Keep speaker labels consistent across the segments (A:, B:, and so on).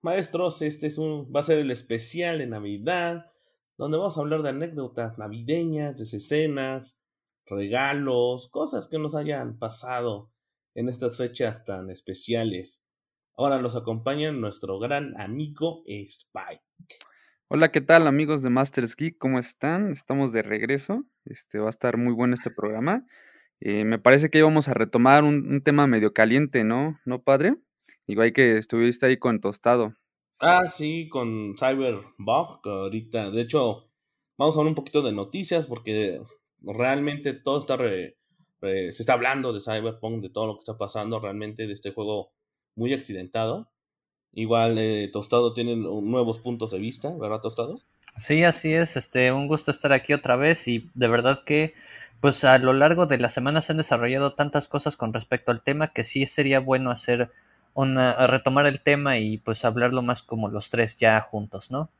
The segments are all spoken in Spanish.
A: Maestros, este es un, va a ser el especial de Navidad, donde vamos a hablar de anécdotas navideñas, de escenas, regalos, cosas que nos hayan pasado en estas fechas tan especiales. Ahora nos acompaña nuestro gran amigo Spike.
B: Hola, ¿qué tal amigos de Masters Geek? ¿Cómo están? Estamos de regreso. Este va a estar muy bueno este programa. Eh, me parece que íbamos a retomar un, tema medio caliente, ¿no? ¿No, padre? Igual que estuviste ahí con Tostado.
A: Ah, sí, con Cyberbug, ahorita, de hecho, vamos a hablar un poquito de noticias porque realmente todo está se está hablando de Cyberpunk, de todo lo que está pasando realmente de este juego muy accidentado. Igual eh, Tostado tiene nuevos puntos de vista, ¿verdad Tostado?
C: Sí, así es, este, un gusto estar aquí otra vez y de verdad que pues a lo largo de la semana se han desarrollado tantas cosas con respecto al tema que sí sería bueno hacer una, retomar el tema y pues hablarlo más como los tres ya juntos, ¿no?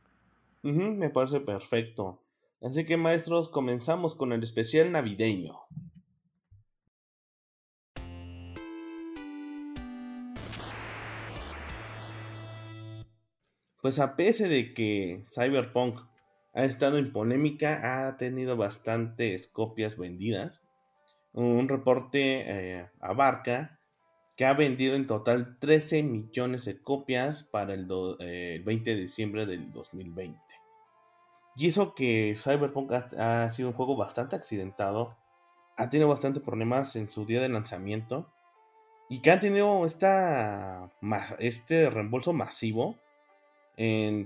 A: me parece perfecto. Así que maestros, comenzamos con el especial navideño. Pues a pesar de que Cyberpunk ha estado en polémica, ha tenido bastantes copias vendidas. Un reporte eh, abarca que ha vendido en total 13 millones de copias para el, 20 eh, de diciembre del 2020. Y eso que Cyberpunk ha, sido un juego bastante accidentado, ha tenido bastantes problemas en su día de lanzamiento y que ha tenido esta, este reembolso masivo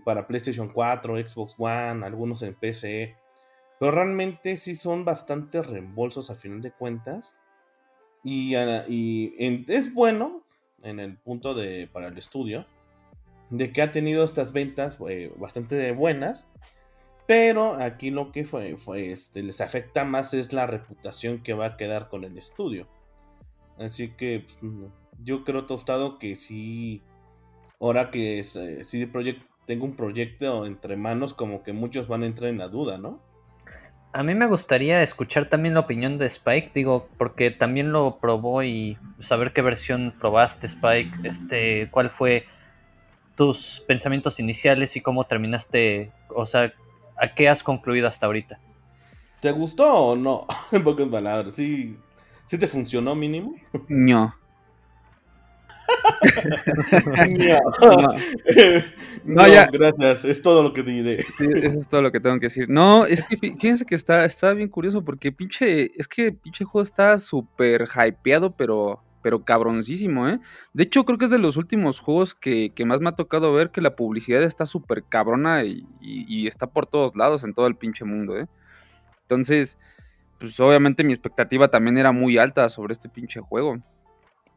A: para PlayStation 4, Xbox One, algunos en PC. Pero realmente sí son bastantes reembolsos a final de cuentas. Y, es bueno en el punto de para el estudio de que ha tenido estas ventas eh, bastante buenas. Pero aquí lo que este, les afecta más es la reputación que va a quedar con el estudio. Así que pues, yo creo tostado que sí ahora que es, eh, tengo un proyecto entre manos, como que muchos van a entrar en la duda, ¿no?
C: A mí me gustaría escuchar también la opinión de Spike, digo, porque también lo probó y saber qué versión probaste, Spike, este, cuál fue tus pensamientos iniciales y cómo terminaste, o sea, ¿a qué has concluido hasta ahorita?
A: ¿Te gustó o no? en pocas palabras, ¿sí, ¿sí te funcionó mínimo?
B: No.
A: No, ya. gracias, es todo lo que diré.
B: eso es todo lo que tengo que decir. No, es que fíjense que está, está bien curioso porque pinche, es que pinche juego está súper hypeado, pero, pero cabroncísimo, ¿eh? De hecho, creo que es de los últimos juegos que, más me ha tocado ver que la publicidad está súper cabrona y, y, está por todos lados en todo el pinche mundo, ¿eh? Entonces, pues obviamente mi expectativa también era muy alta sobre este pinche juego.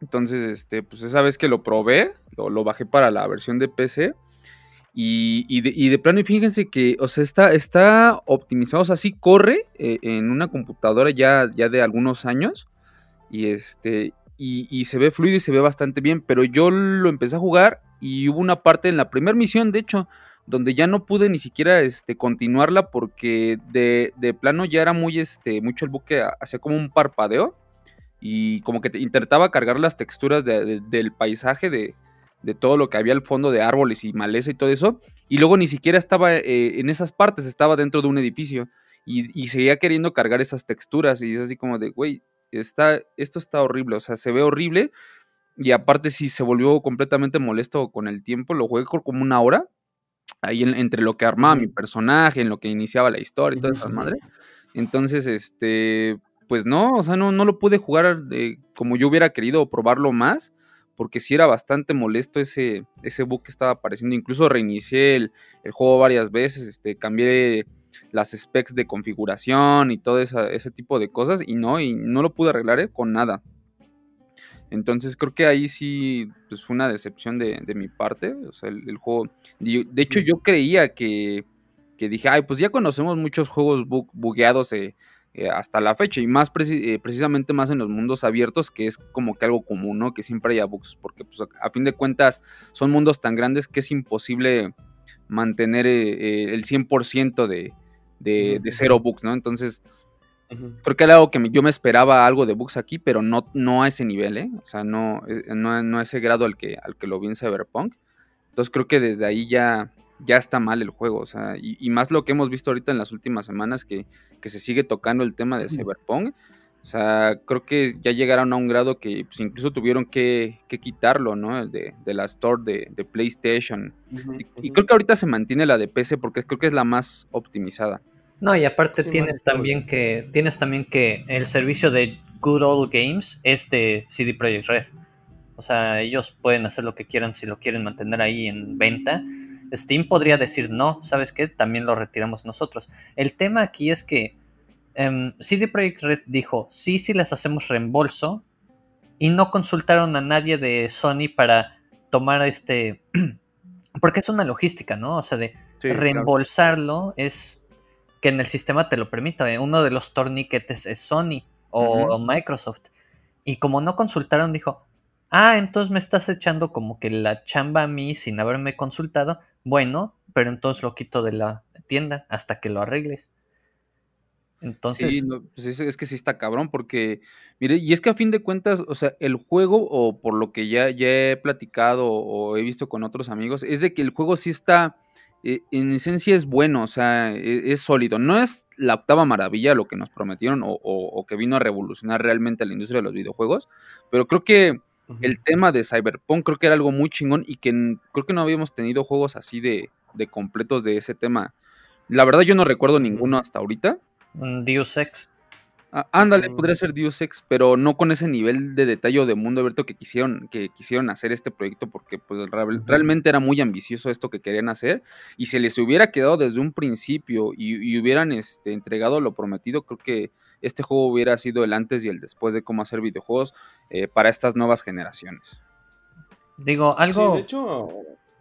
B: Entonces, este, pues esa vez que lo probé, lo, bajé para la versión de PC. Y, de, plano, y fíjense que, o sea, está, está optimizado, o sea, sí corre eh, en una computadora ya, ya de algunos años. Y este, y, se ve fluido y se ve bastante bien. Pero yo lo empecé a jugar y hubo una parte en la primera misión, de hecho, donde ya no pude ni siquiera este, continuarla porque de, de plano ya era muy, este, mucho el buque, hacía como un parpadeo y como que te intentaba cargar las texturas del paisaje, de, todo lo que había al fondo de árboles y maleza y todo eso, y luego ni siquiera estaba eh, en esas partes, estaba dentro de un edificio y, seguía queriendo cargar esas texturas y es así como de, güey, está, esto está horrible, o sea, se ve horrible y aparte si se volvió completamente molesto con el tiempo, lo jugué como una hora, ahí entre lo que armaba mi personaje, en lo que iniciaba la historia y toda esa madre. Entonces, este, pues no, o sea, no, no lo pude jugar como yo hubiera querido probarlo más, porque sí era bastante molesto ese, ese bug que estaba apareciendo. Incluso reinicié el, juego varias veces, este, cambié las specs de configuración y todo ese tipo de cosas, y no, y no lo pude arreglar ¿eh? con nada. Entonces creo que ahí sí pues, fue una decepción de, mi parte. O sea, el, juego. De, hecho, yo creía que, que, dije, ay, pues ya conocemos muchos juegos bugueados eh, eh, hasta la fecha y más eh, precisamente más en los mundos abiertos que es como que algo común, ¿no? Que siempre haya bugs porque pues, a fin de cuentas son mundos tan grandes que es imposible mantener eh, el 100% de, de, de, cero bugs, ¿no? Entonces, creo que era algo que yo me esperaba algo de bugs aquí, pero no, no a ese nivel, ¿eh? O sea, no, no, no a ese grado al que, al que lo vi en Cyberpunk. Entonces creo que desde ahí ya, ya está mal el juego. O sea, y, más lo que hemos visto ahorita en las últimas semanas, que, que se sigue tocando el tema de Cyberpunk. O sea, creo que ya llegaron a un grado que pues, incluso tuvieron que, quitarlo, ¿no? De, de, la store de, PlayStation. y, creo que ahorita se mantiene la de PC porque creo que es la más optimizada.
C: No, y aparte tienes también que tienes también que el servicio de Good Old Games es de CD Projekt Red. O sea, ellos pueden hacer lo que quieran si lo quieren mantener ahí en venta. Steam podría decir no, ¿sabes qué? También lo retiramos nosotros. El tema aquí es que Em, CD Projekt Red dijo, sí, sí les hacemos reembolso y no consultaron a nadie de Sony para tomar este, porque es una logística, ¿no? O sea, de reembolsarlo es que en el sistema te lo permita. ¿eh? Uno de los torniquetes es Sony o, Microsoft. Y como no consultaron, dijo, ah, entonces me estás echando como que la chamba a mí sin haberme consultado. Bueno, pero entonces lo quito de la tienda hasta que lo arregles. Entonces.
B: Sí, pues es, que sí está cabrón, porque, mire, y es que a fin de cuentas, o sea, el juego, o por lo que ya, ya he platicado o he visto con otros amigos, es de que el juego sí está, eh, en esencia es bueno, o sea, e, es, sólido. No es la octava maravilla lo que nos prometieron o, que vino a revolucionar realmente la industria de los videojuegos, pero creo que el tema de Cyberpunk creo que era algo muy chingón y que creo que no habíamos tenido juegos así de, de completos de ese tema. La verdad yo no recuerdo ninguno hasta ahorita.
C: Deus Ex.
B: Ah, ándale, podría ser Deus Ex, pero no con ese nivel de detalle o de mundo abierto que quisieron, que quisieron hacer este proyecto, porque pues realmente era muy ambicioso esto que querían hacer. Y si les hubiera quedado desde un principio y, hubieran este, entregado lo prometido, creo que este juego hubiera sido el antes y el después de cómo hacer videojuegos eh, para estas nuevas generaciones.
C: Digo, algo. hecho...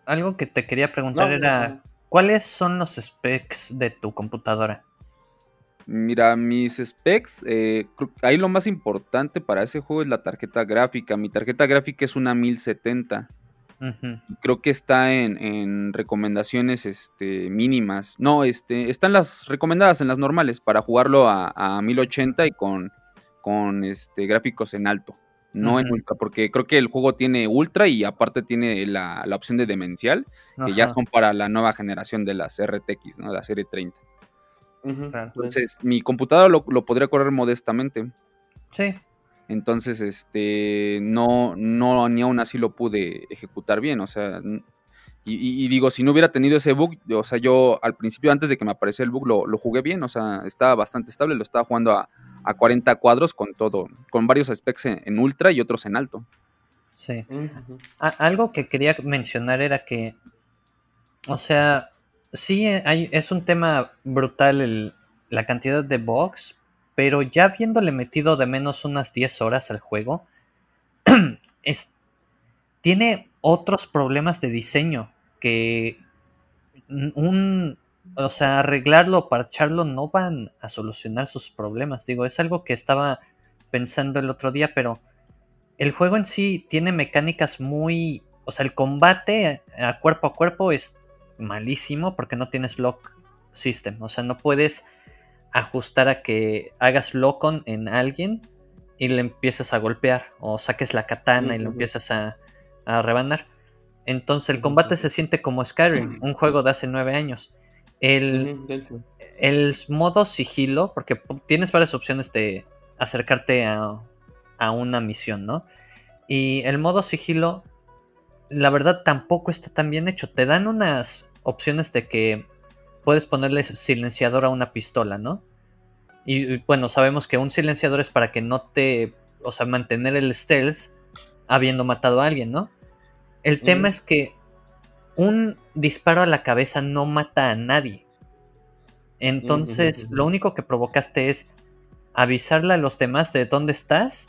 C: Algo que te quería preguntar era. ¿Cuáles son los specs de tu computadora?
B: Mira, mis specs, eh, ahí lo más importante para ese juego es la tarjeta gráfica. Mi tarjeta gráfica es una 1070. Creo que está en, recomendaciones este, mínimas. No, este, están las recomendadas en las normales para jugarlo a, 1080 y con, con este, gráficos en alto. No en ultra, porque creo que el juego tiene ultra y aparte tiene la, opción de demencial, que ya son para la nueva generación de las RTX, ¿no? La serie 30. Entonces, mi computadora lo, podría correr modestamente.
C: Sí.
B: Entonces, este, no, no, ni aún así lo pude ejecutar bien, o sea, y, digo, si no hubiera tenido ese bug, o sea, yo al principio, antes de que me apareciera el bug, lo, jugué bien, o sea, estaba bastante estable, lo estaba jugando a, 40 cuadros con todo, con varios specs en, ultra y otros en alto.
C: Sí. algo que quería mencionar era que, o sea, sí, hay, es un tema brutal la cantidad de bugs, pero ya habiéndole metido de menos unas 10 horas al juego, es, tiene otros problemas de diseño que un, o sea, arreglarlo parcharlo no van a solucionar sus problemas. Digo, es algo que estaba pensando el otro día, pero el juego en sí tiene mecánicas muy, o sea, el combate a cuerpo a cuerpo es malísimo porque no tienes lock system. O sea, no puedes ajustar a que hagas lock on en alguien y le empieces a golpear o saques la katana y lo empiezas a, rebanar. Entonces el combate se siente como Skyrim, un juego de hace nueve años. El, el modo sigilo, porque tienes varias opciones de acercarte a, a una misión, ¿no? Y el modo sigilo la verdad tampoco está tan bien hecho. Te dan unas opciones de que puedes ponerle silenciador a una pistola, ¿no? Y bueno, sabemos que un silenciador es para que no te, o sea, mantener el stealth habiendo matado a alguien, ¿no? El tema es que un disparo a la cabeza no mata a nadie. Entonces, lo único que provocaste es avisarle a los demás de dónde estás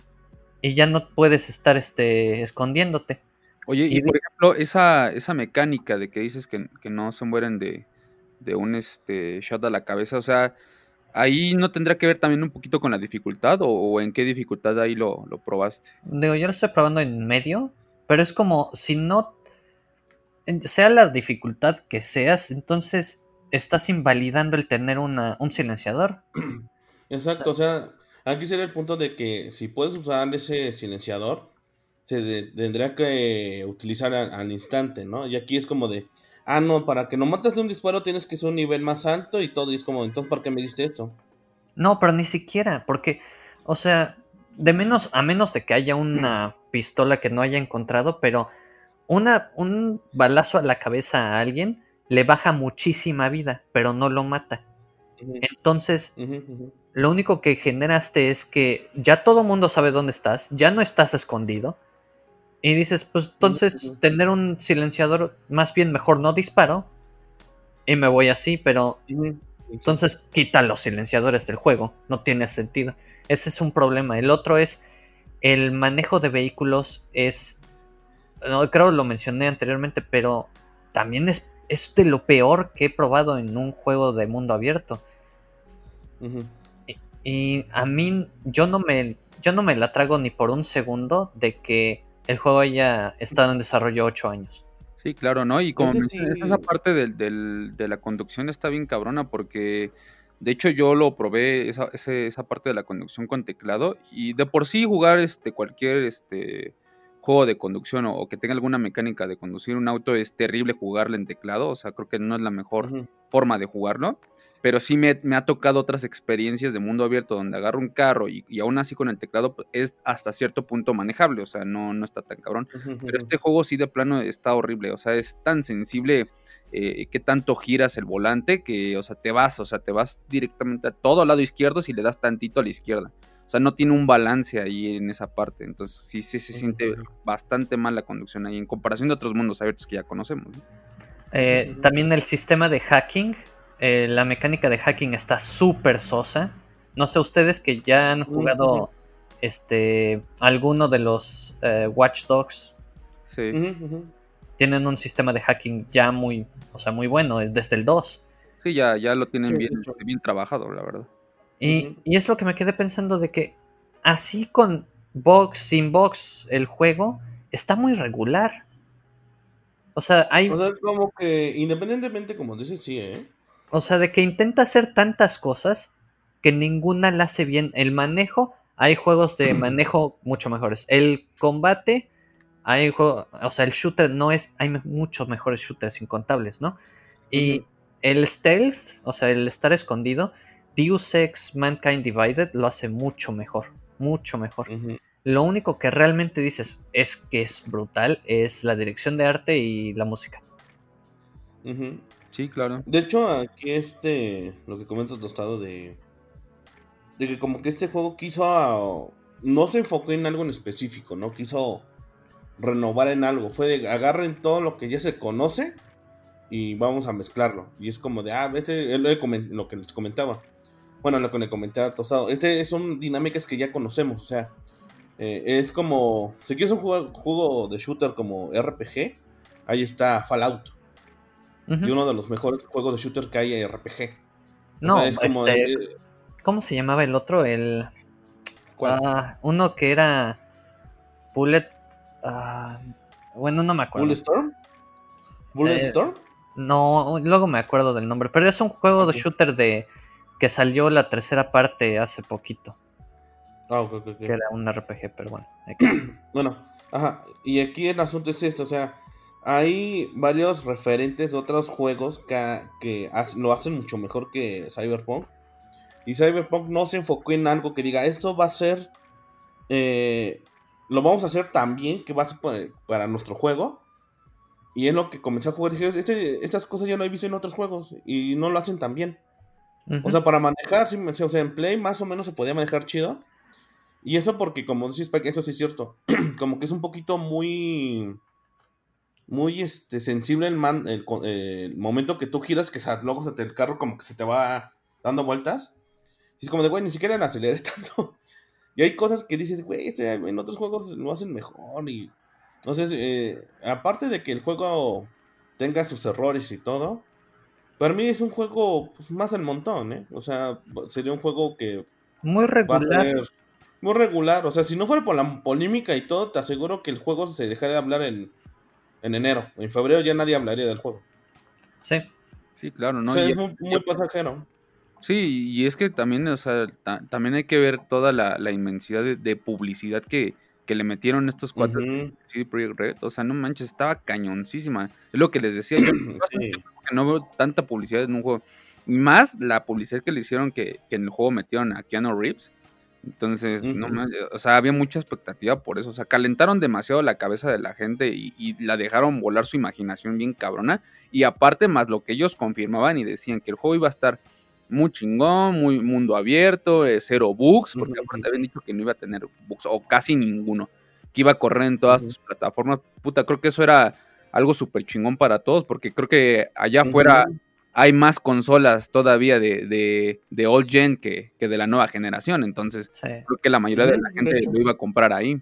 C: y ya no puedes estar este, escondiéndote.
B: Oye, y, por ejemplo, esa, esa mecánica de que dices que, no se mueren de, un este, shot a la cabeza, o sea, ahí no tendrá que ver también un poquito con la dificultad o, en qué dificultad ahí lo, probaste.
C: Digo, yo lo estoy probando en medio, pero es como si no, sea la dificultad que seas, entonces estás invalidando el tener una, un silenciador.
A: Exacto, o sea, aquí sería el punto de que si puedes usar ese silenciador, se tendría que utilizar al, instante, ¿no? Y aquí es como de, ah, no, para que no mates de un disparo tienes que ser un nivel más alto y todo, y es como, entonces, ¿por qué me diste esto?
C: No, pero ni siquiera, porque, o sea, de menos, a menos de que haya una pistola que no haya encontrado, pero una, un balazo a la cabeza a alguien le baja muchísima vida, pero no lo mata. Entonces, lo único que generaste es que ya todo mundo sabe dónde estás, ya no estás escondido. Y dices, pues entonces tener un silenciador, más bien mejor no disparo. Y me voy así, pero entonces quita los silenciadores del juego. No tiene sentido. Ese es un problema. El otro es el manejo de vehículos es... No, creo lo mencioné anteriormente, pero también es, es de lo peor que he probado en un juego de mundo abierto. y, a mí yo no me yo no me la trago ni por un segundo de que el juego haya estado en desarrollo ocho años.
B: Sí, claro, ¿no? Y como esa parte de la conducción está bien cabrona porque de hecho yo lo probé esa, esa, parte de la conducción con teclado y de por sí jugar este cualquier este juego de conducción o, que tenga alguna mecánica de conducir un auto es terrible jugarle en teclado, o sea, creo que no es la mejor forma de jugarlo pero sí me, ha tocado otras experiencias de mundo abierto donde agarro un carro y, aún así con el teclado pues, es hasta cierto punto manejable, o sea, no, no está tan cabrón. Pero este juego sí de plano está horrible, o sea, es tan sensible eh, que tanto giras el volante que, o sea, te vas, o sea, te vas directamente a todo al lado izquierdo si le das tantito a la izquierda. O sea, no tiene un balance ahí en esa parte. Entonces, sí, sí se siente bastante mal la conducción ahí en comparación de otros mundos abiertos que ya conocemos.
C: Eh, también el sistema de hacking eh, la mecánica de hacking está súper sosa. No sé, ustedes que ya han jugado este alguno de los eh, Watch Dogs. Tienen un sistema de hacking ya muy, o sea, muy bueno, desde el 2.
B: Sí, ya, ya lo tienen bien, bien trabajado, la verdad.
C: Y, y, es lo que me quedé pensando de que así con box, sin box, el juego está muy regular. O sea, hay.
A: O sea, como que independientemente, como dices, sí, ¿eh?
C: O sea, de que intenta hacer tantas cosas que ninguna la hace bien. El manejo, hay juegos de manejo mucho mejores. El combate, hay juegos, o sea, el shooter no es, hay muchos mejores shooters incontables, ¿no? Y el stealth, o sea, el estar escondido, Deus Ex Mankind Divided lo hace mucho mejor, mucho mejor. Lo único que realmente dices es que es brutal es la dirección de arte y la música.
B: Sí, claro.
A: De hecho, aquí este, lo que comenta Tostado de, de que como que este juego quiso, no se enfocó en algo en específico, ¿no? Quiso renovar en algo. Fue de agarren todo lo que ya se conoce y vamos a mezclarlo. Y es como de, ah, este es lo que les comentaba. Bueno, lo que le comentaba Tostado. Este son dinámicas que ya conocemos, o sea, eh, es como, si quieres un juego, juego de shooter como RPG, ahí está Fallout y uno de los mejores juegos de shooter que hay en RPG.
C: No, este, ¿cómo se llamaba el otro? El ah, uno que era Bullet ah, bueno, no me acuerdo.
A: ¿Bullet Storm? ¿Bullet
C: eh,
A: Storm?
C: No, luego me acuerdo del nombre, pero es un juego de shooter de que salió la tercera parte hace poquito.
A: Ah, ok, ok,
C: Que era un RPG, pero bueno.
A: bueno, ajá. Y aquí el asunto es esto, o sea, hay varios referentes de otros juegos que, lo hacen mucho mejor que Cyberpunk. Y Cyberpunk no se enfocó en algo que diga, esto va a ser... Eh, lo vamos a hacer tan bien que va a ser para, nuestro juego. Y es lo que comenzó a jugar. Dije, este, estas cosas ya no he visto en otros juegos. Y no lo hacen tan bien. O sea, para manejar, o sea, en Play más o menos se podía manejar chido. Y eso porque, como decís, eso sí es cierto. como que es un poquito muy muy este, sensible el, man, el, momento que tú giras, que luego se te, el carro como que se te va dando vueltas. Y es como de, güey, ni siquiera le aceleré tanto. Y hay cosas que dices, güey, este, en otros juegos lo hacen mejor. Y entonces, eh, aparte de que el juego tenga sus errores y todo, para mí es un juego pues, más del montón, ¿eh? O sea, sería un juego que...
C: Muy regular.
A: muy regular. O sea, si no fuera por la polémica y todo, te aseguro que el juego se dejaría de hablar en en enero. En febrero ya nadie hablaría del juego.
C: Sí.
B: Sí, claro, ¿no?
A: es muy, pasajero.
B: Sí, y es que también, o sea, también hay que ver toda la, inmensidad de, publicidad que, que le metieron estos cuatro CD Projekt Red, o sea, no manches, estaba cañoncísima. Es lo que les decía yo, que no veo tanta publicidad en un juego. Y más la publicidad que le hicieron que, en el juego metieron a Keanu Reeves. Entonces, no o sea, había mucha expectativa por eso. O sea, calentaron demasiado la cabeza de la gente y, y, la dejaron volar su imaginación bien cabrona. Y aparte, más lo que ellos confirmaban y decían que el juego iba a estar muy chingón, muy mundo abierto, eh, cero bugs, porque aparte habían dicho que no iba a tener bugs o casi ninguno, que iba a correr en todas sus plataformas. Puta, creo que eso era algo súper chingón para todos, porque creo que allá afuera hay más consolas todavía de, de, old gen que, de la nueva generación, entonces creo que la mayoría de la gente lo iba a comprar ahí.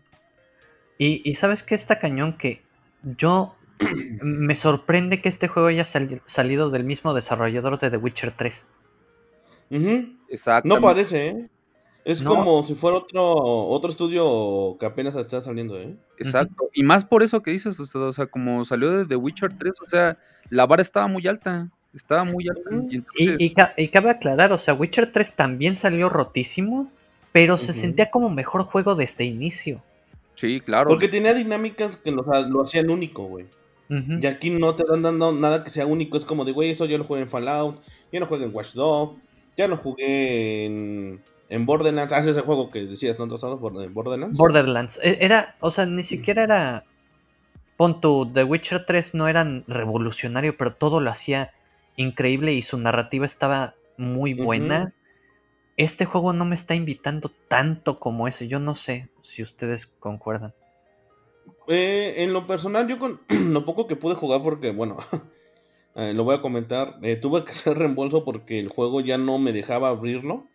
C: Y, sabes que está cañón que yo me sorprende que este juego haya salido del mismo desarrollador de The Witcher 3.
A: Exacto. No parece, ¿eh? Es como si fuera otro, otro estudio que apenas está saliendo, ¿eh?
B: Exacto. Y más por eso que dices, o sea, como salió de The Witcher 3, o sea, la vara estaba muy alta. Estaba muy alta.
C: Y, y, cabe aclarar, o sea, Witcher 3 también salió rotísimo, pero se sentía como mejor juego desde inicio.
B: Sí, claro.
A: Porque tenía dinámicas que lo, lo hacían único, güey. Y aquí no te dan dando nada que sea único. Es como de, güey, esto yo lo jugué en Fallout, yo lo juego en Watch Dogs, ya lo jugué en, en Borderlands. Ah, ese es el juego que decías, ¿no? Borderlands.
C: Borderlands. E, era, o sea, ni siquiera era. Pon tu The Witcher 3 no era revolucionario, pero todo lo hacía increíble y su narrativa estaba muy buena. Este juego no me está invitando tanto como ese. Yo no sé si ustedes concuerdan.
A: Eh, en lo personal, yo con lo poco que pude jugar, porque bueno, Eh, lo voy a comentar. Eh, tuve que hacer reembolso porque el juego ya no me dejaba abrirlo.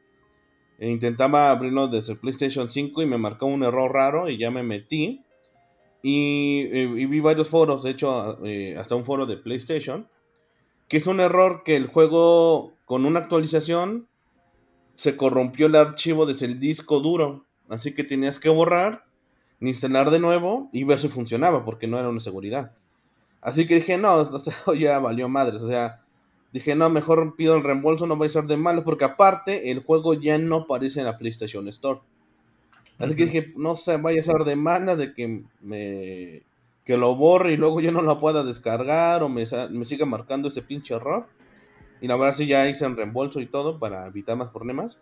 A: E intentaba abrirlo desde PlayStation 5 y me marcó un error raro y ya me metí. Y, eh, vi varios foros, de hecho, hasta un foro de PlayStation. Que es un error que el juego, con una actualización, se corrompió el archivo desde el disco duro. Así que tenías que borrar, instalar de nuevo y ver si funcionaba, porque no era una seguridad. Así que dije, no, esto ya valió madres. O sea, dije, no, mejor pido el reembolso, no va a ser de malo, porque aparte el juego ya no aparece en la PlayStation Store. Así que dije, no sé, vaya a ser de mala de que me que lo borre y luego ya no lo pueda descargar o me, me siga marcando ese pinche error. Y la verdad sí ya hice el reembolso y todo para evitar más problemas.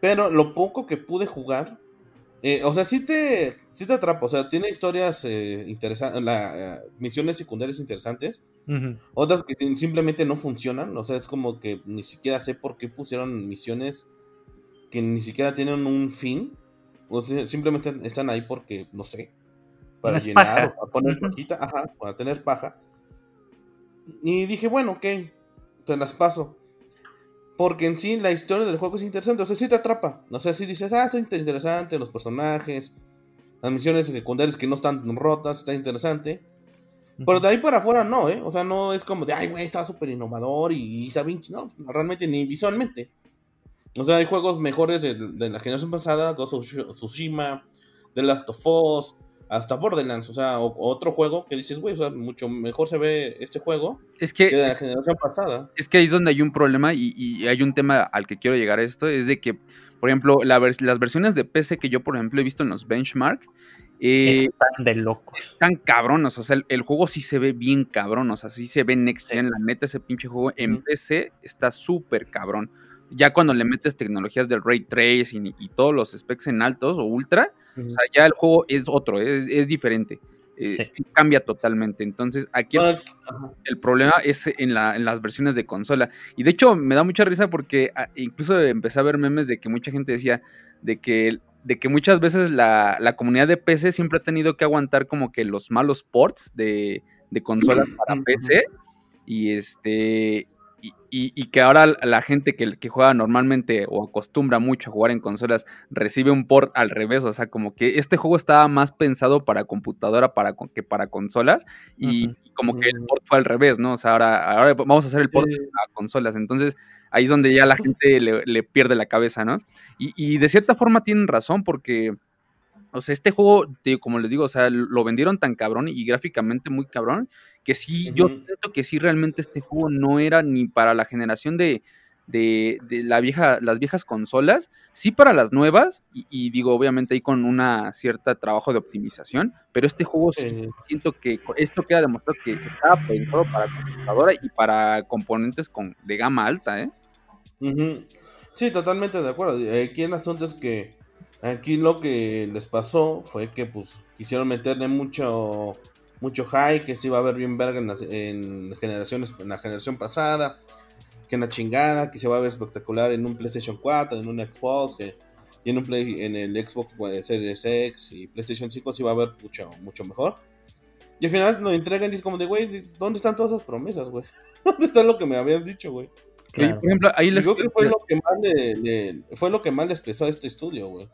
A: Pero lo poco que pude jugar, eh, o sea, sí te, sí te atrapa, o sea, tiene historias eh, interesantes, eh, misiones secundarias interesantes, otras que simplemente no funcionan, o sea, es como que ni siquiera sé por qué pusieron misiones que ni siquiera tienen un fin, o sea, simplemente están ahí porque, no sé, para llenar o para poner pajita, ajá, para tener paja. Y dije, bueno, ok, te las paso. Porque en sí la historia del juego es interesante, o sea, sí te atrapa. O sea, si dices, ah, está interesante, los personajes, las misiones secundarias que no están rotas, está interesante. Pero de ahí para afuera no, ¿eh? O sea, no es como de, ay, güey, está súper innovador y, está bien. No, realmente ni visualmente. O sea, hay juegos mejores de, la generación pasada, Ghost of Tsushima, The Last of Us, hasta Borderlands, o sea, otro juego que dices, güey, o sea, mucho mejor se ve este juego
B: es que,
A: de la generación pasada.
B: Es que ahí es donde hay un problema y, hay un tema al que quiero llegar a esto, es de que, por ejemplo, las versiones de PC que yo, por ejemplo, he visto en los benchmark,
C: eh, están de locos.
B: Están cabronos, o sea, el, juego sí se ve bien cabrón, o sea, sí se ve next gen, la neta, ese pinche juego en PC está súper cabrón. Ya cuando le metes tecnologías del ray tracing y, todos los specs en altos o ultra, o sea, ya el juego es otro, es, diferente. Eh, cambia totalmente. Entonces, aquí el, problema es en, las versiones de consola. Y de hecho, me da mucha risa porque ah, incluso empecé a ver memes de que mucha gente decía de que, de que muchas veces la, comunidad de PC siempre ha tenido que aguantar como que los malos ports de, de consolas para PC. Y este y, que ahora la gente que, que, juega normalmente o acostumbra mucho a jugar en consolas recibe un port al revés, o sea, como que este juego estaba más pensado para computadora para, que para consolas y, como que el port fue al revés, ¿no? O sea, ahora, ahora vamos a hacer el port a consolas, entonces ahí es donde ya la gente le, pierde la cabeza, ¿no? Y, y de cierta forma tienen razón porque o sea, este juego, como les digo, o sea, lo vendieron tan cabrón y gráficamente muy cabrón, que sí, yo siento que sí realmente este juego no era ni para la generación de, de, de la vieja, las viejas consolas, sí para las nuevas, y, digo, obviamente ahí con una cierta trabajo de optimización, pero este juego sí, siento que esto queda demostrado que estaba pensado para computadora y para componentes con, de gama alta, ¿eh?
A: Sí, totalmente de acuerdo. Aquí el asunto es que aquí lo que les pasó fue que pues quisieron meterle mucho mucho hype, que se iba a ver bien verga en, las, en generaciones en la generación pasada que una chingada, que se va a ver espectacular en un PlayStation 4, en un Xbox, que, y en un Play, en el Xbox Series X y PlayStation 5 se va a ver mucho, mucho mejor. Y al final lo entregan y es como de, güey, ¿dónde están todas esas promesas, güey? ¿Dónde está lo que me habías dicho, güey?
B: por ejemplo, ahí les...
A: Creo que fue lo que más le, fue lo que más les pesó a este estudio, güey.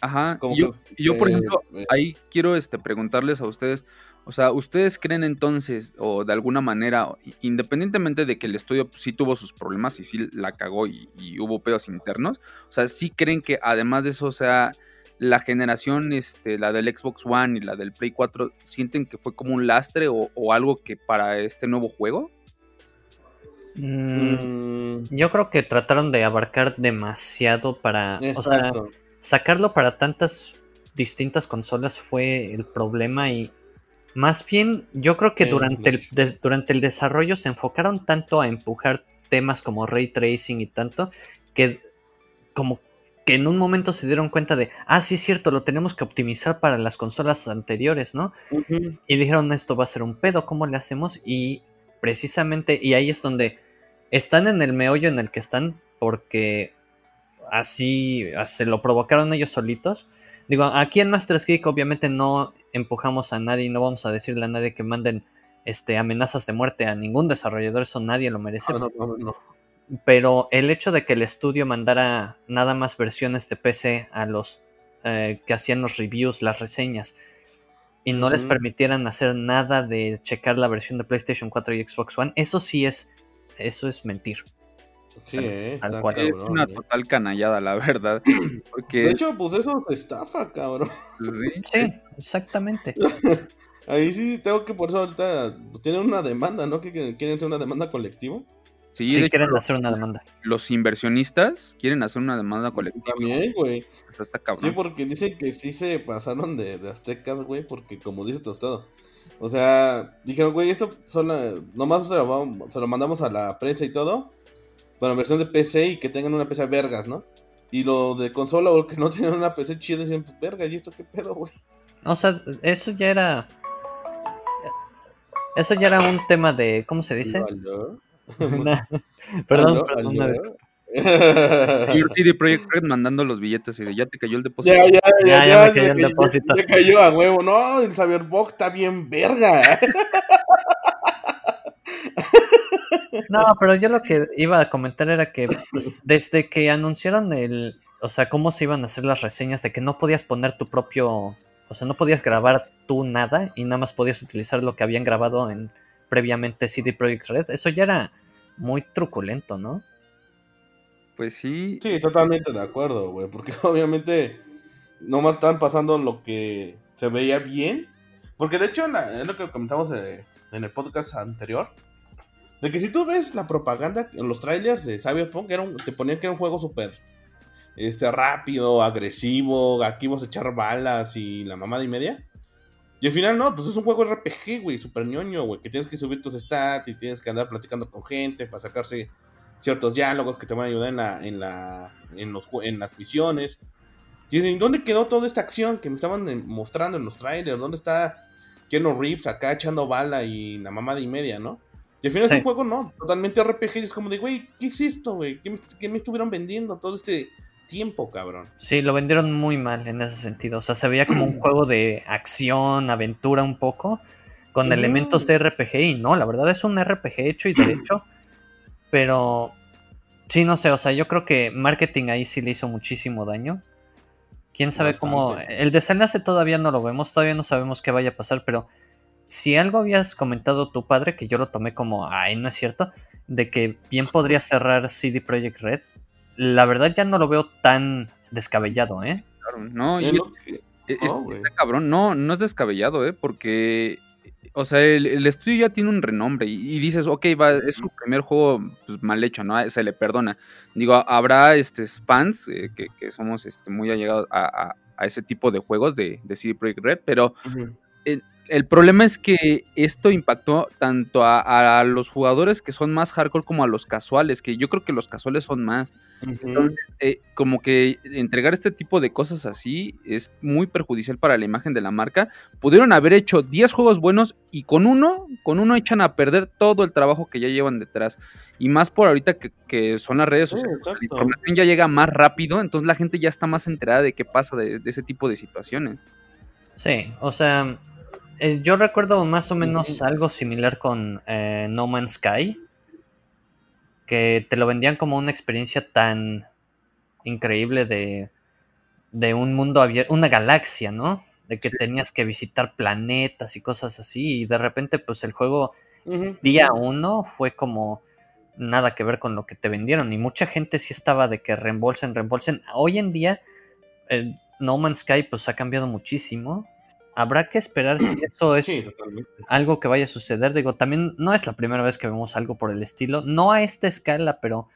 B: Ajá, y yo, yo, por ejemplo, eh, ahí quiero este, preguntarles a ustedes, o sea, ¿ustedes creen entonces, o de alguna manera, independientemente de que el estudio sí tuvo sus problemas y sí la cagó y, hubo pedos internos, o sea, sí creen que además de eso, o sea, la generación, este, la del Xbox One y la del Play 4, sienten que fue como un lastre o, algo que para este nuevo juego?
C: Mm, mm. yo creo que trataron de abarcar demasiado para... O sea, sacarlo para tantas distintas consolas fue el problema y más bien, yo creo que durante, el, durante el desarrollo se enfocaron tanto a empujar temas como ray tracing y tanto, que como que en un momento se dieron cuenta de, ah, sí es cierto, lo tenemos que optimizar para las consolas anteriores, ¿no? Y dijeron, esto va a ser un pedo, ¿cómo le hacemos? Y precisamente, y ahí es donde están en el meollo en el que están, porque así se lo provocaron ellos solitos. Digo, aquí en Masters Geek obviamente no empujamos a nadie no vamos a decirle a nadie que manden este, amenazas de muerte a ningún desarrollador, eso nadie lo merece.
A: Ah,
C: Pero el hecho de que el estudio mandara nada más versiones de PC a los eh, que hacían los reviews, las reseñas, y no les permitieran hacer nada de checar la versión de PlayStation 4 y Xbox One, eso sí es, eso es mentir.
A: Sí, eh,
B: es una eh. total canallada, la verdad. Porque...
A: De hecho, pues eso es estafa, cabrón.
C: Sí, exactamente.
A: Ahí sí tengo que, por eso ahorita tienen una demanda, ¿no? Que quieren hacer una demanda colectiva.
C: Sí, quieren hacer una demanda.
B: Los inversionistas quieren hacer una demanda colectiva.
A: También, güey.
B: está cabrón.
A: Sí, porque dicen que sí se pasaron de, de aztecas, güey, porque como dice Tostado. O sea, dijeron, güey, esto son nomás se lo, se lo mandamos a la prensa y todo bueno, versión de PC y que tengan una PC vergas, ¿no? Y lo de consola o que no tienen una PC chida dicen, pues verga, ¿y esto qué pedo, güey?
C: O sea, eso ya era. Eso ya era un tema de. ¿Cómo se dice? Perdón, perdón.
B: CD Projekt Red mandando los billetes y de ya te cayó el depósito.
A: Ya, ya, ya, ya, me cayó el depósito. Ya, cayó a huevo. No, el Cyberbox está bien verga.
C: No, pero yo lo que iba a comentar era que pues, desde que anunciaron el, o sea, cómo se iban a hacer las reseñas de que no podías poner tu propio, o sea, no podías grabar tú nada y nada más podías utilizar lo que habían grabado en previamente CD Projekt Red, eso ya era muy truculento, ¿no?
B: Pues sí.
A: Sí, totalmente de acuerdo, güey, porque obviamente no más están pasando lo que se veía bien, porque de hecho es lo que comentamos eh, en el podcast anterior de que si tú ves la propaganda en los trailers de Cyberpunk, era te ponían que era un juego súper este, rápido, agresivo, aquí vas a echar balas y la mamada y media. Y al final no, pues es un juego RPG, güey, súper ñoño, güey, que tienes que subir tus stats y tienes que andar platicando con gente para sacarse ciertos diálogos que te van a ayudar en, la, en, la, en, los, en las misiones. Y ¿dónde quedó toda esta acción que me estaban mostrando en los trailers? ¿Dónde está Keanu Reeves acá echando bala y la mamada y media, no? Y al final es un juego, no, totalmente RPG. Es como de, güey, ¿qué es esto, güey? ¿Qué, me estuvieron vendiendo todo este tiempo, cabrón?
C: Sí, lo vendieron muy mal en ese sentido. O sea, se veía como un juego de acción, aventura un poco, con elementos de RPG. Y no, la verdad es un RPG hecho y derecho. pero sí, no sé, o sea, yo creo que marketing ahí sí le hizo muchísimo daño. Quién sabe cómo. El desenlace todavía no lo vemos, todavía no sabemos qué vaya a pasar, pero si algo habías comentado tu padre, que yo lo tomé como, ay, no es cierto, de que bien podría cerrar CD Projekt Red, la verdad ya no lo veo tan descabellado, ¿eh?
B: Claro, no, y es, cabrón, no, no es descabellado, ¿eh? Porque o sea, el, estudio ya tiene un renombre y, dices, ok, va, es su primer juego pues, mal hecho, ¿no? Se le perdona. Digo, habrá este, fans eh, que, somos este, muy allegados a, ese tipo de juegos de, de CD Projekt Red, pero el problema es que esto impactó tanto a, los jugadores que son más hardcore como a los casuales, que yo creo que los casuales son más. Entonces, eh, como que entregar este tipo de cosas así es muy perjudicial para la imagen de la marca. Pudieron haber hecho 10 juegos buenos y con uno, con uno echan a perder todo el trabajo que ya llevan detrás. Y más por ahorita que, son las redes sociales, la información ya llega más rápido, entonces la gente ya está más enterada de qué pasa de ese tipo de situaciones.
C: Sí, o sea, eh, yo recuerdo más o menos algo similar con eh, No Man's Sky, que te lo vendían como una experiencia tan increíble de, de un mundo abierto, una galaxia, ¿no? De que tenías que visitar planetas y cosas así, y de repente pues el juego día uno fue como nada que ver con lo que te vendieron, y mucha gente sí estaba de que reembolsen, reembolsen. Hoy en día... Eh, no Man's Sky pues ha cambiado muchísimo habrá que esperar si eso es algo que vaya a suceder. Digo, también no es la primera vez que vemos algo por el estilo. No a esta escala, pero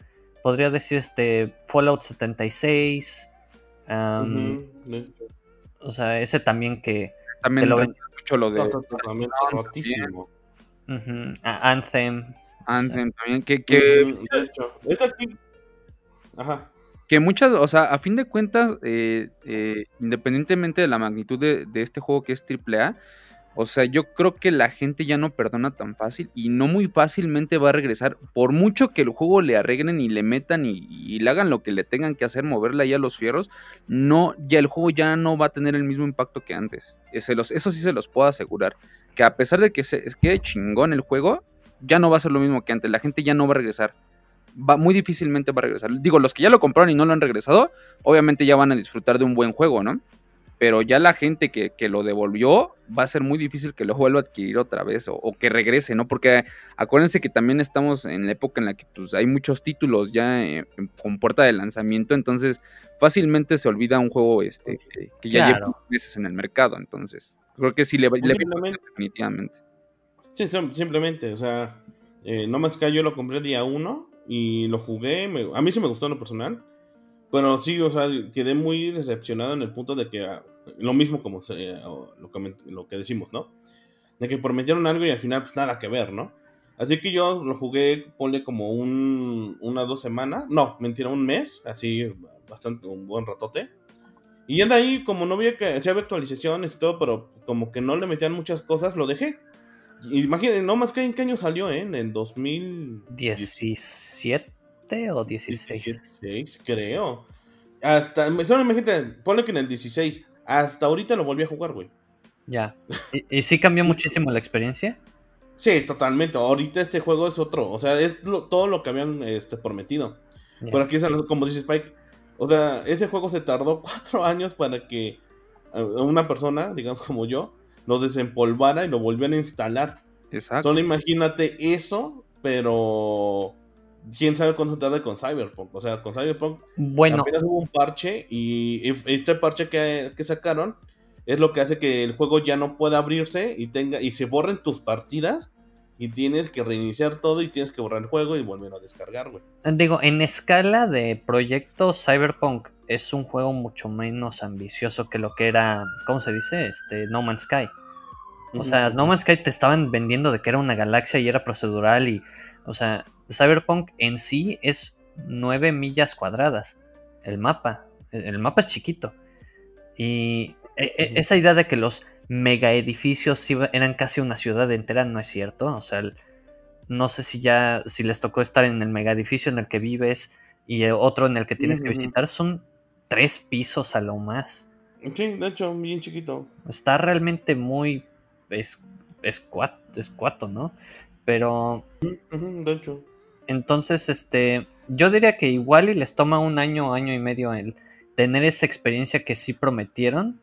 C: podría decir este Fallout 76. O sea, ese también que,
B: también
C: lo
B: ven mucho lo de
C: Anthem.
B: Anthem también que, que... de hecho, Ajá que muchas, o sea, a fin de cuentas, eh, eh, independientemente de la magnitud de, este juego que es AAA, o sea, yo creo que la gente ya no perdona tan fácil y no muy fácilmente va a regresar. Por mucho que el juego le arreglen y le metan y, le hagan lo que le tengan que hacer, moverle ahí a los fierros, no, ya el juego ya no va a tener el mismo impacto que antes. los, eso sí se los puedo asegurar. Que a pesar de que se quede chingón el juego, ya no va a ser lo mismo que antes. La gente ya no va a regresar va, muy difícilmente va a regresar. Digo, los que ya lo compraron y no lo han regresado, obviamente ya van a disfrutar de un buen juego, ¿no? Pero ya la gente que, lo devolvió, va a ser muy difícil que lo vuelva a adquirir otra vez o, que regrese, ¿no? Porque acuérdense que también estamos en la época en la que pues, hay muchos títulos ya con puerta de lanzamiento, entonces fácilmente se olvida un juego este, que, ya lleva meses en el mercado, entonces creo que sí le, va definitivamente.
A: Sí, simplemente, o sea, eh, no más que yo lo compré día uno y lo jugué. a mí sí me gustó en lo personal. Pero sí, o sea, quedé muy decepcionado en el punto de que ah, lo mismo como lo, que, lo, que, decimos, ¿no? De que prometieron algo y al final pues nada que ver, ¿no? Así que yo lo jugué, ponle como un, una, dos semanas. No, mentira, un mes, así bastante, un buen ratote. Y ya de ahí, como no veía que se había actualizaciones y todo, pero como que no le metían muchas cosas, lo dejé. Imagínense, no más que en qué año salió, ¿eh? En el
C: 2017 o 16.
A: 16, creo. Hasta, solo imagínate, ponle que en el 16. Hasta ahorita lo volví a jugar, güey.
C: Ya. ¿Y, sí cambió muchísimo la experiencia?
A: Sí, totalmente. Ahorita este juego es otro. O sea, es todo lo que habían este, prometido. Pero aquí como dice Spike. O sea, ese juego se tardó cuatro años para que eh, una persona, digamos como yo, lo desempolvara y lo volvían a instalar. Exacto. Solo imagínate eso, pero quién sabe cuánto tarda con Cyberpunk. O sea, con Cyberpunk
C: bueno.
A: apenas hubo un parche y este parche que, sacaron es lo que hace que el juego ya no pueda abrirse y tenga y se borren tus partidas y tienes que reiniciar todo y tienes que borrar el juego y volver a descargar, güey.
C: Digo, en escala de proyecto Cyberpunk es un juego mucho menos ambicioso que lo que era, ¿cómo se dice? Este, No Man's Sky. O sea, No Man's Sky te estaban vendiendo de que era una galaxia y era procedural y, o sea, Cyberpunk en sí es 9 millas cuadradas. El mapa, el mapa es chiquito. Y e, e, esa idea de que los mega edificios eran casi una ciudad entera no es cierto. O sea, no sé si ya, si les tocó estar en el mega edificio en el que vives y otro en el que tienes que visitar, son tres pisos a lo más.
A: Sí, de hecho, bien chiquito.
C: Está realmente muy. Es, es, cuato, ¿no? Pero.
A: de hecho.
C: Entonces, este. Yo diría que igual y les toma un año, año y medio el tener esa experiencia que sí prometieron.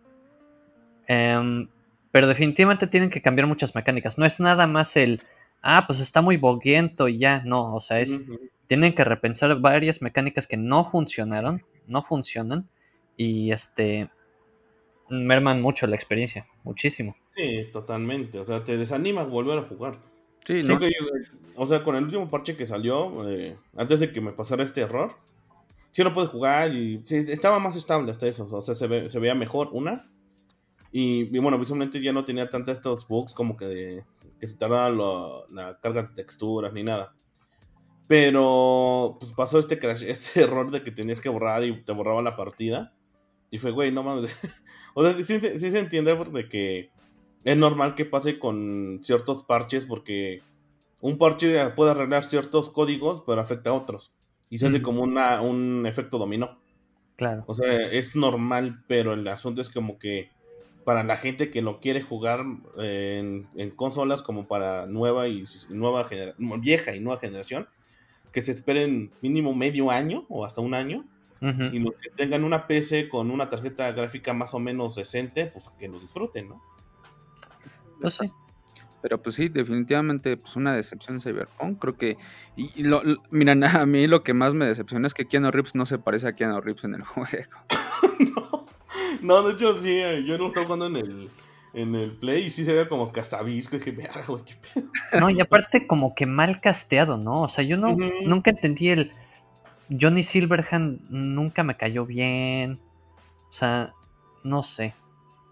C: Em, pero definitivamente tienen que cambiar muchas mecánicas. No es nada más el. Ah, pues está muy boguiento y ya. No, o sea, es. Tienen que repensar varias mecánicas que no funcionaron no funcionan. Y este. merman mucho la experiencia, muchísimo.
A: Sí, totalmente. O sea, te desanima volver a jugar.
B: Sí, ¿no?
A: que yo- o sea, con el último parche que salió, eh, antes de que me pasara este error, sí lo pude jugar y sí, estaba más estable hasta eso. O sea, se, ve- se veía mejor, una. Y, y bueno, visualmente ya no tenía tantos estos bugs como que, de- que se tardaba lo- la carga de texturas ni nada. Pero pues pasó este crash, este error de que tenías que borrar y te borraba la partida. Y fue, güey, no mames. o sea, sí, sí- sí se entiende de que es normal que pase con ciertos parches porque un parche puede arreglar ciertos códigos, pero afecta a otros. Y se hace como una, un efecto dominó.
C: Claro.
A: O sea, es normal, pero el asunto es como que para la gente que lo quiere jugar eh, en, en consolas como para nueva y nueva genera- vieja y nueva generación, que se esperen mínimo medio año o hasta un año. Y los que tengan una PC con una tarjeta gráfica más o menos decente, pues que lo disfruten, ¿no?
C: Pues sí.
B: Pero pues sí, definitivamente pues una decepción Cyberpunk. Creo que. Y, y lo, lo- miren, a mí lo que más me decepciona es que Keanu Reeves no se parece a Keanu Reeves en el juego.
A: no, no, de hecho, sí, eh, yo no estaba jugando en el, en el Play y sí se veía como castavisco. Y dije, verga, güey, qué pedo.
C: No, y aparte como que mal casteado, ¿no? O sea, yo no, nunca entendí el... Johnny Silverhand nunca me cayó bien. O sea, no sé.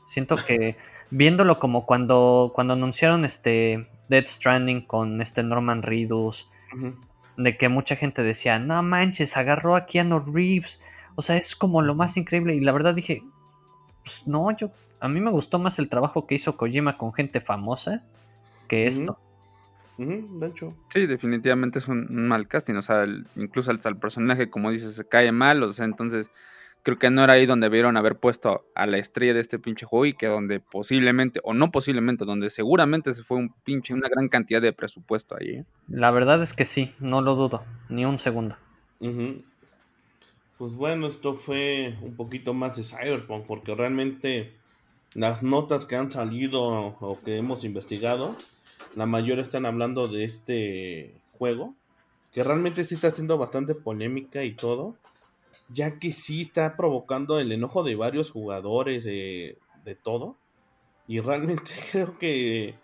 C: Siento que viéndolo como cuando, cuando anunciaron este Dead Stranding con este Norman Reedus, de que mucha gente decía, no manches, agarró a Keanu Reeves. O sea, es como lo más increíble. Y la verdad dije, pues no, yo... A mí me gustó más el trabajo que hizo Kojima con gente famosa que esto.
A: Ujú, de hecho.
B: Sí, definitivamente es un, un mal casting. O sea, el- incluso hasta el personaje, como dices, se cae mal. O sea, entonces creo que no era ahí donde vieron haber puesto a la estrella de este pinche juego y que donde posiblemente, o no posiblemente, donde seguramente se fue un pinche, una gran cantidad de presupuesto ahí. ¿eh?
C: La verdad es que sí, no lo dudo, ni un segundo.
A: Ujú. Pues bueno, esto fue un poquito más de Cyberpunk, porque realmente las notas que han salido o que hemos investigado, la mayoría están hablando de este juego, que realmente sí está siendo bastante polémica y todo, ya que sí está provocando el enojo de varios jugadores de, de todo, y realmente creo que,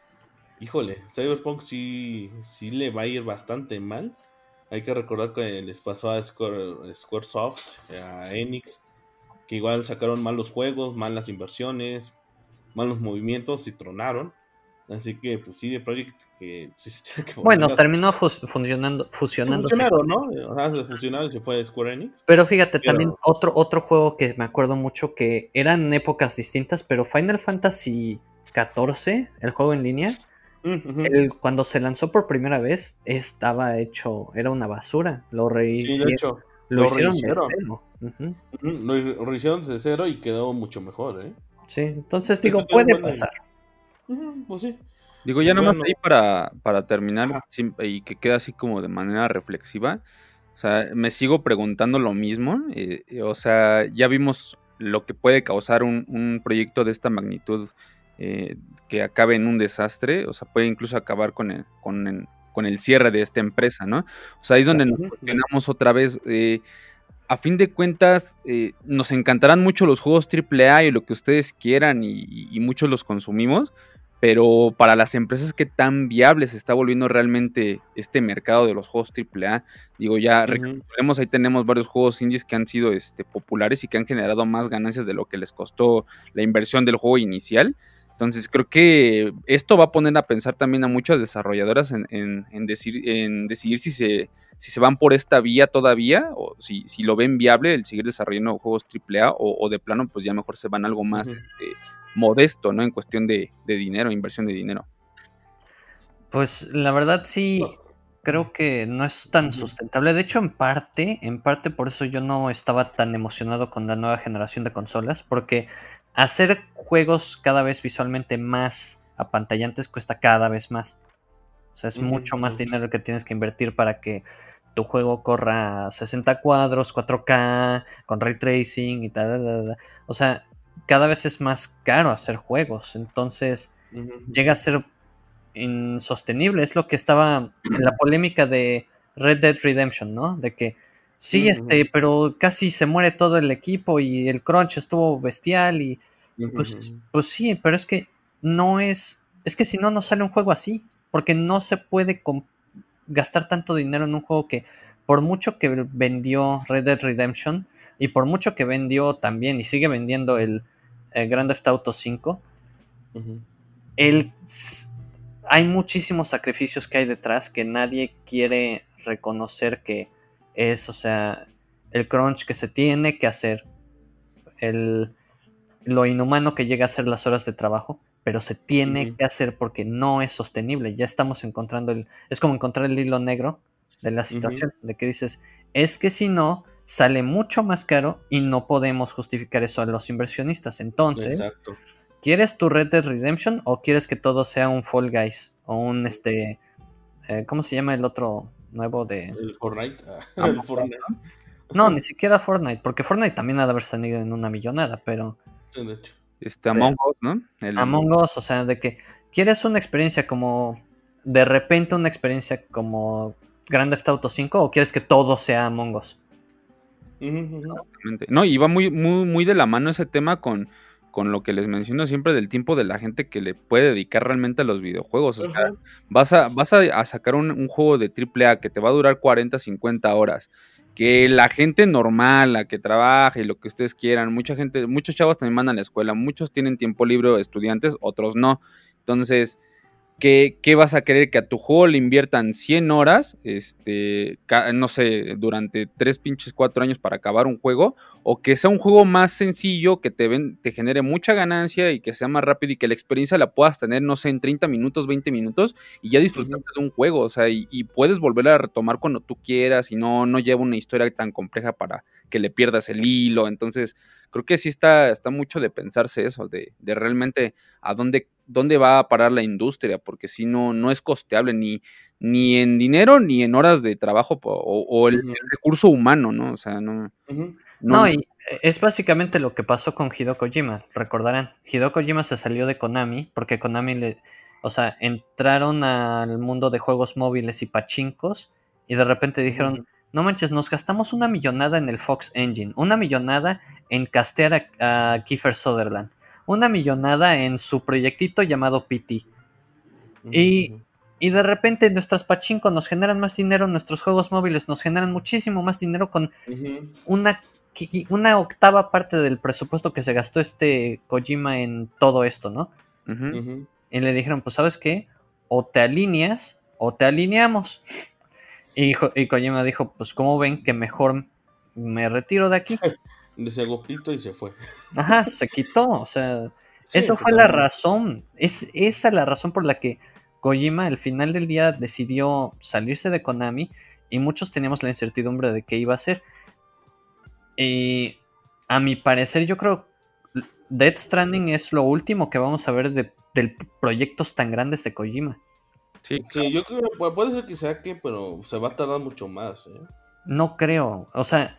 A: híjole, Cyberpunk sí, sí le va a ir bastante mal. Hay que recordar que les pasó a Square, Squaresoft, a Enix, que igual sacaron malos juegos, malas inversiones, malos movimientos y tronaron. Así que, pues sí, de Project que sí se tiene que
C: Bueno,
A: a-
C: terminó fus- funcionando,
A: se
C: fusionándose.
A: fusionaron, ¿no? O sea, se fusionaron y se fue Square Enix.
C: Pero fíjate,
A: Pero-
C: también otro, otro juego que me acuerdo mucho que eran épocas distintas, pero Final Fantasy XIV, el juego en línea, El- cuando se lanzó por primera vez, estaba hecho, era una basura. Lo,
A: Sí,
C: rehici-
A: de hecho,
C: lo
A: lo
C: hicieron de
A: rehicieron.
C: cero.
A: Lo rehicieron desde cero y quedó mucho mejor, ¿eh?
C: Sí, entonces digo, puede pasar.
A: Pues sí.
B: Digo, ya nomás
A: Bueno.
B: ahí para, para terminar y que quede así como de manera reflexiva. O sea, me sigo preguntando lo mismo. eh, eh, o sea, ya vimos lo que puede causar un, un proyecto de esta magnitud eh, que acabe en un desastre. O sea, puede incluso acabar con el, con el, con el cierre de esta empresa, ¿no? O sea, ahí es donde nos cuestionamos otra vez. eh, a fin de cuentas, eh, nos encantarán mucho los juegos AAA y lo que ustedes quieran y, muchos los consumimos, pero para las empresas, ¿qué tan viable se está volviendo realmente este mercado de los juegos AAA? Digo, ya recordemos, ahí tenemos varios juegos indies que han sido este, populares y que han generado más ganancias de lo que les costó la inversión del juego inicial. Entonces creo que esto va a poner a pensar también a muchas desarrolladoras en, en- en decir, en decidir si se, si se van por esta vía todavía o si, si lo ven viable el seguir desarrollando juegos AAA o, o de plano pues ya mejor se van algo más este, modesto, ¿no? En cuestión de, de dinero, inversión de dinero.
C: Pues la verdad sí, creo que no es tan sustentable. De hecho, en parte, en parte por eso yo no estaba tan emocionado con la nueva generación de consolas, porque hacer juegos cada vez visualmente más apantallantes cuesta cada vez más. O sea, es mucho más dinero que tienes que invertir para que tu juego corra a 60 cuadros, 4K, con ray tracing y tal. tal, tal, tal. O sea, cada vez es más caro hacer juegos. Entonces, llega a ser insostenible. Es lo que estaba en la polémica de Red Dead Redemption, ¿no? De que sí, este, pero casi se muere todo el equipo y el crunch estuvo bestial y Pues, pues sí, pero es que no es. Es que si no, no sale un juego así. Porque no se puede gastar tanto dinero en un juego que, por mucho que vendió Red Dead Redemption, y por mucho que vendió también y sigue vendiendo el, Grand Theft Auto 5, hay muchísimos sacrificios que hay detrás que nadie quiere reconocer que es, o sea, el crunch que se tiene que hacer, el, lo inhumano que llega a ser las horas de trabajo, pero se tiene que hacer porque no es sostenible. Ya estamos encontrando el. Es como encontrar el hilo negro de la situación, de que dices, es que si no, sale mucho más caro y no podemos justificar eso a los inversionistas. Entonces, ¿quieres tu Red Dead Redemption o quieres que todo sea un Fall Guys o un este. Eh, ¿Cómo se llama el otro nuevo de.
A: El Fortnite. Ah, el Fortnite.
C: No, ni siquiera Fortnite, porque Fortnite también ha de haber salido en una millonada, pero.
A: de hecho.
B: Este, Among Us, ¿no?
C: Among Us, o sea, de que quieres una experiencia como. De repente una experiencia como Grand Theft Auto 5 o quieres que todo sea Among Us.
B: Exactamente. No, y va muy, muy, muy de la mano ese tema con, con lo que les menciono siempre del tiempo de la gente que le puede dedicar realmente a los videojuegos. O sea, vas a, vas a, sacar un, un, juego de AAA que te va a durar 40, 50 horas que la gente normal, la que trabaja y lo que ustedes quieran, mucha gente, muchos chavos también mandan a la escuela, muchos tienen tiempo libre, estudiantes, otros no. Entonces, ¿Qué, vas a querer? ¿Que a tu juego le inviertan 100 horas, este, no sé, durante 3 pinches 4 años para acabar un juego? ¿O que sea un juego más sencillo, que te, te genere mucha ganancia y que sea más rápido y que la experiencia la puedas tener, no sé, en 30 minutos, 20 minutos y ya disfrutarte de un juego? O sea, y, puedes volver a retomar cuando tú quieras y no, no lleva una historia tan compleja para que le pierdas el hilo. Entonces, creo que sí está, está mucho de pensarse eso, de, de realmente a dónde dónde va a parar la industria, porque si no, no es costeable ni, ni en dinero ni en horas de trabajo o, el, recurso humano, ¿no? O sea, no.
C: no, y es básicamente lo que pasó con Hideo Kojima, recordarán. Hideo Kojima se salió de Konami porque Konami le. O sea, entraron al mundo de juegos móviles y pachincos y de repente dijeron. No manches, nos gastamos una millonada en el Fox Engine, una millonada en castear a, a Kiefer Sutherland una millonada en su proyectito llamado PT. Y, de repente nuestras pachinko nos generan más dinero, nuestros juegos móviles nos generan muchísimo más dinero con una, una octava parte del presupuesto que se gastó este Kojima en todo esto, ¿no? Y le dijeron, pues sabes qué, o te alineas o te alineamos. Y, y Kojima dijo, pues como ven que mejor me retiro de aquí.
A: se pito y se fue.
C: Ajá, se quitó. O sea, eso fue la razón. Es esa la razón por la que Kojima al final del día decidió salirse de Konami y muchos teníamos la incertidumbre de qué iba a hacer. Y a mi parecer, yo creo Dead Stranding es lo último que vamos a ver de, proyectos tan grandes de Kojima.
A: Sí, sí, yo creo que puede ser que saque, pero se va a tardar mucho más. ¿eh?
C: No creo. O sea,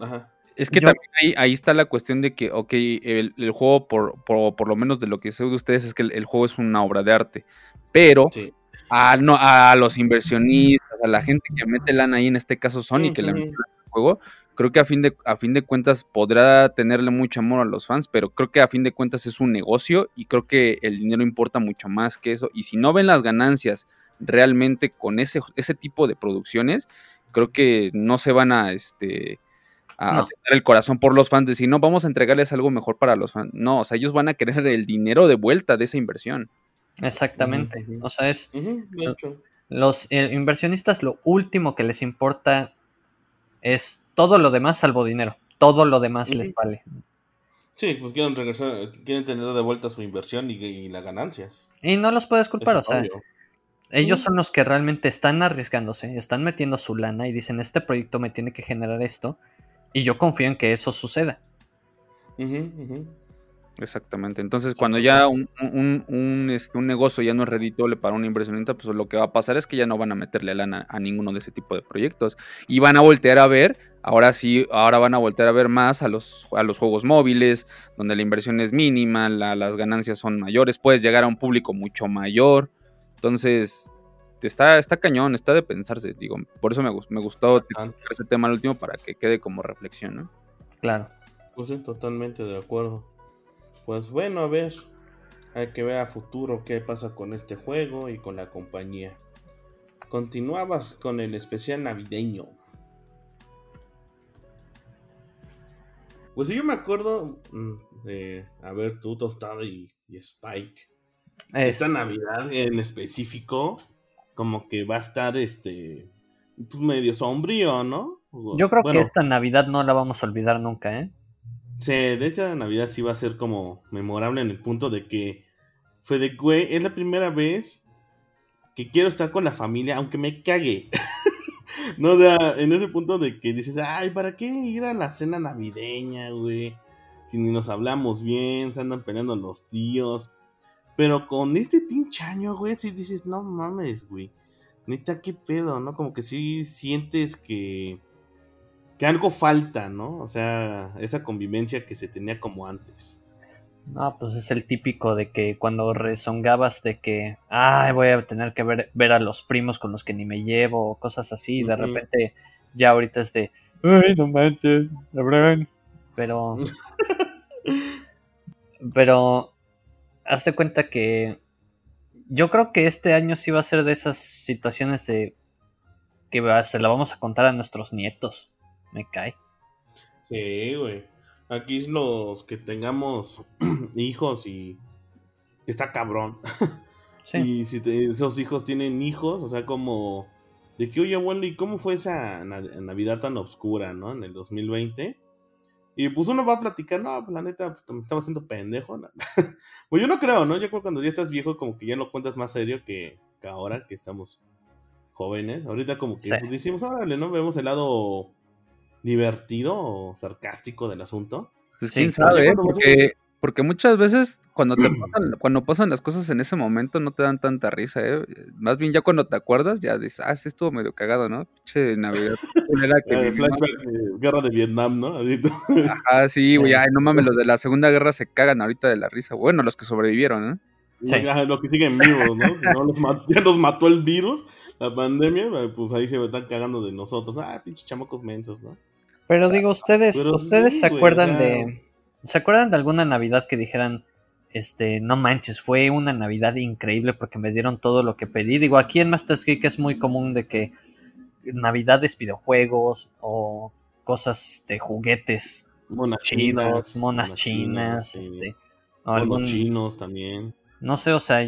A: Ajá.
B: Es que también ahí, está la cuestión de que, ok, el, juego, por, por, lo menos de lo que sé de ustedes, es que el, juego es una obra de arte. Pero a, no, a los inversionistas, a la gente que mete lana ahí, en este caso Sony, que le mete el juego, creo que a fin, de, a fin de cuentas podrá tenerle mucho amor a los fans, pero creo que a fin de cuentas es un negocio y creo que el dinero importa mucho más que eso. Y si no ven las ganancias realmente con ese, ese tipo de producciones, creo que no se van a, este, a, tener el corazón por los fans, decir, no, vamos a entregarles algo mejor para los fans. No, o sea, ellos van a querer el dinero de vuelta de esa inversión.
C: Exactamente. O sea, es. los eh, inversionistas lo último que les importa es todo lo demás salvo dinero. Todo lo demás les vale.
A: Sí, pues quieren regresar, quieren tener de vuelta su inversión y, las ganancias.
C: Y no los puedes culpar, o sea. Ellos son los que realmente están arriesgándose, están metiendo su lana y dicen, este proyecto me tiene que generar esto y yo confío en que eso suceda.
B: Exactamente. Entonces, cuando ya un, este, un, negocio ya no es redituable para un inversionista, pues lo que va a pasar es que ya no van a meterle lana a ninguno de ese tipo de proyectos. Y van a voltear a ver, ahora sí, ahora van a voltear a ver más a los, a los juegos móviles, donde la inversión es mínima, las ganancias son mayores, puedes llegar a un público mucho mayor. Entonces, está, está cañón, está de pensarse, digo, por eso me, me gustó ese tema al último para que quede como reflexión, ¿no?
C: Claro.
A: Pues sí, totalmente de acuerdo. pues bueno, a ver, hay que ver a futuro qué pasa con este juego y con la compañía. Continuabas con el especial navideño. Pues sí, yo me acuerdo mm, de, a ver, tú, Tostado y, y Spike. Esta Navidad en específico, como que va a estar este, pues medio sombrío, ¿no?
C: Yo creo que esta Navidad no la vamos a olvidar nunca, ¿eh?
A: Sí, de hecho, Navidad sí va a ser como memorable en el punto de que fue de, güey, es la primera vez que quiero estar con la familia, aunque me cague. no, o sea, en ese punto de que dices, ay, ¿para qué ir a la cena navideña, güey? Si ni nos hablamos bien, se andan peleando los tíos. Pero con este pinche año, güey, si dices, no mames, güey. Neta, qué pedo, ¿no? Como que sí sientes que que algo falta, ¿no? O sea, esa convivencia que se tenía como antes.
C: No, pues es el típico de que cuando rezongabas de que, ay, voy a tener que ver, ver a los primos con los que ni me llevo, o cosas así, y de repente ya ahorita es de, ay, no manches, Pero, pero, hazte cuenta que yo creo que este año sí va a ser de esas situaciones de que se la vamos a contar a nuestros nietos me cae.
A: Sí, güey. Aquí los que tengamos hijos y está cabrón. Sí. y si esos hijos tienen hijos, o sea, como de que, oye, bueno, ¿y cómo fue esa Navidad tan oscura, no? En el 2020. Y pues uno va a platicar, no, pues la neta, pues me estaba haciendo pendejo. pues yo no creo, ¿no? Yo creo que cuando ya estás viejo, como que ya lo cuentas más serio que, ahora que estamos jóvenes. Ahorita como que pues decimos, órale, ¿no? Vemos el lado divertido o sarcástico del asunto.
B: Pues sí, sabe, porque, porque muchas veces cuando te pasan, cuando pasan las cosas en ese momento no te dan tanta risa, ¿eh? Más bien ya cuando te acuerdas ya dices, ah, sí estuvo medio cagado, ¿no? Che, Navidad.
A: que flashback, guerra de Vietnam, ¿no?
B: Ajá, sí, güey, ay, no mames, los de la Segunda Guerra se cagan ahorita de la risa. Bueno, los que sobrevivieron, ¿eh?
A: Sí. Los que siguen vivos, ¿no? ya los mató el virus, la pandemia, pues ahí se están cagando de nosotros. Ah, pinches chamacos mensos, ¿no?
C: Pero digo, ustedes, ustedes se acuerdan de. ¿Se acuerdan de alguna Navidad que dijeran, este, no manches, fue una Navidad increíble porque me dieron todo lo que pedí? Digo, aquí en Masters Geek es muy común de que Navidades videojuegos o cosas de juguetes
A: monas chinas,
C: monas, chinas, este,
A: chinos también.
C: No sé, o sea,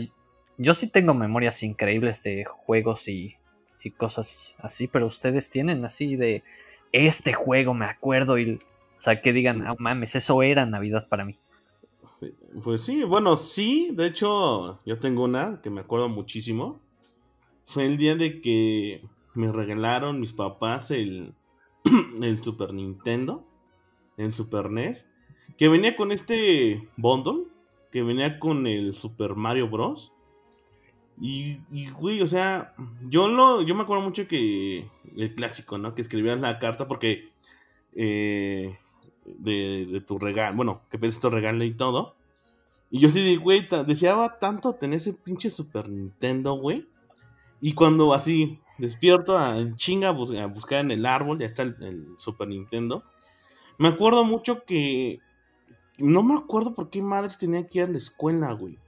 C: yo sí tengo memorias increíbles de juegos y, y cosas así, pero ustedes tienen así de este juego me acuerdo y, o sea, que digan, ah, mames, eso era Navidad para mí.
A: Pues sí, bueno, sí, de hecho, yo tengo una que me acuerdo muchísimo. Fue el día de que me regalaron mis papás el, el Super Nintendo, el Super NES, que venía con este bundle, que venía con el Super Mario Bros. Y, y, güey, o sea, yo lo, yo me acuerdo mucho que el clásico, ¿no? Que escribías la carta porque eh, de, tu regalo, bueno, que pediste tu regalo y todo. Y yo sí, güey, deseaba tanto tener ese pinche Super Nintendo, güey. Y cuando así despierto a, chinga a, buscar en el árbol, ya está el Super Nintendo. Me acuerdo mucho que no me acuerdo por qué madres tenía que ir a la escuela, güey.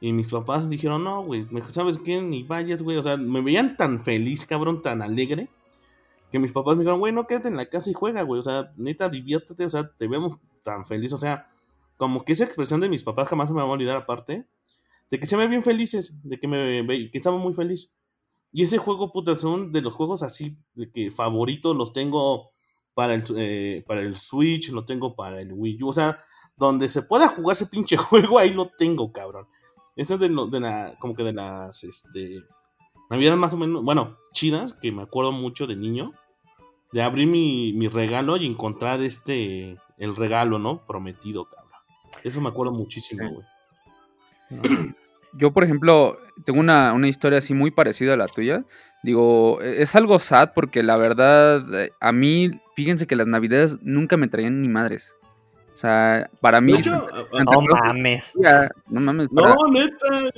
A: Y mis papás dijeron, no, güey, ¿sabes qué? Ni vayas, güey. O sea, me veían tan feliz, cabrón, tan alegre. Que mis papás me dijeron, güey, no quédate en la casa y juega, güey. O sea, neta, diviértete. O sea, te vemos tan feliz. O sea, como que esa expresión de mis papás jamás me va a olvidar aparte. De que se ven bien felices. De que me que estaba muy feliz. Y ese juego, puta, son de los juegos así de que favoritos. Los tengo para el, eh, para el Switch, lo tengo para el Wii U. O sea, donde se pueda jugar ese pinche juego, ahí lo tengo, cabrón. Eso es de, de la, como que de las, este, navidades más o menos, bueno, chidas, que me acuerdo mucho de niño, de abrir mi, mi regalo y encontrar este, el regalo, ¿no? Prometido, cabrón. Eso me acuerdo muchísimo, güey.
B: Yo, por ejemplo, tengo una, una, historia así muy parecida a la tuya. Digo, e, es algo sad porque la verdad, eh, a mí, fíjense que las navidades nunca me traían ni madres. O sea, para mí.
C: no mames.
B: no mames.
A: No, neta.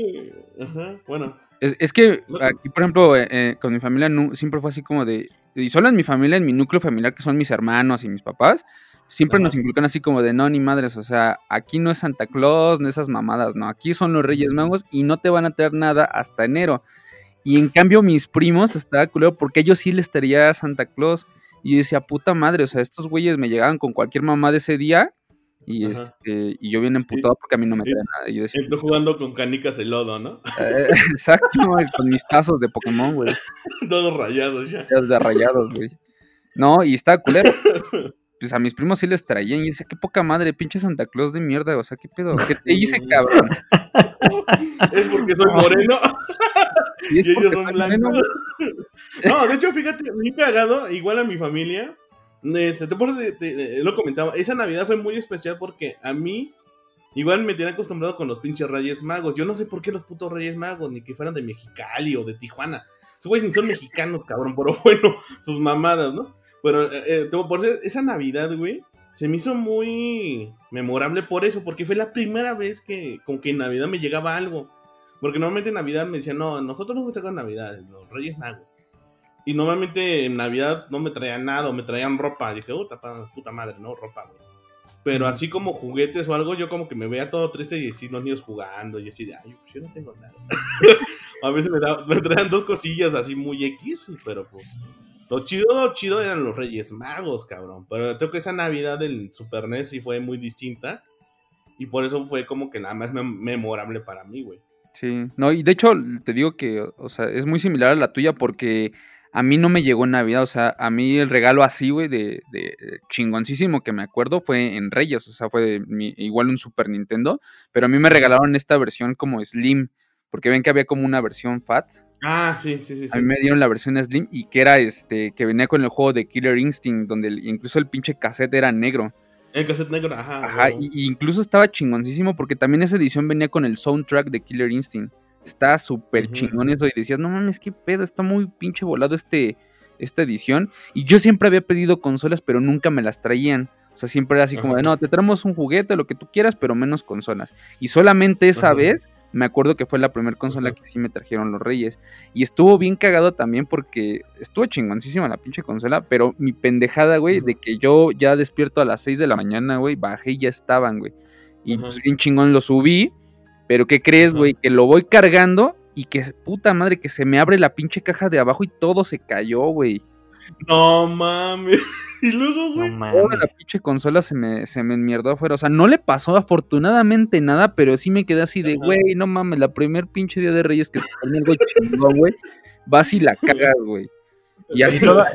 A: Ajá, bueno.
B: Es, que aquí, por ejemplo, eh, eh, con mi familia siempre fue así como de. Y solo en mi familia, en mi núcleo familiar, que son mis hermanos y mis papás, siempre nos inculcan así como de no, ni madres, o sea, aquí no es Santa Claus, no esas mamadas, no, aquí son los Reyes Magos y no te van a traer nada hasta enero. Y en cambio mis primos estaba culero porque ellos sí les traía Santa Claus. Y yo decía, puta madre, o sea, estos güeyes me llegaban con cualquier mamá de ese día y,
A: Ajá.
B: este, y yo bien emputado porque a mí no me traen nada. Yo decía,
A: Y tú jugando con canicas de lodo, ¿no?
B: "Eh, exacto, con mis tazos de Pokémon, güey,
A: Todos rayados ya.
B: de rayados, güey. No, y estaba culero. Pues a mis primos sí les traían y yo decía, qué poca madre, pinche Santa Claus de mierda, o sea, qué pedo, ¿qué te hice, cabrón?
A: Es porque soy moreno
B: Y es
A: y ellos
B: porque
A: son
B: soy moreno,
A: blancos. No, de hecho, fíjate, muy cagado, igual a mi familia. Este, lo comentaba. Esa Navidad fue muy especial porque a mí, igual me tenía acostumbrado con los pinches Reyes Magos. Yo no sé por qué los putos Reyes Magos, ni que fueran de Mexicali o de Tijuana. Esos güeyes ni son mexicanos, cabrón, pero bueno, sus mamadas, ¿no? Pero eh, eh, por eso, esa Navidad, güey, se me hizo muy memorable por eso, porque fue la primera vez que, como que en Navidad me llegaba algo. Porque normalmente en Navidad me decían, no, nosotros no festejamos Navidad, los Reyes Magos. Y normalmente en Navidad no me traían nada, o me traían ropa. Dije, puta, pa- puta madre, no, ropa, güey. Pero así como juguetes o algo, yo como que me veía todo triste y así los niños jugando y así de, ay, pues yo no tengo nada. a veces me, da- me traían dos cosillas así muy X, pero pues... Lo chido, lo chido eran los Reyes Magos, cabrón. Pero creo que esa Navidad del Super NES sí fue muy distinta. Y por eso fue como que la más mem- memorable para mí, güey.
B: Sí, no, y de hecho te digo que, o sea, es muy similar a la tuya porque a mí no me llegó en Navidad, o sea, a mí el regalo así, güey, de, de chingoncísimo que me acuerdo fue en Reyes, o sea, fue de mi- igual un Super Nintendo, pero a mí me regalaron esta versión como Slim, porque ven que había como una versión Fat,
A: Ah, sí, sí, sí.
B: a
A: sí.
B: mí me dieron la versión Slim y que era este, que venía con el juego de Killer Instinct, donde el- incluso el pinche cassette era negro.
A: El cassette negro, ajá.
B: Ajá, y, y incluso estaba chingoncísimo porque también esa edición venía con el soundtrack de Killer Instinct. Estaba súper
A: Ujú.
B: chingón eso y decías, no mames, qué pedo, está muy pinche volado este, esta edición. Y yo siempre había pedido consolas, pero nunca me las traían. O sea, siempre era así como de, no, te traemos un juguete, lo que tú quieras, pero menos consolas. Y solamente esa
A: Ajá.
B: vez me acuerdo que fue la primera consola
A: Ajá.
B: que sí me trajeron los Reyes. Y estuvo bien cagado también porque estuvo chingoncísima la pinche consola, pero mi pendejada, güey, de que yo ya despierto a las 6 de la mañana, güey, bajé y ya estaban, güey. Y pues bien chingón lo subí, pero ¿qué crees, güey? Que lo voy cargando y que puta madre que se me abre la pinche caja de abajo y todo se cayó, güey.
A: No mames. Y luego,
C: No
A: güey.
B: Toda la pinche consola se me, se me enmierdó afuera. O sea, no le pasó afortunadamente nada, pero sí me quedé así de, güey, no mames, la primer pinche día de Reyes que te pone algo chingón, güey. Vas y la cagas, güey. Y así.
C: toda-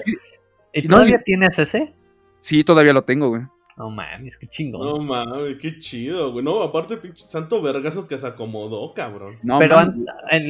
C: ¿Y
B: No,
C: todavía
B: y-
C: tienes ese?
B: Sí, todavía lo tengo, güey.
C: No mames, qué chingón.
A: No mames, qué chido, güey. No, aparte, pinche santo vergazo que se acomodó, cabrón.
B: No,
C: Pero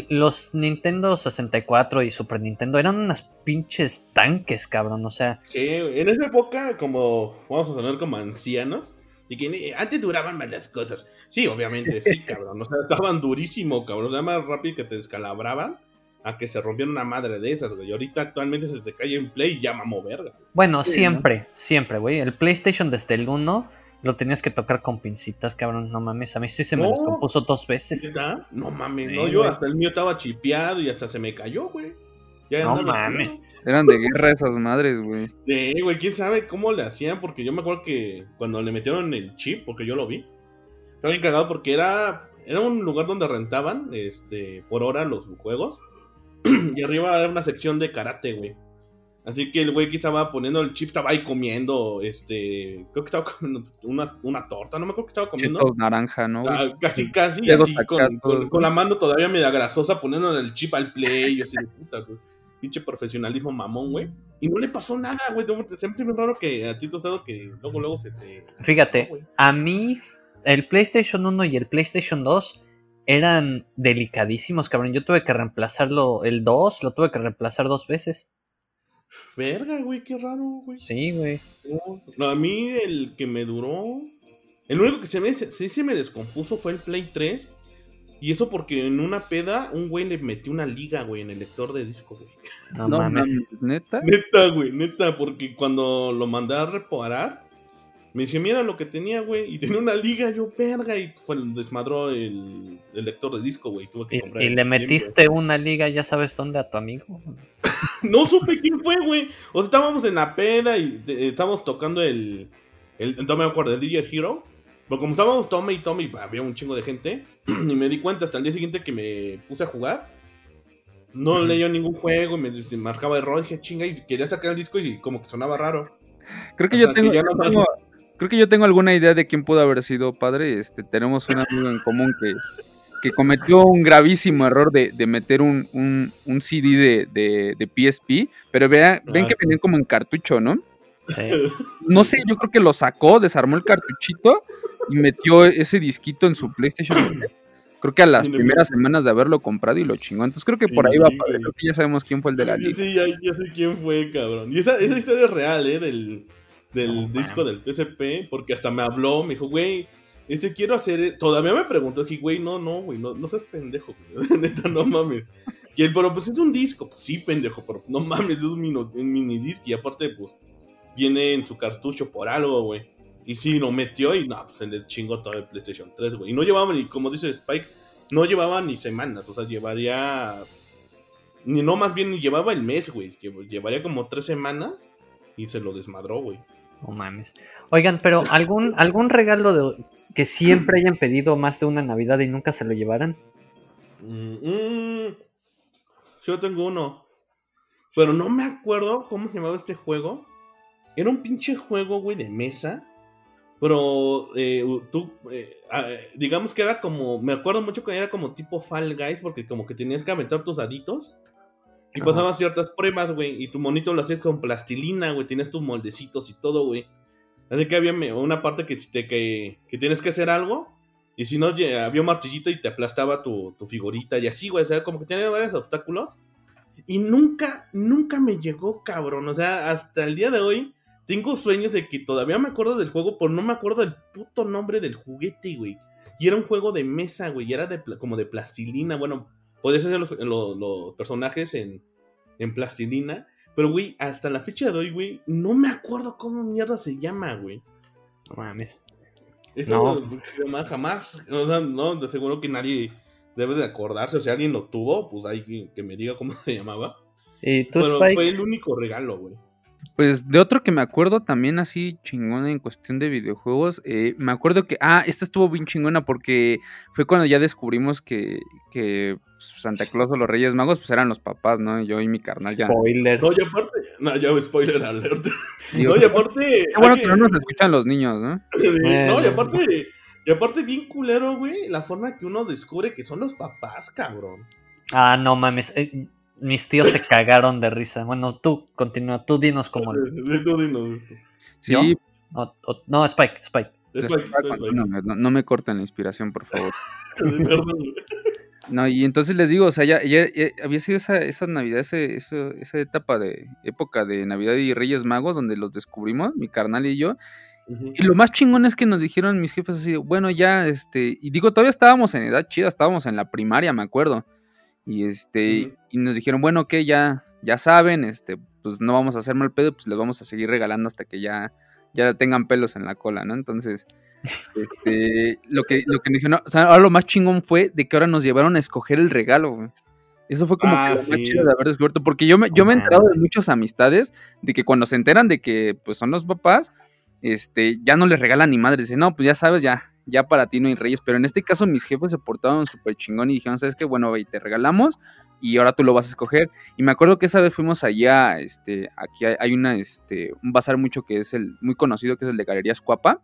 C: los Nintendo 64 y Super Nintendo eran unas pinches tanques, cabrón. O sea,
A: Sí. En esa época, como vamos a sonar como ancianos, y que antes duraban más las cosas. Sí, obviamente, sí, cabrón. O sea, estaban durísimo, cabrón. O sea, más rápido que te descalabraban a que se rompieran una madre de esas, güey. Y ahorita actualmente se te cae en play y ya mamó verga.
C: bueno,
B: Sí,
C: siempre, siempre, güey. El PlayStation desde el 1 lo tenías que tocar con pincitas, cabrón. No mames, a mí sí se me
A: No.
C: descompuso dos veces.
A: No mames,
C: Sí,
A: no, yo
C: güey.
A: hasta el mío estaba chipeado y hasta se me cayó, güey. Ya
C: No mames.
B: eran de guerra esas madres, güey.
A: Sí, güey, quién sabe cómo le hacían, porque yo me acuerdo que cuando le metieron el chip, porque yo lo vi, estaba bien cagado porque era, era un lugar donde rentaban este, por hora los juegos. y arriba era una sección de karate, güey. Así que el güey que estaba poniendo el chip estaba ahí comiendo, este, creo que estaba comiendo una, una torta, no me acuerdo que estaba comiendo.
B: Chetos naranja, ¿no? güey?
A: Ah, casi, casi, así, con,
B: todo,
A: con- con la mano todavía media grasosa, poniendo el chip al play, yo así de puta, güey. Pinche profesionalismo mamón, güey. Y no le pasó nada, güey. Siempre se me raro que a ti te ha dado que luego, luego se te.
C: Fíjate,
A: No,
C: a mí el PlayStation 1 y el PlayStation 2 eran delicadísimos, cabrón. Yo tuve que reemplazarlo, el 2 lo tuve que reemplazar dos veces.
A: Verga, güey, qué raro, güey.
C: Sí, güey.
A: No, a mí el que me duró. El único que se me, sí se me descompuso fue el Play 3. Y eso porque en una peda un güey le metió una liga, güey, en el lector de disco, güey.
C: No,
B: No
C: mames,
B: neta.
A: Neta, güey, neta, porque cuando lo mandé a reparar, me dice, mira lo que tenía, güey, y tenía una liga, yo, verga, y fue, desmadró el, el lector de disco, güey, tuve que
C: Y,
A: comprar
C: y le metiste una liga, ya sabes dónde, a tu amigo.
A: No supe quién fue, güey, o sea, estábamos en la peda y eh, estábamos tocando el, El, no me acuerdo, el DJ Hero. Pero como estábamos tome y tome y había un chingo de gente, y me di cuenta hasta el día siguiente que me puse a jugar, no leía ningún juego, y me, me marcaba error, dije chinga, y quería sacar el disco y como que sonaba raro.
B: Creo que, yo tengo, creo que yo tengo alguna idea de quién pudo haber sido padre. Este, tenemos un amigo en común que, que cometió un gravísimo error de, de meter un, un, un CD de, de, PSP, pero vean, ven que venían como en cartucho, ¿no? No sé, yo creo que lo sacó, desarmó el cartuchito y metió ese disquito en su PlayStation. Creo que a las primeras semanas de haberlo comprado y lo chingó. Entonces creo que por ahí va, padre. Creo que ya sabemos quién fue el de la
A: liga. Sí, ya, ya, sé quién fue, cabrón. Y esa, esa historia es real, ¿eh? Del, del disco del PSP, porque hasta me habló, me dijo, güey, este quiero hacer. Todavía me preguntó, dije, güey, no, no, güey, no, no seas pendejo, güey. Neta, no mames. Y él, pero pues es un disco, pues sí, pendejo, pero no mames, es un mini, un mini disco. Y aparte, pues, viene en su cartucho por algo, güey. Y sí, lo metió y no, pues se le chingó todo el PlayStation 3, güey. Y no llevaba ni, como dice Spike, no llevaba ni semanas, o sea, llevaría. Ni no, más bien ni llevaba el mes, güey. Llevaría como tres semanas y se lo desmadró, güey.
C: No mames. Oigan, pero ¿algún, algún regalo de, que siempre hayan pedido más de una Navidad y nunca se lo llevaran?
A: Mm, yo tengo uno. Pero no me acuerdo cómo se llamaba este juego. Era un pinche juego, güey, de mesa. Pero eh, tú, eh, digamos que era como, me acuerdo mucho que era como tipo Fall Guys, porque como que tenías que aventar tus daditos. Y pasabas ciertas pruebas, güey. Y tu monito lo hacías con plastilina, güey. Tienes tus moldecitos y todo, güey. Así que había una parte que, te, que, que tienes que hacer algo. Y si no, había un martillito y te aplastaba tu, tu figurita y así, güey. O sea, como que tenía varios obstáculos. Y nunca, nunca me llegó, cabrón. O sea, hasta el día de hoy tengo sueños de que todavía me acuerdo del juego, pero no me acuerdo del puto nombre del juguete, güey. Y era un juego de mesa, güey. Y era de, como de plastilina. Bueno, podías hacer los, personajes en, en plastilina. Pero, güey, hasta la fecha de hoy, güey, no me acuerdo cómo mierda se llama, güey.
C: No mames.
A: Eso no. jamás, o sea, no, de seguro que nadie debe de acordarse. O sea, alguien lo tuvo, pues hay que, me diga cómo se llamaba.
C: ¿Y tú,
A: Pero fue el único regalo, güey.
B: Pues de otro que me acuerdo también así chingona en cuestión de videojuegos, eh, me acuerdo que, ah, esta estuvo bien chingona porque fue cuando ya descubrimos que, que pues, Santa Claus o los Reyes Magos pues eran los papás, ¿no? Yo y mi carnal ya.
C: Spoilers.
A: No, y aparte, no, ya spoiler alert. no, y aparte...
B: Qué bueno que no nos escuchan los niños, ¿no?
A: no, y aparte, y aparte bien culero, güey, la forma que uno descubre que son los papás, cabrón.
C: Ah, no mames. Eh, mis tíos se cagaron de risa. Bueno, tú continúa, tú dinos cómo.
A: Tú dinos.
B: Sí.
C: no, Spike, Spike.
B: No, me corten la inspiración, por favor. no, y entonces les digo, o sea, ya, había sido esa, esa Navidad, ese, esa etapa de época de Navidad y Reyes Magos, donde los descubrimos, mi carnal y yo. Y lo más chingón es que nos dijeron mis jefes así, bueno, ya, este, y digo, todavía estábamos en edad chida, estábamos en la primaria, me acuerdo. Y este, y nos dijeron, bueno, que ya, ya saben, este, pues no vamos a hacer mal pedo, pues les vamos a seguir regalando hasta que ya, ya tengan pelos en la cola, ¿no? Entonces, este, lo que, lo que nos dijeron, o sea, ahora lo más chingón fue de que ahora nos llevaron a escoger el regalo, Eso fue como ah, que lo más chido de haber descubierto, porque yo me, yo me he enterado de muchas amistades de que cuando se enteran de que pues son los papás, este, ya no les regalan ni madre, dicen, no, pues ya sabes, ya, ya para ti no hay reyes. Pero en este caso mis jefes se portaban súper chingón y dijeron, ¿sabes qué? Bueno, te regalamos y ahora tú lo vas a escoger. Y me acuerdo que esa vez fuimos allá, este, aquí hay, una, este, un bazar mucho que es el, muy conocido, que es el de Galerías Cuapa,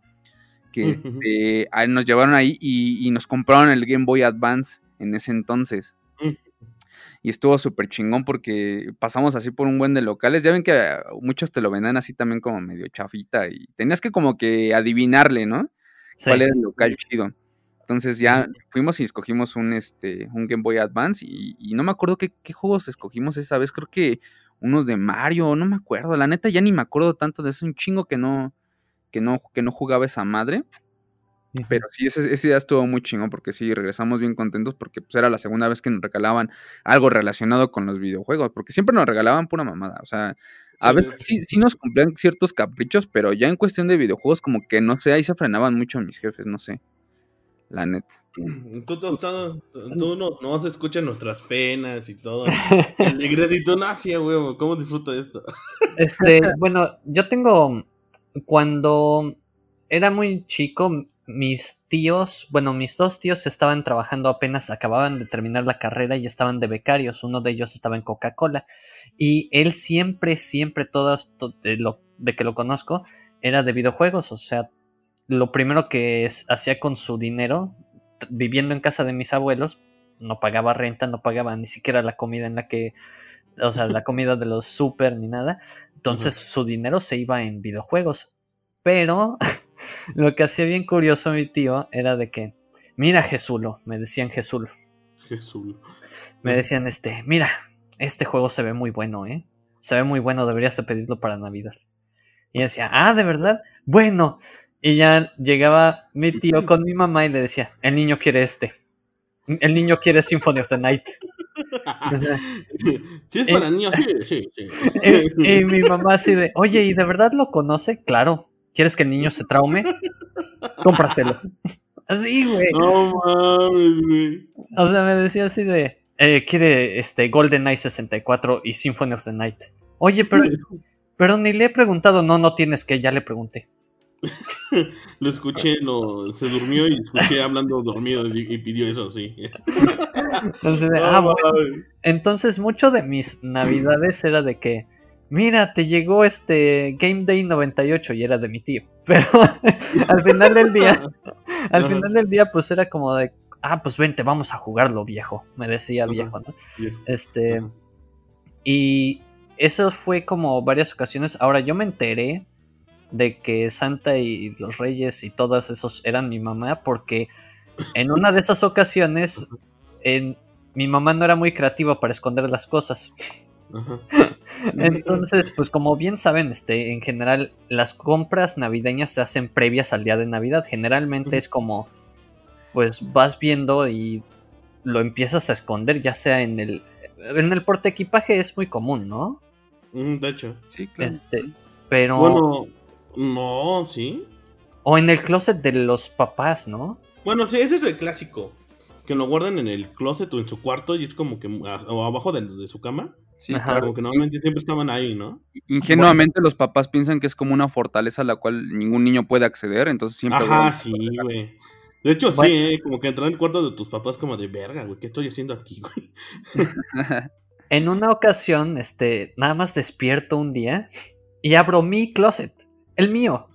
B: que este, nos llevaron ahí y, nos compraron el Game Boy Advance en ese entonces. Y estuvo súper chingón porque pasamos así por un buen de locales. Ya ven que muchos te lo venden así también como medio chafita y tenías que como que adivinarle, ¿no? Cuál era el local chido. Entonces ya fuimos y escogimos un, este, un Game Boy Advance y, no me acuerdo qué, juegos escogimos esa vez, creo que unos de Mario, no me acuerdo, la neta ya ni me acuerdo tanto de eso, un chingo que no, que no, que no jugaba esa madre. Pero sí, ese, ese, día estuvo muy chingón porque sí, regresamos bien contentos porque pues, era la segunda vez que nos regalaban algo relacionado con los videojuegos, porque siempre nos regalaban pura mamada, o sea, a ver, sí, sí nos cumplían ciertos caprichos, pero ya en cuestión de videojuegos, como que no sé, ahí se frenaban mucho mis jefes, no sé. La neta.
A: Tú, tú, tú, no, no escuchas nuestras penas y todo. Alegres y tú, no, sí, güey, ¿cómo disfruto esto?
C: Este, bueno, yo tengo. Cuando era muy chico. Mis tíos, bueno, mis dos tíos estaban trabajando apenas, acababan de terminar la carrera y estaban de becarios. Uno de ellos estaba en Coca-Cola. Y él siempre, siempre, todas, de, lo, de que lo conozco, era de videojuegos. O sea, lo primero que hacía con su dinero, viviendo en casa de mis abuelos, no pagaba renta, no pagaba ni siquiera la comida en la que, o sea, la comida de los super ni nada. Entonces su dinero se iba en videojuegos. Pero lo que hacía bien curioso mi tío era de que, mira Jesulo, me decían Jesulo.
A: Jesulo.
C: Me decían este, mira, este juego se ve muy bueno, ¿eh? Se ve muy bueno, deberías de pedirlo para Navidad. Y decía, ah, ¿de verdad? Bueno. Y ya llegaba mi tío con mi mamá y le decía, el niño quiere este. El niño quiere Symphony of the Night.
A: Si es para niños, sí, sí, sí.
C: Y, mi mamá así de, oye, ¿y de verdad lo conoce? Claro. ¿Quieres que el niño se traume? Cómpraselo. Así, güey.
A: No mames, güey.
C: O sea, me decía así de, eh, quiere este Golden Eye 64 y Symphony of the Night. Oye, pero, pero ni le he preguntado, no, no tienes que, ya le pregunté.
A: lo escuché, lo, se durmió y escuché hablando dormido y, pidió eso, sí.
C: Entonces, ah, Entonces, mucho de mis navidades era de que, mira, te llegó este Game Day 98 y era de mi tío. Pero al final del día, al final del día, pues era como de, ah, pues vente, vamos a jugarlo, viejo, me decía viejo, ¿no? Este, y eso fue como varias ocasiones. Ahora, yo me enteré de que Santa y los Reyes y todos esos eran mi mamá, porque en una de esas ocasiones en, mi mamá no era muy creativa para esconder las cosas. Entonces, pues como bien saben, este, en general las compras navideñas se hacen previas al día de Navidad. Generalmente es como, pues vas viendo y lo empiezas a esconder, ya sea en el, en el porte equipaje es muy común, ¿no?
A: de hecho,
B: sí, claro.
C: Este, pero
A: bueno, no, sí.
C: O en el closet de los papás, ¿no?
A: Bueno, sí, ese es el clásico. Que lo guardan en el closet o en su cuarto y es como que o abajo de, su cama. Sí, Como que normalmente siempre estaban ahí, ¿no?
B: Ingenuamente los papás piensan que es como una fortaleza a la cual ningún niño puede acceder, entonces siempre...
A: Ajá, sí, güey. De hecho, sí, ¿eh? como que entrar en el cuarto de tus papás como de verga, güey, ¿qué estoy haciendo aquí, güey?
C: en una ocasión, este, nada más despierto un día y abro mi closet. El mío.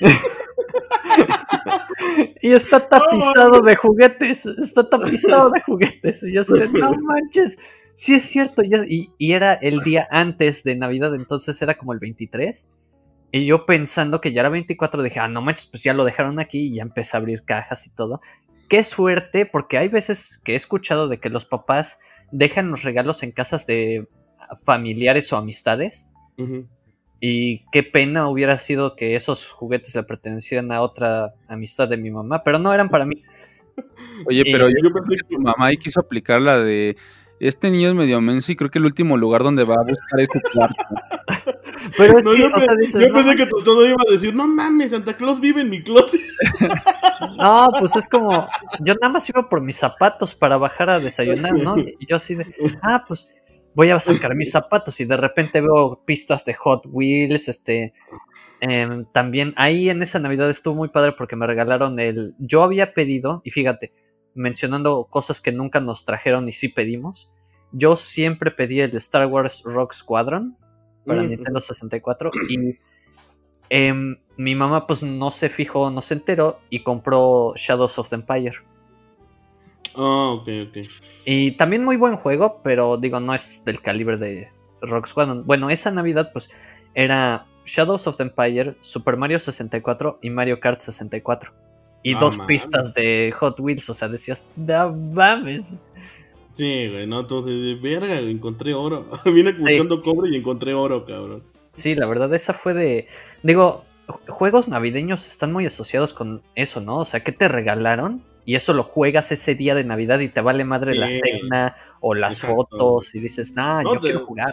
C: y está tapizado de juguetes. Está tapizado de juguetes. Y yo sé, no manches. Sí es cierto. Y, y, era el día antes de Navidad, entonces era como el 23. Y yo pensando que ya era 24, dije, ah, no manches, pues ya lo dejaron aquí y ya empecé a abrir cajas y todo. Qué suerte, porque hay veces que he escuchado de que los papás dejan los regalos en casas de familiares o amistades. Y qué pena hubiera sido que esos juguetes le pertenecieran a otra amistad de mi mamá, pero no eran para mí.
B: Oye, pero yo pensé que tu mamá ahí quiso aplicar la de este niño es medio menso y creo que el último lugar donde va a buscar es tu cuarto.
A: Pero es que, yo, pensé que todo iba a decir, no mames, Santa Claus vive en mi closet.
C: No, pues es como, yo nada más iba por mis zapatos para bajar a desayunar, ¿no? Y yo así de, ah, pues voy a sacar mis zapatos y de repente veo pistas de Hot Wheels, este... Em, también ahí en esa Navidad estuvo muy padre porque me regalaron el... Yo había pedido, y fíjate, mencionando cosas que nunca nos trajeron y sí pedimos, yo siempre pedí el Star Wars Rock Squadron para Nintendo 64 y em, mi mamá pues no se fijó, no se enteró y compró Shadows of the Empire.
A: Ah, ok, ok.
C: Y también muy buen juego, pero digo, no es del calibre de Rock Squadron. Bueno, esa Navidad, pues, era Shadows of the Empire, Super Mario 64 y Mario Kart 64. Y dos pistas de Hot Wheels, o sea, decías, no mames.
A: Sí, güey, no, entonces, de verga, encontré oro. Vine buscando cobre y encontré oro, cabrón.
C: Sí, la verdad, esa fue de. Digo, juegos navideños están muy asociados con eso, ¿no? O sea, ¿qué te regalaron? y eso lo juegas ese día de Navidad y te vale madre la cena o las fotos y dices, nah, yo quiero jugar.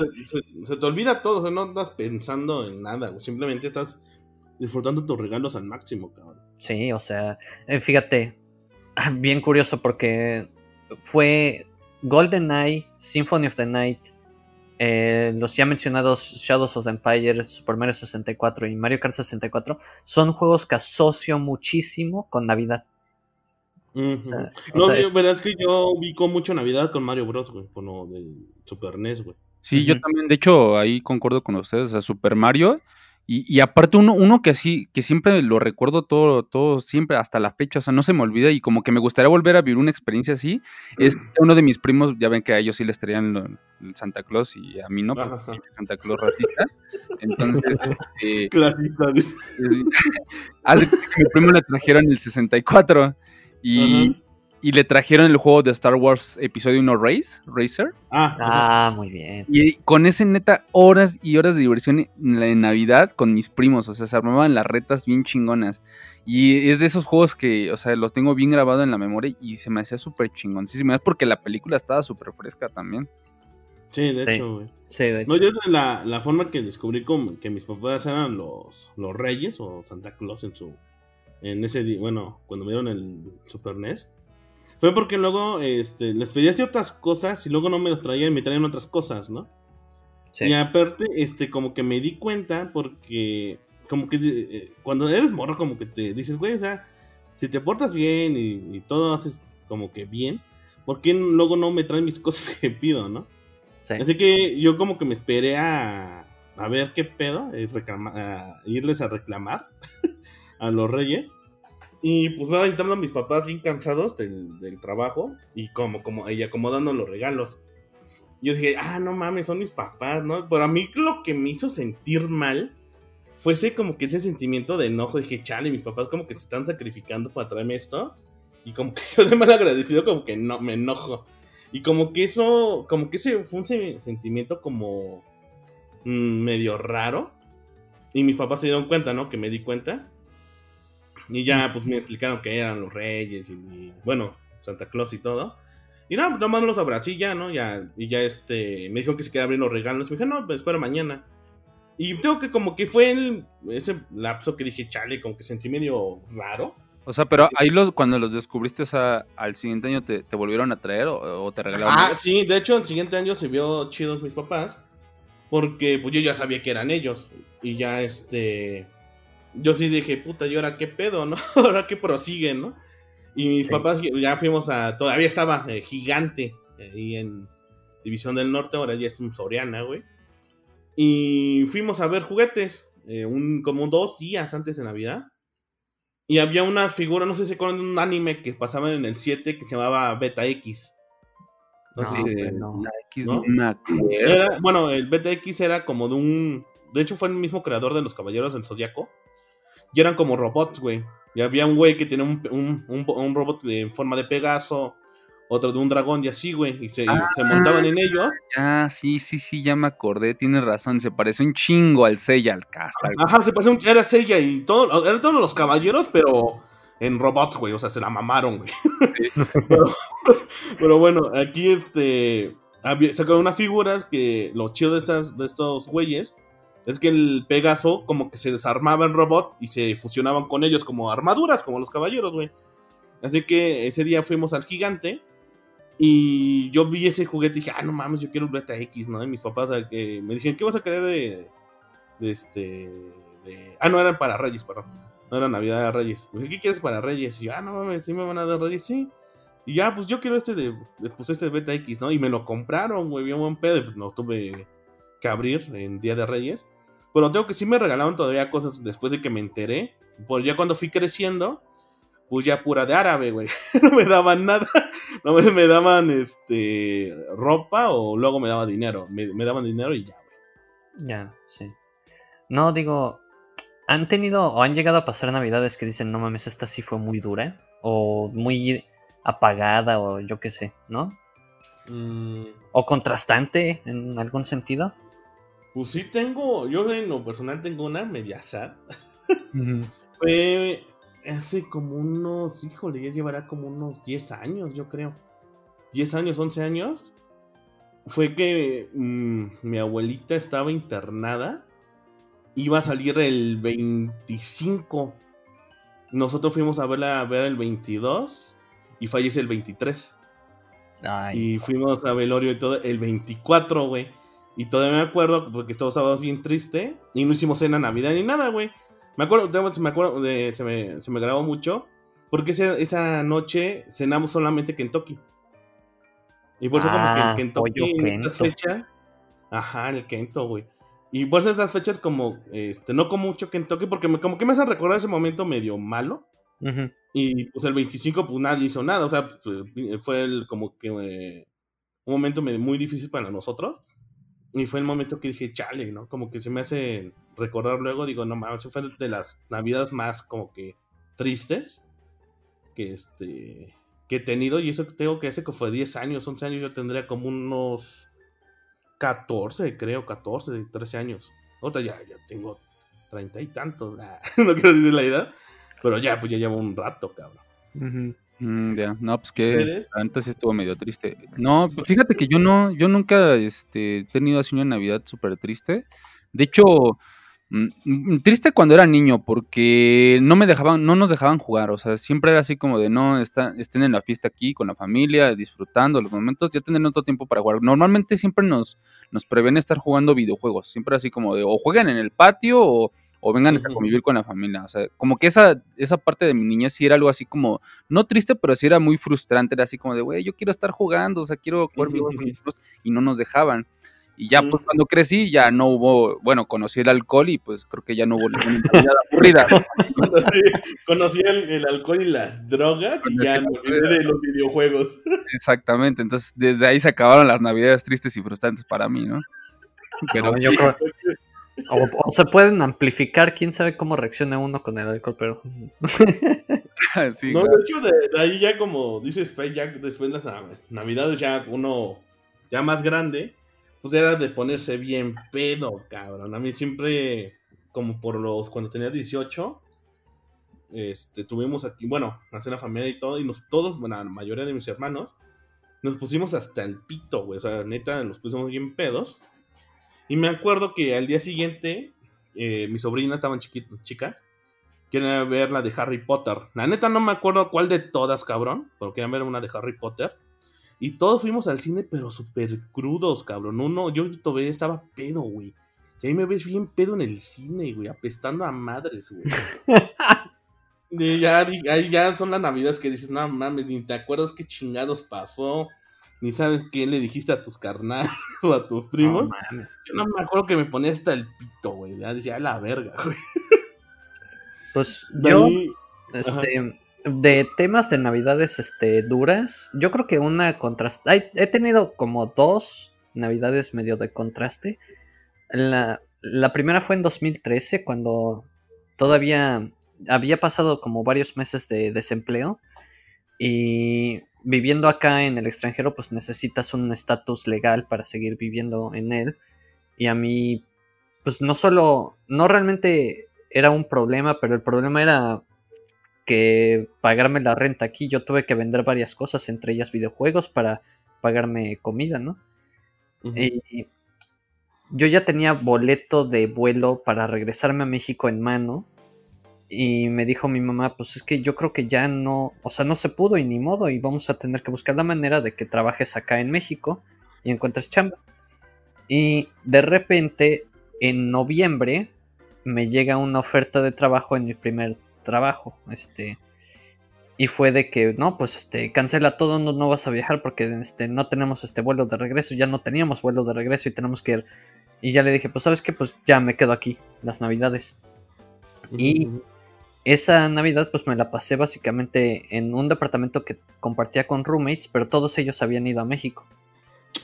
A: Se, te olvida todo, o sea, no andas pensando en nada, simplemente estás disfrutando tus regalos al máximo, cabrón.
C: Sí, o sea, eh, fíjate, bien curioso porque fue GoldenEye, Symphony of the Night eh, los ya mencionados Shadows of the Empire, Super Mario 64 y Mario Kart 64 son juegos que asocio muchísimo con Navidad.
A: Ujú.
C: O sea, o
A: no,
C: sea,
A: yo- verdad es que yo ubico mucho Navidad con Mario Bros, güey, con lo del Super NES, güey.
B: Sí, yo también, de hecho, ahí concuerdo con ustedes, o sea, Super Mario. Y, y aparte uno, uno que así, que siempre lo recuerdo todo, todo, siempre hasta la fecha, o sea, no se me olvida y como que me gustaría volver a vivir una experiencia así, es que uno de mis primos, ya ven que a ellos sí les traían el Santa Claus y a mí no, porque Santa Claus racista. Entonces, eh,
A: Clasista.
B: mi primo le trajeron el 64 y,
A: Ajá.
B: Y le trajeron el juego de Star Wars Episodio 1 Race, Racer.
A: Ah.
C: Ah, muy bien.
B: Y con ese neta, horas y horas de diversión en la en Navidad con mis primos. O sea, se armaban las retas bien chingonas. Y es de esos juegos que, o sea, los tengo bien grabado en la memoria y se me hacía súper chingoncísimo. Es porque la película estaba súper fresca también.
A: Sí, de
C: Sí.
A: hecho, güey.
C: Sí, de hecho.
A: No, yo la, la forma que descubrí como que mis papás eran los, los reyes o Santa Claus en su en ese día, bueno, cuando me dieron el Super NES, fue porque luego este, les pedía ciertas cosas y luego no me los traían y me traían otras cosas, ¿no?
C: Sí.
A: Y aparte, este, como que me di cuenta porque, como que eh, cuando eres morro, como que te dices, güey, o sea, si te portas bien y, y todo haces como que bien, ¿por qué luego no me traen mis cosas que pido, no?
C: Sí.
A: Así que yo como que me esperé a, a ver qué pedo, y reclama- a irles a reclamar a los reyes. Y pues nada, entrando mis papás bien cansados del, trabajo y como, como, y acomodando los regalos. Yo dije, ah, no mames, son mis papás, ¿no? Pero a mí lo que me hizo sentir mal fue ese como que ese sentimiento de enojo. Dije, chale, mis papás como que se están sacrificando para traerme esto. Y como que yo de mal agradecido como que no, me enojo. Y como que eso, como que ese fue un se- sentimiento como mm, medio raro. Y mis papás se dieron cuenta, ¿no? Que me di cuenta. Y ya, pues me explicaron que eran los reyes y, y, bueno, Santa Claus y todo. Y nada, pues, nomás los abracé y ya, ¿no? Ya, y ya este, me dijo que se quería abrir los regalos. Me dije, no, pues espera mañana. Y tengo que como que fue el, ese lapso que dije, chale, como que sentí medio raro.
B: O sea, pero ahí los, cuando los descubriste, o sea, al siguiente año te, te volvieron a traer o, o te regalaron.
A: Ah, sí, de hecho, el siguiente año se vio chidos mis papás. Porque pues yo ya sabía que eran ellos. Y ya este. Yo sí dije, puta, ¿y ahora qué pedo, no? ahora qué prosigue, ¿no? Y mis
C: Sí.
A: papás ya fuimos a. Todavía estaba eh, gigante eh, ahí en División del Norte, ahora ya es un Soriana, güey. Y fuimos a ver juguetes. eh, un, como dos días antes de Navidad. Y había una figura, no sé si se acuerdan de un anime que pasaba en el 7 que se llamaba Beta X. No,
C: No,
A: sé si.
C: no.
B: La X
A: ¿no? Era- bueno, el Beta X era como de un. De hecho, fue el mismo creador de los Caballeros del Zodiaco. Y eran como robots, güey. Y había un güey que tenía un, un- un- un robot de- en forma de Pegaso. Otro de un dragón y así, güey. Y se, se montaban en ellos.
B: Ah, sí, sí, sí, ya me acordé, tienes razón, se parece un chingo al Seiya, al Castal.
A: Ajá, se pasó un. Era Seiya y todo. Eran todos los caballeros, pero en robots, güey. O sea, se la mamaron, güey. pero, pero bueno, aquí este. había- Sacaron unas figuras que lo chido de, estas, de estos güeyes es que el Pegaso como que se desarmaba en robot y se fusionaban con ellos como armaduras, como los caballeros, güey. Así que ese día fuimos al gigante y yo vi ese juguete y dije, ah, no mames, yo quiero un Beta X, ¿no? Y mis papás eh, me dijeron, ¿qué vas a querer de, de este... de- Ah, no, eran para Reyes, perdón. No era Navidad, era Reyes. Dije, ¿qué quieres para Reyes? Y yo, ah, no mames, ¿sí me van a dar Reyes? Sí. Y ya, pues yo quiero este de, de- pues este Beta X, ¿no? Y me lo compraron, güey, bien buen pedo. y, Pues no tuve que abrir en Día de Reyes. Pero tengo que sí me regalaron todavía cosas después de que me enteré. Pues ya cuando fui creciendo, pues ya pura de árabe, güey. no me daban nada. No me, me daban este ropa o luego me daban dinero. Me, me daban dinero y ya, güey.
C: Ya, sí. No, digo, ¿han tenido o han llegado a pasar navidades que dicen, no mames, esta sí fue muy dura? O muy apagada, o yo qué sé, ¿no?
A: Mm,
C: O contrastante en algún sentido.
A: Pues sí tengo, yo en lo personal tengo una media sad. Fue hace como unos, híjole, ya llevará como unos 10 años, yo creo. 10 años, 11 años. Fue que mm, mi abuelita estaba internada. Iba a salir el 25. Nosotros fuimos a verla a ver el 22 y fallece el 23.
C: Ay,
A: Y fuimos a velorio y todo el 24, güey. Y todavía me acuerdo porque todos estábamos bien triste y no hicimos cena Navidad ni nada, güey. Me acuerdo, me acuerdo de, se, me, se me grabó mucho porque esa, noche cenamos solamente Kentucky. Y por eso como que el ah, Kentucky en estas fechas... Ajá, el Kento, güey. Y por eso esas fechas como, este, no como mucho Kentucky porque me, como que me hacen recordar ese momento medio malo. Y pues el 25 pues nadie hizo nada, o sea, pues, fue el, como que eh, un momento muy difícil para nosotros. Y fue el momento que dije, chale, ¿no? Como que se me hace recordar luego, digo, no mames, fue de las navidades más como que tristes que este que he tenido. Y eso tengo que hace que fue 10 años, 11 años, yo tendría como unos 14, creo, 14, 13 años. Otra ya, ya tengo 30 y tantos, no quiero decir la edad, pero ya, pues ya llevo un rato, cabrón.
B: Mm, ya, no, pues que antes estuvo medio triste. No, pues fíjate que yo no, yo nunca este, he tenido así una Navidad súper triste. De hecho, mm, mm, triste cuando era niño, porque no me dejaban, no nos dejaban jugar. O sea, siempre era así como de no, está, estén en la fiesta aquí con la familia, disfrutando los momentos, ya tendrán otro tiempo para jugar. Normalmente siempre nos, nos prevén estar jugando videojuegos. Siempre así como de o juegan en el patio o o vengan a convivir con la familia. O sea, como que esa, esa parte de mi niñez sí era algo así como, no triste, pero sí era muy frustrante. Era así como de, güey, yo quiero estar jugando, o sea, quiero jugar videojuegos y no nos dejaban. Y ya, pues cuando crecí, ya no hubo, bueno, conocí el alcohol y pues creo que ya no hubo ninguna
A: aburrida. conocí el, alcohol y las drogas y ya no de los videojuegos.
B: Exactamente, entonces desde ahí se acabaron las navidades tristes y frustrantes para mí, ¿no?
C: Pero yo creo, o, se pueden amplificar, quién sabe cómo reacciona uno con el alcohol, pero.
A: no, de hecho, de, ahí ya como dice Spike, ya después de las navidades, ya uno ya más grande, pues era de ponerse bien pedo, cabrón. A mí siempre, como por los, cuando tenía 18, este, tuvimos aquí, bueno, una cena familiar y todo, y nos, todos, bueno, la mayoría de mis hermanos, nos pusimos hasta el pito, güey. O sea, neta, nos pusimos bien pedos. Y me acuerdo que al día siguiente, eh, mis sobrinas estaban chiquitas, chicas, quieren ver la de Harry Potter. La neta no me acuerdo cuál de todas, cabrón, pero querían ver una de Harry Potter. Y todos fuimos al cine, pero súper crudos, cabrón. Uno, yo todavía estaba pedo, güey. Y ahí me ves bien pedo en el cine, güey, apestando a madres, güey. y ya, ahí ya son las navidades que dices, no mames, ni te acuerdas qué chingados pasó ni sabes qué le dijiste a tus carnales o a tus primos. Yo no me acuerdo que me ponía hasta el pito, güey. Ya decía, la verga, güey.
C: Pues yo, este, de temas de navidades este, duras, yo creo que una contraste. He tenido como dos navidades medio de contraste. La, la primera fue en 2013, cuando todavía había pasado como varios meses de desempleo. Y viviendo acá en el extranjero, pues necesitas un estatus legal para seguir viviendo en él. Y a mí, pues no solo, no realmente era un problema, pero el problema era que pagarme la renta aquí. Yo tuve que vender varias cosas, entre ellas videojuegos, para pagarme comida, ¿no? Y yo ya tenía boleto de vuelo para regresarme a México en mano y me dijo mi mamá, pues es que yo creo que ya no, o sea, no se pudo y ni modo, y vamos a tener que buscar la manera de que trabajes acá en México y encuentres chamba. Y de repente, en noviembre, me llega una oferta de trabajo en mi primer trabajo, este, y fue de que, no, pues este, cancela todo, no, no vas a viajar porque este, no tenemos este vuelo de regreso, ya no teníamos vuelo de regreso y tenemos que ir. Y ya le dije, pues sabes que, pues ya me quedo aquí, las navidades. Y esa Navidad pues me la pasé básicamente en un departamento que compartía con roommates, pero todos ellos habían ido a México.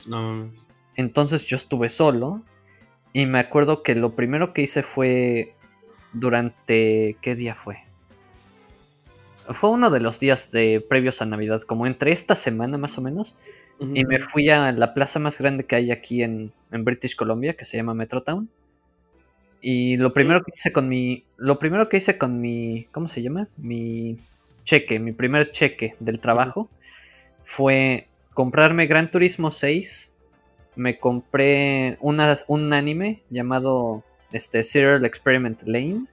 C: No. Entonces yo estuve solo y me acuerdo que lo primero que hice fue durante ¿qué día fue? Fue uno de los días de previos a Navidad, como entre esta semana más o menos, y me fui a la plaza más grande que hay aquí en, en British Columbia, que se llama Metrotown. Y lo primero que hice con mi. Lo primero que hice con mi. ¿Cómo se llama? Mi cheque, mi primer cheque del trabajo. Fue comprarme Gran Turismo 6. Me compré un anime llamado este, Serial Experiment Lane.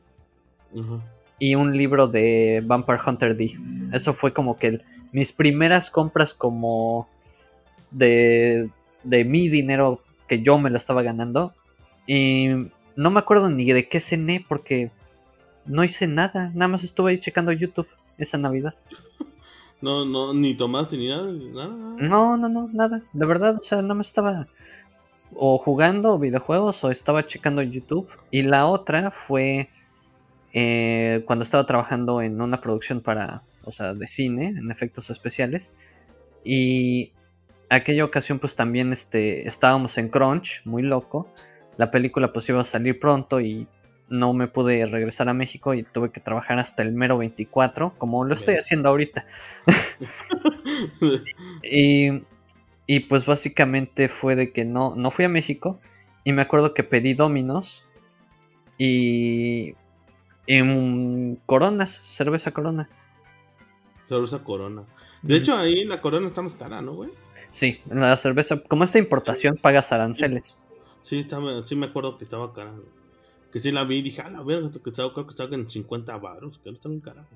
C: Y un libro de Vampire Hunter D. Eso fue como que mis primeras compras como de, de mi dinero que yo me la estaba ganando. Y no me acuerdo ni de qué cené porque no hice nada. Nada más estuve ahí checando YouTube esa Navidad.
A: No, no, ni tomaste ni nada, nada.
C: No, no, no, nada. De verdad, o sea, nada más estaba o jugando videojuegos o estaba checando YouTube. Y la otra fue eh, cuando estaba trabajando en una producción para, o sea, de cine, en efectos especiales. Y aquella ocasión pues también este, estábamos en Crunch, muy loco. La película pues iba a salir pronto y no me pude regresar a México y tuve que trabajar hasta el mero 24, como lo estoy haciendo ahorita. y, y, pues básicamente fue de que no, no fui a México y me acuerdo que pedí Dominos y, y coronas, cerveza corona.
A: Cerveza corona. De hecho ahí la corona está más cara, ¿no, güey?
C: Sí, la cerveza, como esta importación pagas aranceles.
A: Sí, estaba, sí me acuerdo que estaba cara que sí la vi y dije, a la verga, esto que estaba, creo que estaba en 50 baros, que no está bien carajo.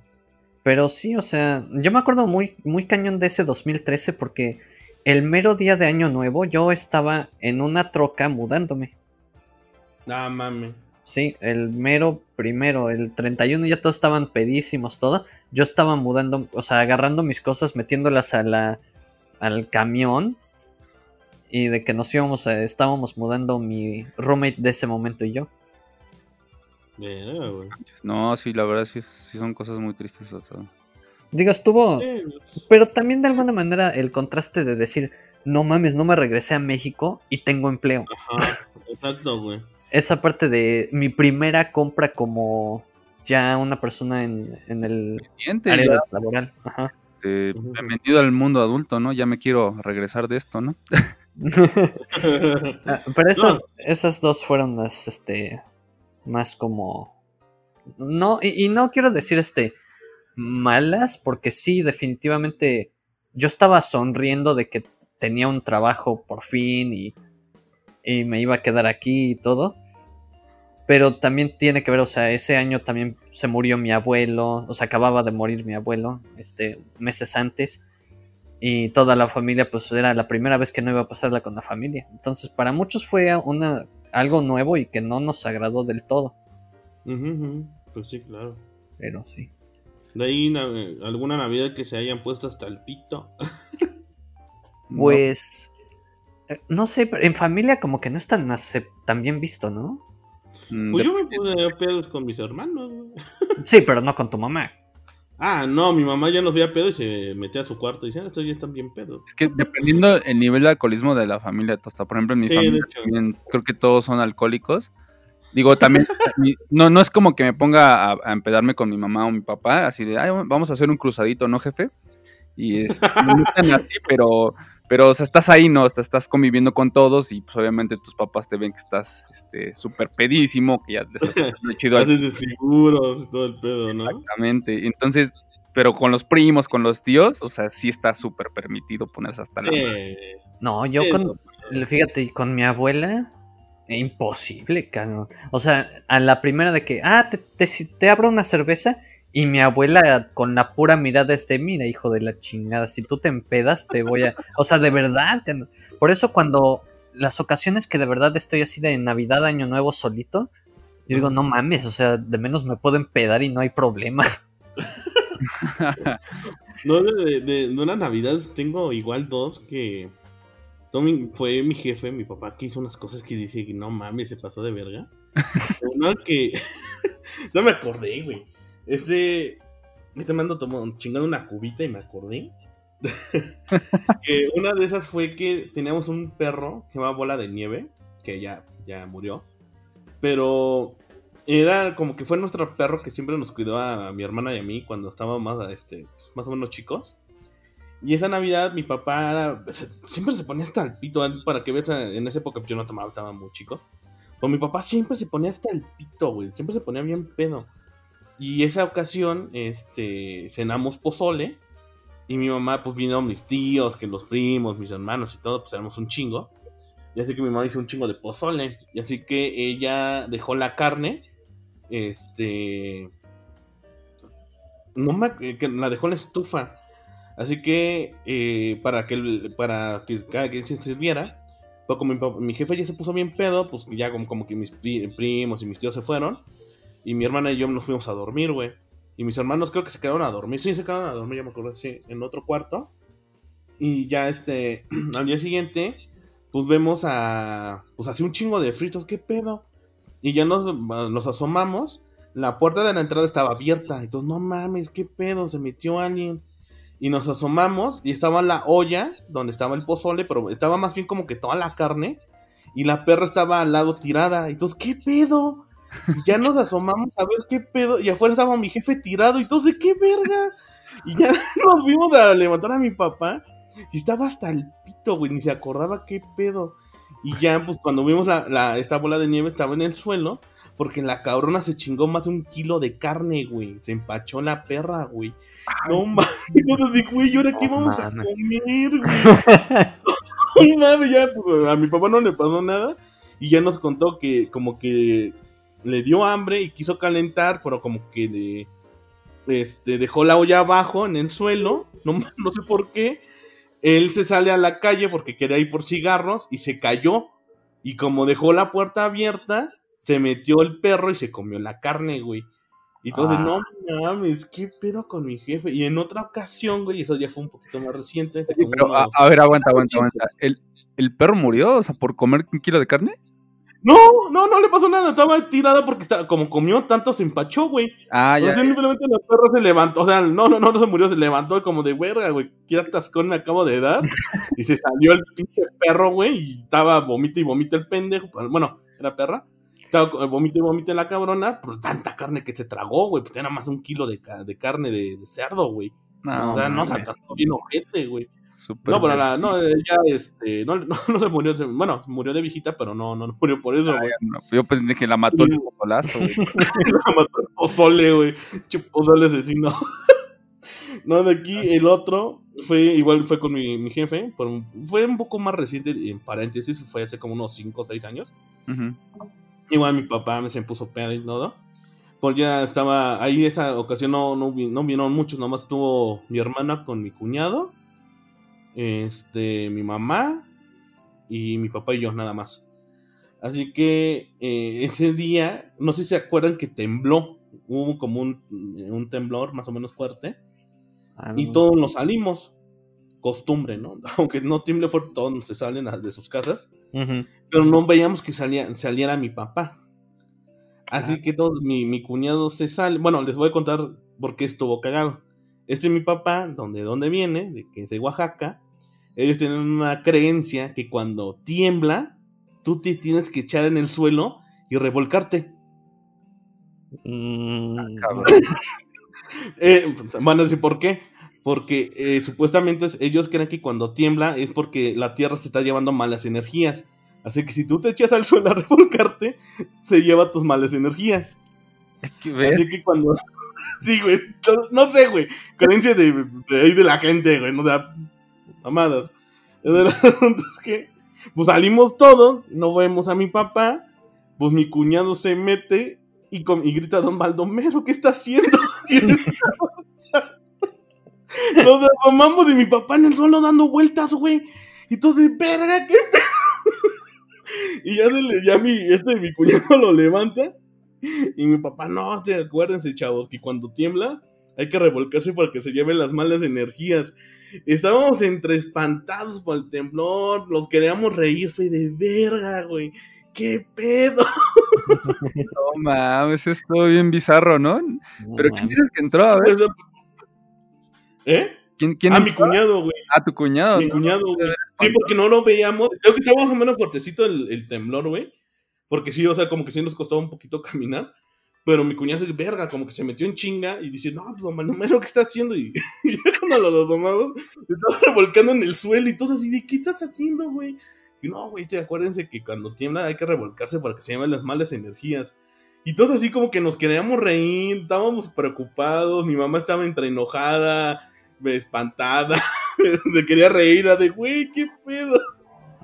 C: Pero sí, o sea, yo me acuerdo muy, muy cañón de ese 2013 porque el mero día de Año Nuevo yo estaba en una troca mudándome.
A: Ah, mame.
C: Sí, el mero primero, el 31 ya todos estaban pedísimos, todo. Yo estaba mudando, o sea, agarrando mis cosas, metiéndolas a la, al camión. Y de que nos íbamos, a, estábamos mudando mi roommate de ese momento y yo.
B: No, sí, la verdad sí, sí son cosas muy tristes.
C: Digo, estuvo. Pero también de alguna manera el contraste de decir, no mames, no me regresé a México y tengo empleo.
A: Ajá, exacto, güey.
C: Esa parte de mi primera compra como ya una persona en, el área laboral. Ajá.
B: bienvenido al mundo adulto, ¿no? Ya me quiero regresar de esto, ¿no?
C: Pero esas, esas dos fueron las, este, más como... No, y, no quiero decir este malas, porque sí, definitivamente yo estaba sonriendo de que tenía un trabajo por fin y, y me iba a quedar aquí y todo. Pero también tiene que ver, o sea, ese año también se murió mi abuelo, o sea, acababa de morir mi abuelo, este, meses antes. Y toda la familia, pues era la primera vez que no iba a pasarla con la familia. Entonces, para muchos fue una algo nuevo y que no nos agradó del todo.
A: Pues sí, claro.
C: Pero sí.
A: De ahí alguna Navidad que se hayan puesto hasta el pito.
C: pues eh, no. sé, pero en familia como que no es tan, tan bien visto, ¿no?
A: Pues yo me puse pedos con mis hermanos.
C: sí, pero no con tu mamá.
A: Ah, no, mi mamá ya nos veía pedo y se metía a su cuarto y decía, ah, estos ya están bien pedos.
B: Es que dependiendo el nivel de alcoholismo de la familia Tosta, por ejemplo, en mi familia creo que todos son alcohólicos. Digo, también, no, no es como que me ponga a, empedarme con mi mamá o mi papá, así de, Ay, vamos a hacer un cruzadito, ¿no, jefe? Y es, pero pero, o sea, estás ahí, ¿no? Estás, conviviendo con todos y, pues, obviamente tus papás te ven que estás, este, súper pedísimo, que ya te
A: chido. Haces desfiguros y todo el pedo, ¿no?
B: Exactamente. Entonces, pero con los primos, con los tíos, o sea, sí está súper permitido ponerse hasta la...
C: No, yo con, fíjate, con mi abuela, imposible, cabrón. O sea, a la primera de que, ah, te, te, te abro una cerveza y mi abuela con la pura mirada este, mira, hijo de la chingada, si tú te empedas te voy a... O sea, de verdad. Por eso cuando las ocasiones que de verdad estoy así de Navidad, Año Nuevo solito, yo digo, no mames, o sea, de menos me puedo empedar y no hay problema.
A: no, de, de, de unas navidades tengo igual dos que... Tommy fue mi jefe, mi papá, que hizo unas cosas que dice, no mames, se pasó de verga. Una que... no me acordé, güey. Este. Este mando tomó chingando una cubita y me acordé. que una de esas fue que teníamos un perro que se llamaba Bola de Nieve, que ya, ya murió. Pero era como que fue nuestro perro que siempre nos cuidó a mi hermana y a mí cuando estábamos más, este, más o menos chicos. Y esa Navidad mi papá siempre se ponía hasta el pito, para que veas, en esa época yo no tomaba, estaba muy chico. Pero mi papá siempre se ponía hasta el pito, güey, siempre se ponía bien pedo. Y esa ocasión, este, cenamos pozole. Y mi mamá, pues vino mis tíos, que los primos, mis hermanos y todo, pues éramos un chingo. Y así que mi mamá hizo un chingo de pozole. Y así que ella dejó la carne. Este. No me, que la dejó en la estufa. Así que eh, para que para que cada quien se sirviera, Pero como mi, mi jefe ya se puso bien pedo, pues ya como, como que mis pri- primos y mis tíos se fueron. Y mi hermana y yo nos fuimos a dormir, güey. Y mis hermanos creo que se quedaron a dormir. Sí, se quedaron a dormir, ya me acuerdo, sí, en otro cuarto. Y ya este, al día siguiente, pues vemos a, pues así un chingo de fritos, ¿qué pedo? Y ya nos, nos asomamos, la puerta de la entrada estaba abierta. Todos, no mames, ¿qué pedo? Se metió alguien. Y nos asomamos y estaba la olla donde estaba el pozole, pero estaba más bien como que toda la carne. Y la perra estaba al lado tirada. Y todos, ¿qué pedo? Y ya nos asomamos a ver qué pedo. Y afuera estaba mi jefe tirado. Y todos, ¿de qué verga? Y ya nos vimos a levantar a mi papá. Y estaba hasta el pito, güey. Ni se acordaba qué pedo. Y ya, pues cuando vimos la, la- esta bola de nieve, estaba en el suelo. Porque la cabrona se chingó más de un kilo de carne, güey. Se empachó la perra, güey. No mames. Entonces dije, güey, ¿y ahora qué vamos a comer, güey? No mames, ya, pues, a mi papá no le pasó nada. Y ya nos contó que como que le dio hambre y quiso calentar, pero como que le, este, dejó la olla abajo en el suelo. No, no sé por qué. Él se sale a la calle porque quería ir por cigarros y se cayó. Y como dejó la puerta abierta, se metió el perro y se comió la carne, güey. Y entonces,
C: Ah.
A: no mames, ¿qué pedo con mi jefe? Y en otra ocasión, güey, eso ya fue un poquito más reciente. se comió
B: pero a ver, aguanta, aguanta, aguanta. ¿El, ¿El perro murió? O sea, por comer un kilo de carne?
A: No, no, no le pasó nada. Estaba tirada porque estaba, como comió tanto, se empachó, güey.
B: Ah,
A: O sea,
B: ya.
A: simplemente el perro se levantó. O sea, no, no, no, no se murió, se levantó como de verga, güey. ¿Qué atascón me acabo de dar? Y se salió el pinche perro, güey. Y estaba vomita y vomita el pendejo. Bueno, era perra. Estaba vomita y vomita la cabrona. Por tanta carne que se tragó, güey. Pues era más un kilo de, de carne de, de cerdo, güey.
B: No,
A: o sea, no se atascó bien ojete, güey.
B: Súper
A: No, pero la, no, ella, este, no, no, no se murió, bueno, murió de viejita, pero no, no, murió por eso, güey.
B: No, yo pensé que la mató el popolazo, güey.
A: La mató el pozole, güey. Pozole asesino. no, de aquí el otro fue, igual fue con mi, mi jefe, pero fue un poco más reciente, en paréntesis, fue hace como unos 5 o 6 años.
B: Ujú.
A: Igual mi papá me se puso pedo y todo. Pues ya estaba, ahí esa ocasión no, no, no vinieron muchos, nomás estuvo mi hermana con mi cuñado, este, mi mamá y mi papá y yo nada más. Así que eh, ese día, no sé si se acuerdan que tembló, hubo como un, un temblor más o menos fuerte
C: Ah,
A: y todos nos salimos, costumbre, ¿no? Aunque no tiemble fuerte, todos se salen de sus casas pero no veíamos que salía, saliera mi papá. Así
B: Ah.
A: que todo, mi, mi cuñado se sale. Bueno, les voy a contar por qué estuvo cagado. Este es mi papá, donde, donde viene, de que es de Oaxaca. Ellos tienen una creencia que cuando tiembla, tú te tienes que echar en el suelo y revolcarte.
C: Mm,
B: cabrón.
A: Eh, van a decir por qué. Porque eh, supuestamente es- ellos creen que cuando tiembla es porque la tierra se está llevando malas energías. Así que si tú te echas al suelo a revolcarte, se lleva tus malas energías. Así que cuando. Sí, güey. No, no sé, güey. Creencias de, de ahí de la gente, güey. No o sea, mamadas. Pues salimos todos, no vemos a mi papá. Pues mi cuñado se mete y, con- grita Don Baldomero, ¿qué está haciendo? Nos asomamos de mi papá en el suelo dando vueltas, güey. Y de verga, ¿qué? y ya se le, ya mi, este, mi cuñado lo levanta. Y mi papá, no, acuérdense, chavos, que cuando tiembla hay que revolcarse para que se lleven las malas energías. Estábamos entre espantados por el temblor, los queríamos reír, fue de verga, güey. ¿Qué pedo?
B: No mames, es todo bien bizarro, ¿no?
C: no
B: Pero ¿quién
C: mames.
B: dices que entró? A ver,
A: ¿Eh?
B: ¿quién, quién
A: Ah, mi cuñado, güey.
B: Ah, tu cuñado.
A: Mi
B: ¿no?
A: cuñado, güey. Sí, porque no lo veíamos. Creo que estaba más o menos fuertecito el, el temblor, güey. Porque sí, o sea, como que sí nos costaba un poquito caminar. Pero mi cuñado, verga, como que se metió en chinga y dice, no, pues, don Baldomero, ¿qué está haciendo? Y, y ya cuando lo asomamos, se estaba revolcando en el suelo y todo así, ¿de qué estás haciendo, güey? Y no, güey, te acuérdense que cuando tiembla hay que revolcarse para que se lleven las malas energías. Y todos así como que nos queríamos reír, estábamos preocupados, mi mamá estaba entre enojada, espantada, se quería reír, era de, güey, qué pedo.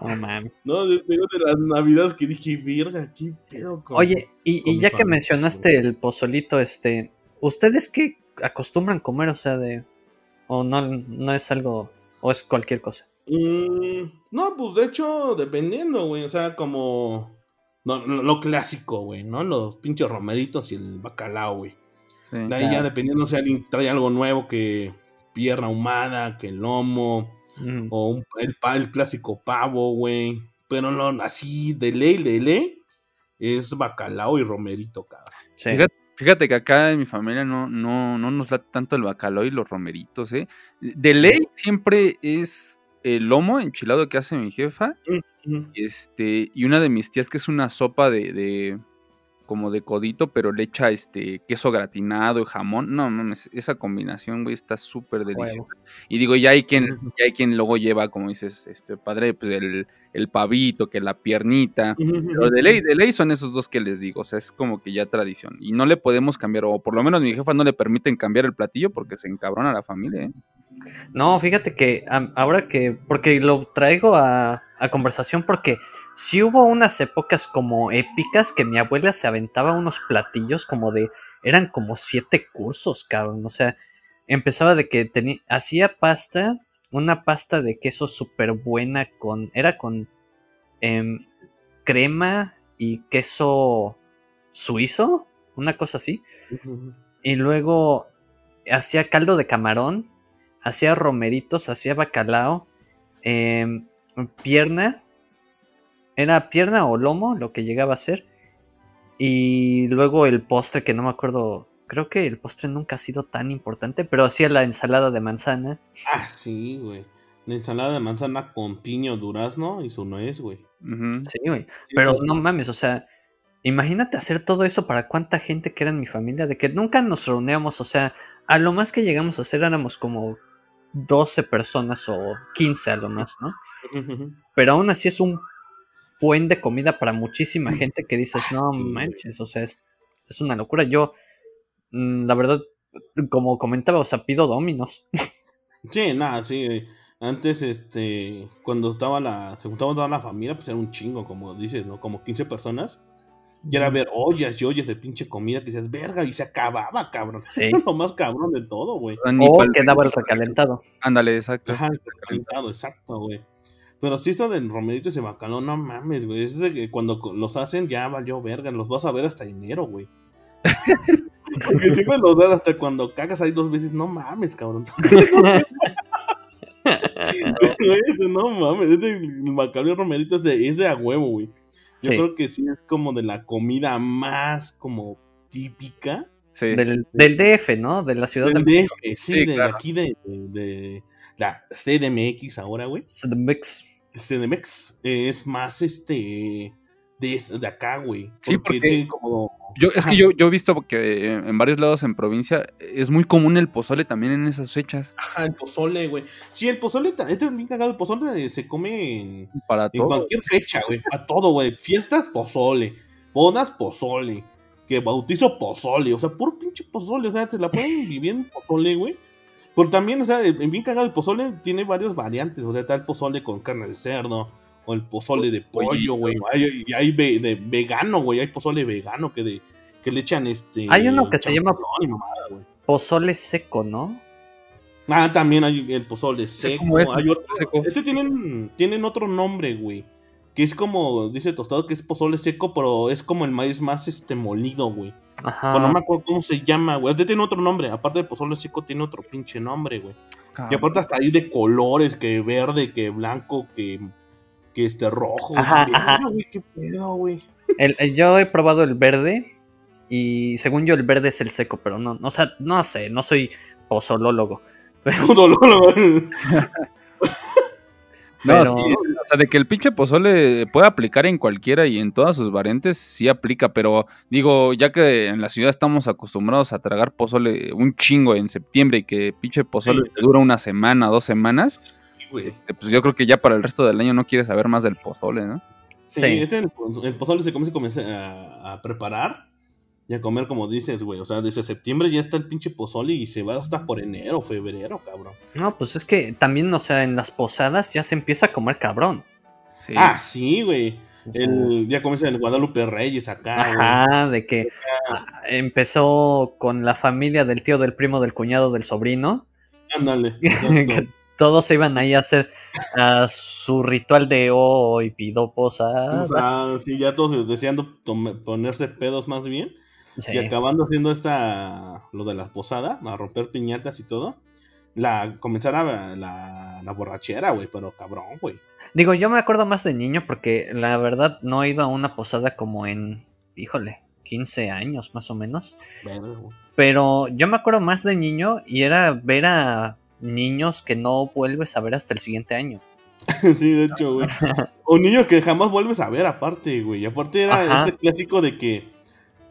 C: No mames.
A: No, de, de, de las navidades que dije, virga, qué pedo con...
C: Oye, y,
A: con
C: y
A: mi
C: ya que mencionaste el pozolito, este, ¿ustedes qué acostumbran comer? O sea, de. O no, no es algo. O es cualquier cosa.
A: Mm, no, pues de hecho, dependiendo, güey. O sea, como no, lo, lo clásico, güey, ¿no? Los pinches romeritos y el bacalao, güey.
B: Sí.
A: De ahí ya dependiendo si alguien trae algo nuevo que pierna ahumada, que lomo,
C: Mm.
A: o un- el, clásico pavo, güey. Pero no, así de ley, de ley, es bacalao y romerito, cabrón.
C: Sí.
B: Fíjate, fíjate que acá en mi familia no, no, no nos late tanto el bacalao y los romeritos, ¿eh? De ley siempre es el lomo enchilado que hace mi jefa, este, y una de mis tías que es una sopa de, de- como de codito, pero le echa este queso gratinado y jamón. No, mames, esa combinación, güey, está súper deliciosa. Y digo, ya hay quien, ya hay quien luego lleva, como dices, este padre, pues el, el pavito, que la piernita. Pero de ley, de ley son esos dos que les digo, o sea, es como que ya tradición. Y no le podemos cambiar, o por lo menos mi jefa no le permiten cambiar el platillo porque se encabrona la familia, ¿eh?
C: No, fíjate que ahora que, porque lo traigo a, a conversación porque sí hubo unas épocas como épicas que mi abuela se aventaba unos platillos como de, eran como siete cursos, cabrón, o sea, empezaba de que tenía, hacía pasta, una pasta de queso súper buena con, era con em, crema y queso suizo, una cosa así. Y luego hacía caldo de camarón, hacía romeritos, hacía bacalao, em, pierna, era pierna o lomo lo que llegaba a ser. Y luego el postre, que no me acuerdo, creo que el postre nunca ha sido tan importante, pero hacía la ensalada de manzana.
A: Ah, sí, güey. La ensalada de manzana con piño, durazno y su nuez, güey.
C: Sí, güey.
A: Sí,
C: Pero no mames, o sea, imagínate hacer todo eso para cuánta gente que era en mi familia, de que nunca nos reuníamos, o sea, a lo más que llegamos a hacer éramos como 12 personas o 15 a lo más, ¿no? Pero aún así es un buen de comida para muchísima gente que dices,
A: Ah,
C: no manches, o sea, es, es una locura. Yo, mm, la verdad, como comentaba, o sea, pido dominos.
A: Sí, nada, sí. güey. Antes, este, cuando estaba la, se juntaba toda la familia, pues era un chingo, como dices, ¿no? Como 15 personas. Y era ver ollas y ollas de pinche comida que dices, verga, y se acababa, cabrón.
C: Sí.
A: Era lo más cabrón de todo, güey.
C: O quedaba el recalentado.
B: Ándale, exacto.
A: Ajá, el recalentado, exacto, güey. Pero sí, esto del romerito y ese bacalao, no mames, güey. Es de que cuando los hacen ya valió verga. Los vas a ver hasta enero, güey. Porque siempre los das hasta cuando cagas ahí dos veces. No mames, cabrón. No mames. Este el bacalao y el romerito es de, es de a huevo, güey. Yo
C: Sí.
A: creo que sí es como de la comida más como típica.
B: Sí.
C: Del, del DF, ¿no? De la ciudad
A: Del
C: de
A: DF, sí,
B: Sí,
A: de,
B: claro.
A: aquí de, de- de la CDMX ahora, güey.
C: Mix.
A: CDMX eh, es más este de, de acá, güey.
B: Sí, porque-
A: sí, como
B: Yo, es que yo, yo he visto que en varios lados en provincia es muy común el pozole también en esas fechas.
A: ajá, el pozole, güey. Sí, el pozole, este es bien cagado, el pozole se come en,
B: Para
A: en
B: todo.
A: cualquier fecha, güey. A todo, güey. Fiestas, pozole. Bodas, pozole. Que bautizo, pozole. O sea, puro pinche pozole. O sea, se la pueden vivir en pozole, güey. Pero también, o sea, el- bien cagado, el pozole tiene varias variantes. O sea, está el pozole con carne de cerdo. O el pozole de pollo, güey. Hay, y hay ve- de vegano, güey. Hay pozole vegano que, de, que le echan este.
C: Hay uno que se llama-
A: mamada, güey.
C: Pozole seco, ¿no?
A: Ah, también hay el pozole seco.
B: cómo es,
A: hay otro,
B: seco.
A: Este tienen, tienen otro nombre, güey. Que es como, dice Tostado, que es pozole seco, pero es como el maíz más este molido, güey.
C: Ajá.
A: Bueno, no me acuerdo cómo se llama, güey. Este tiene otro nombre. Aparte de pozole seco, tiene otro pinche nombre, güey. Y aparte hasta ahí de colores, que verde, que blanco, que, que este rojo.
C: Ajá,
A: güey.
C: ajá.
A: Ah, güey, qué pedo, güey.
C: El- el- yo he probado el verde y según yo el verde es el seco, pero no, no, o sea, no sé, no soy pozolólogo. Pero,
A: No,
B: sí, o sea, de que el pinche pozole puede aplicar en cualquiera y en todas sus variantes, sí aplica, pero digo, ya que en la ciudad estamos acostumbrados a tragar pozole un chingo en septiembre y que pinche pozole
A: Sí.
B: dura una semana, dos semanas,
A: Sí,
B: este, pues yo creo que ya para el resto del año no quieres saber más del pozole, ¿no?
A: Sí,
C: Sí.
A: este el, poz- el pozole se comienza, comienza a, a preparar y a comer como dices, güey. O sea, desde septiembre ya está el pinche pozole y se va hasta por enero, febrero, cabrón.
C: no, pues es que también, o sea, en las posadas ya se empieza a comer cabrón.
B: Sí.
A: Ah, sí, güey. El, ya comienza el Guadalupe Reyes acá, güey.
C: Ajá, de que ah, empezó con la familia del tío, del primo, del cuñado, del sobrino.
A: Ándale.
C: todos se iban ahí a hacer a su ritual de oh y pido posada.
A: O sea, sí, ya todos deseando ponerse pedos más bien.
C: Sí.
A: Y acabando haciendo esta, lo de la posada, a romper piñatas y todo. La, comenzar a, la, la borrachera, güey, pero cabrón, güey.
C: Digo, yo me acuerdo más de niño porque la verdad no he ido a una posada como en, híjole, 15 años más o menos. Pero yo me acuerdo más de niño y era ver a niños que no vuelves a ver hasta el siguiente año.
A: sí, de hecho, güey. O niños que jamás vuelves a ver, aparte, güey. Aparte era
C: Ajá.
A: este clásico de que,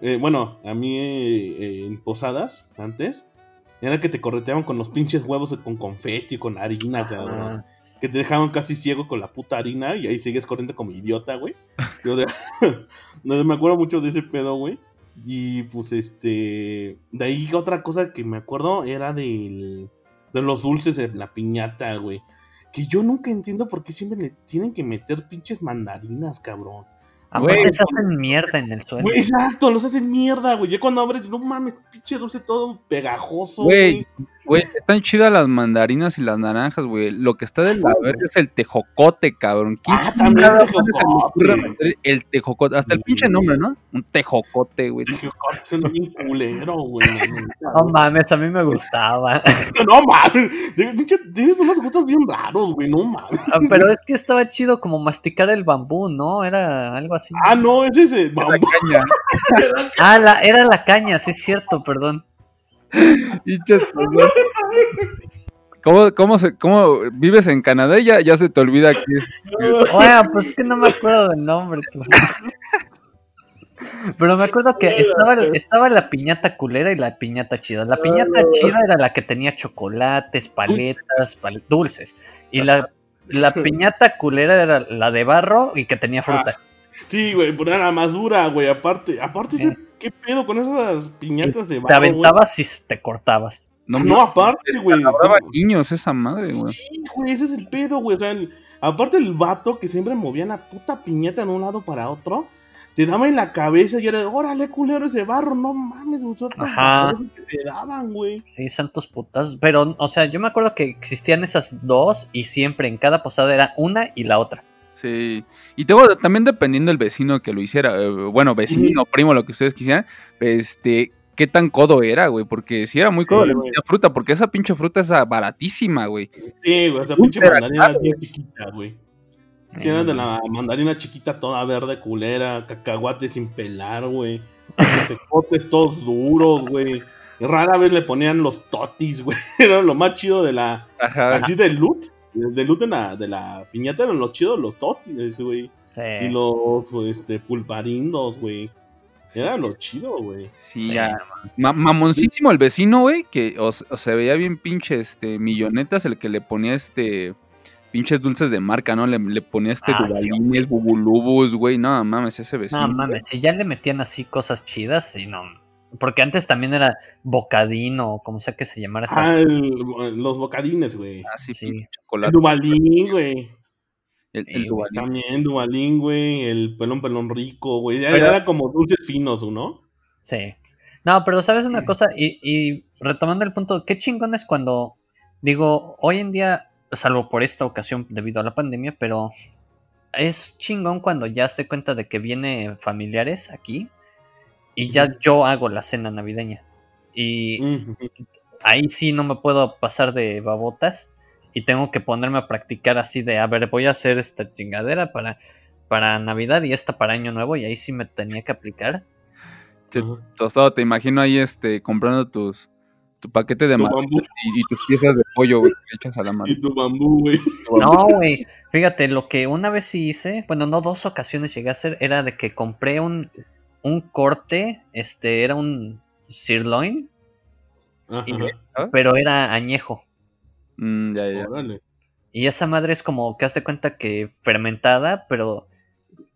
A: eh, bueno, a mí eh, eh, en posadas, antes, era que te correteaban con los pinches huevos con confeti, con harina, cabrón.
C: Ah,
A: Que te dejaban casi ciego con la puta harina y ahí sigues corriendo como idiota, güey. Y, o sea, no, me acuerdo mucho de ese pedo, güey. Y pues este. De ahí otra cosa que me acuerdo era del. De los dulces de la piñata, güey. Que yo nunca entiendo por qué siempre le tienen que meter pinches mandarinas, cabrón.
C: Aparte
B: Güey.
C: se hacen mierda en el suelo.
A: Exacto, los hacen mierda, güey. Ya cuando abres, no mames, pinche dulce todo pegajoso,
B: Güey,
A: güey.
B: Están chidas las mandarinas y las naranjas, güey. Lo que está de la verga es el tejocote, cabrón. ¿Quién
A: Ah, también tejocote.
B: El tejocote, hasta el pinche nombre, ¿no? Un tejocote, güey.
A: Dije, "Oh, suena bien culero, güey.
C: No
A: güey".
C: mames, a mí me gustaba.
A: No mames, pinche, tienes unos gustos bien raros, güey, no mames.
C: Ah, Pero es que estaba chido como masticar el bambú, ¿no? Era algo así.
A: Ah, no, ese es
B: La caña.
C: Ah, la, era la caña, sí es cierto, perdón.
B: ¿Cómo, cómo, se, ¿Cómo vives en Canadá y ya, ya se te olvida que es
C: Oye, pues es que no me acuerdo del nombre. tú. Pero me acuerdo que estaba, estaba la piñata culera y la piñata chida. La piñata chida era la que tenía chocolates, paletas, pal- dulces. Y la, la piñata culera era la de barro y que tenía fruta.
A: Sí, güey, poner la más dura, güey. Aparte, aparte, ese-
C: Sí.
A: ¿qué pedo con esas piñatas de
C: Te
A: barro, güey?
C: aventabas y te cortabas.
B: No,
A: No, aparte, güey.
B: Niños esa madre, güey.
A: Sí, güey, ese es el pedo, güey. O sea, el- aparte el vato que siempre movía la puta piñata de un lado para otro, te daba en la cabeza y era, órale, culero, ese barro, no mames, güey.
C: Ajá.
A: que te daban, güey.
C: Sí, santos putas. Pero, o sea, yo me acuerdo que existían esas dos y siempre en cada posada era una y la otra.
B: Sí. Y tengo también dependiendo del vecino que lo hiciera, eh, bueno, vecino, primo, lo que ustedes quisieran, este, qué tan codo era, güey, porque si era muy codo
A: Sí,
B: le metía fruta, porque esa pinche fruta es baratísima, güey.
A: Sí, güey, esa pinche mandarina
B: acá,
A: bien chiquita, güey. Si
C: Eh,
A: eran de la mandarina chiquita toda verde culera, cacahuates sin pelar, güey. Tecotes todos duros, güey. Rara vez le ponían los totis, güey. Era lo más chido de la.
B: Ajá.
A: Así del loot. Del loot de la, de la piñata eran los chidos los totis, güey.
C: Sí.
A: Y los este, pulparindos, güey. Era lo chido, güey.
B: Sí,
C: Sí,
B: ya. Ma- mamoncísimo el vecino, güey, que o, se- o se veía bien pinche, este, millonetas, el que le ponía, este, pinches dulces de marca, ¿no? Le, le ponía, este,
C: Ah, sí,
B: dubalines, bubulubus, güey, no mames, ese vecino.
C: No mames, si ya le metían así cosas chidas, y no. Porque antes también era bocadino, o como sea que se llamara esa.
A: Ah, el- los bocadines, güey.
B: Así,
C: Sí.
A: El
B: chocolate.
A: Dubalín, güey.
B: El,
C: Sí,
B: el.
A: También Dubalín, güey. El pelón pelón rico, güey. Ya, ya era como dulces finos, ¿no?
C: Sí. No, pero sabes una cosa, y, y retomando el punto, qué chingón es cuando, digo, hoy en día, salvo por esta ocasión debido a la pandemia, pero es chingón cuando ya te cuenta de que viene familiares aquí y ya yo hago la cena navideña. Y ahí sí no me puedo pasar de babotas y tengo que ponerme a practicar así de, a ver, voy a hacer esta chingadera para, para Navidad y esta para Año Nuevo y ahí sí me tenía que aplicar.
B: Che. Tostado, te imagino ahí, este, comprando tus, tu paquete de
A: Tu bambú.
B: y, y tus piezas de pollo, güey, que echas a la mano.
A: Y tu bambú, güey.
C: No, güey. Fíjate, lo que una vez sí hice, bueno, no dos ocasiones llegué a hacer, era de que compré un, un corte, este, era un sirloin,
A: Ajá.
C: pero era añejo.
B: Mm, ya, ya.
A: Órale.
C: Y esa madre es como que hazte cuenta que fermentada, pero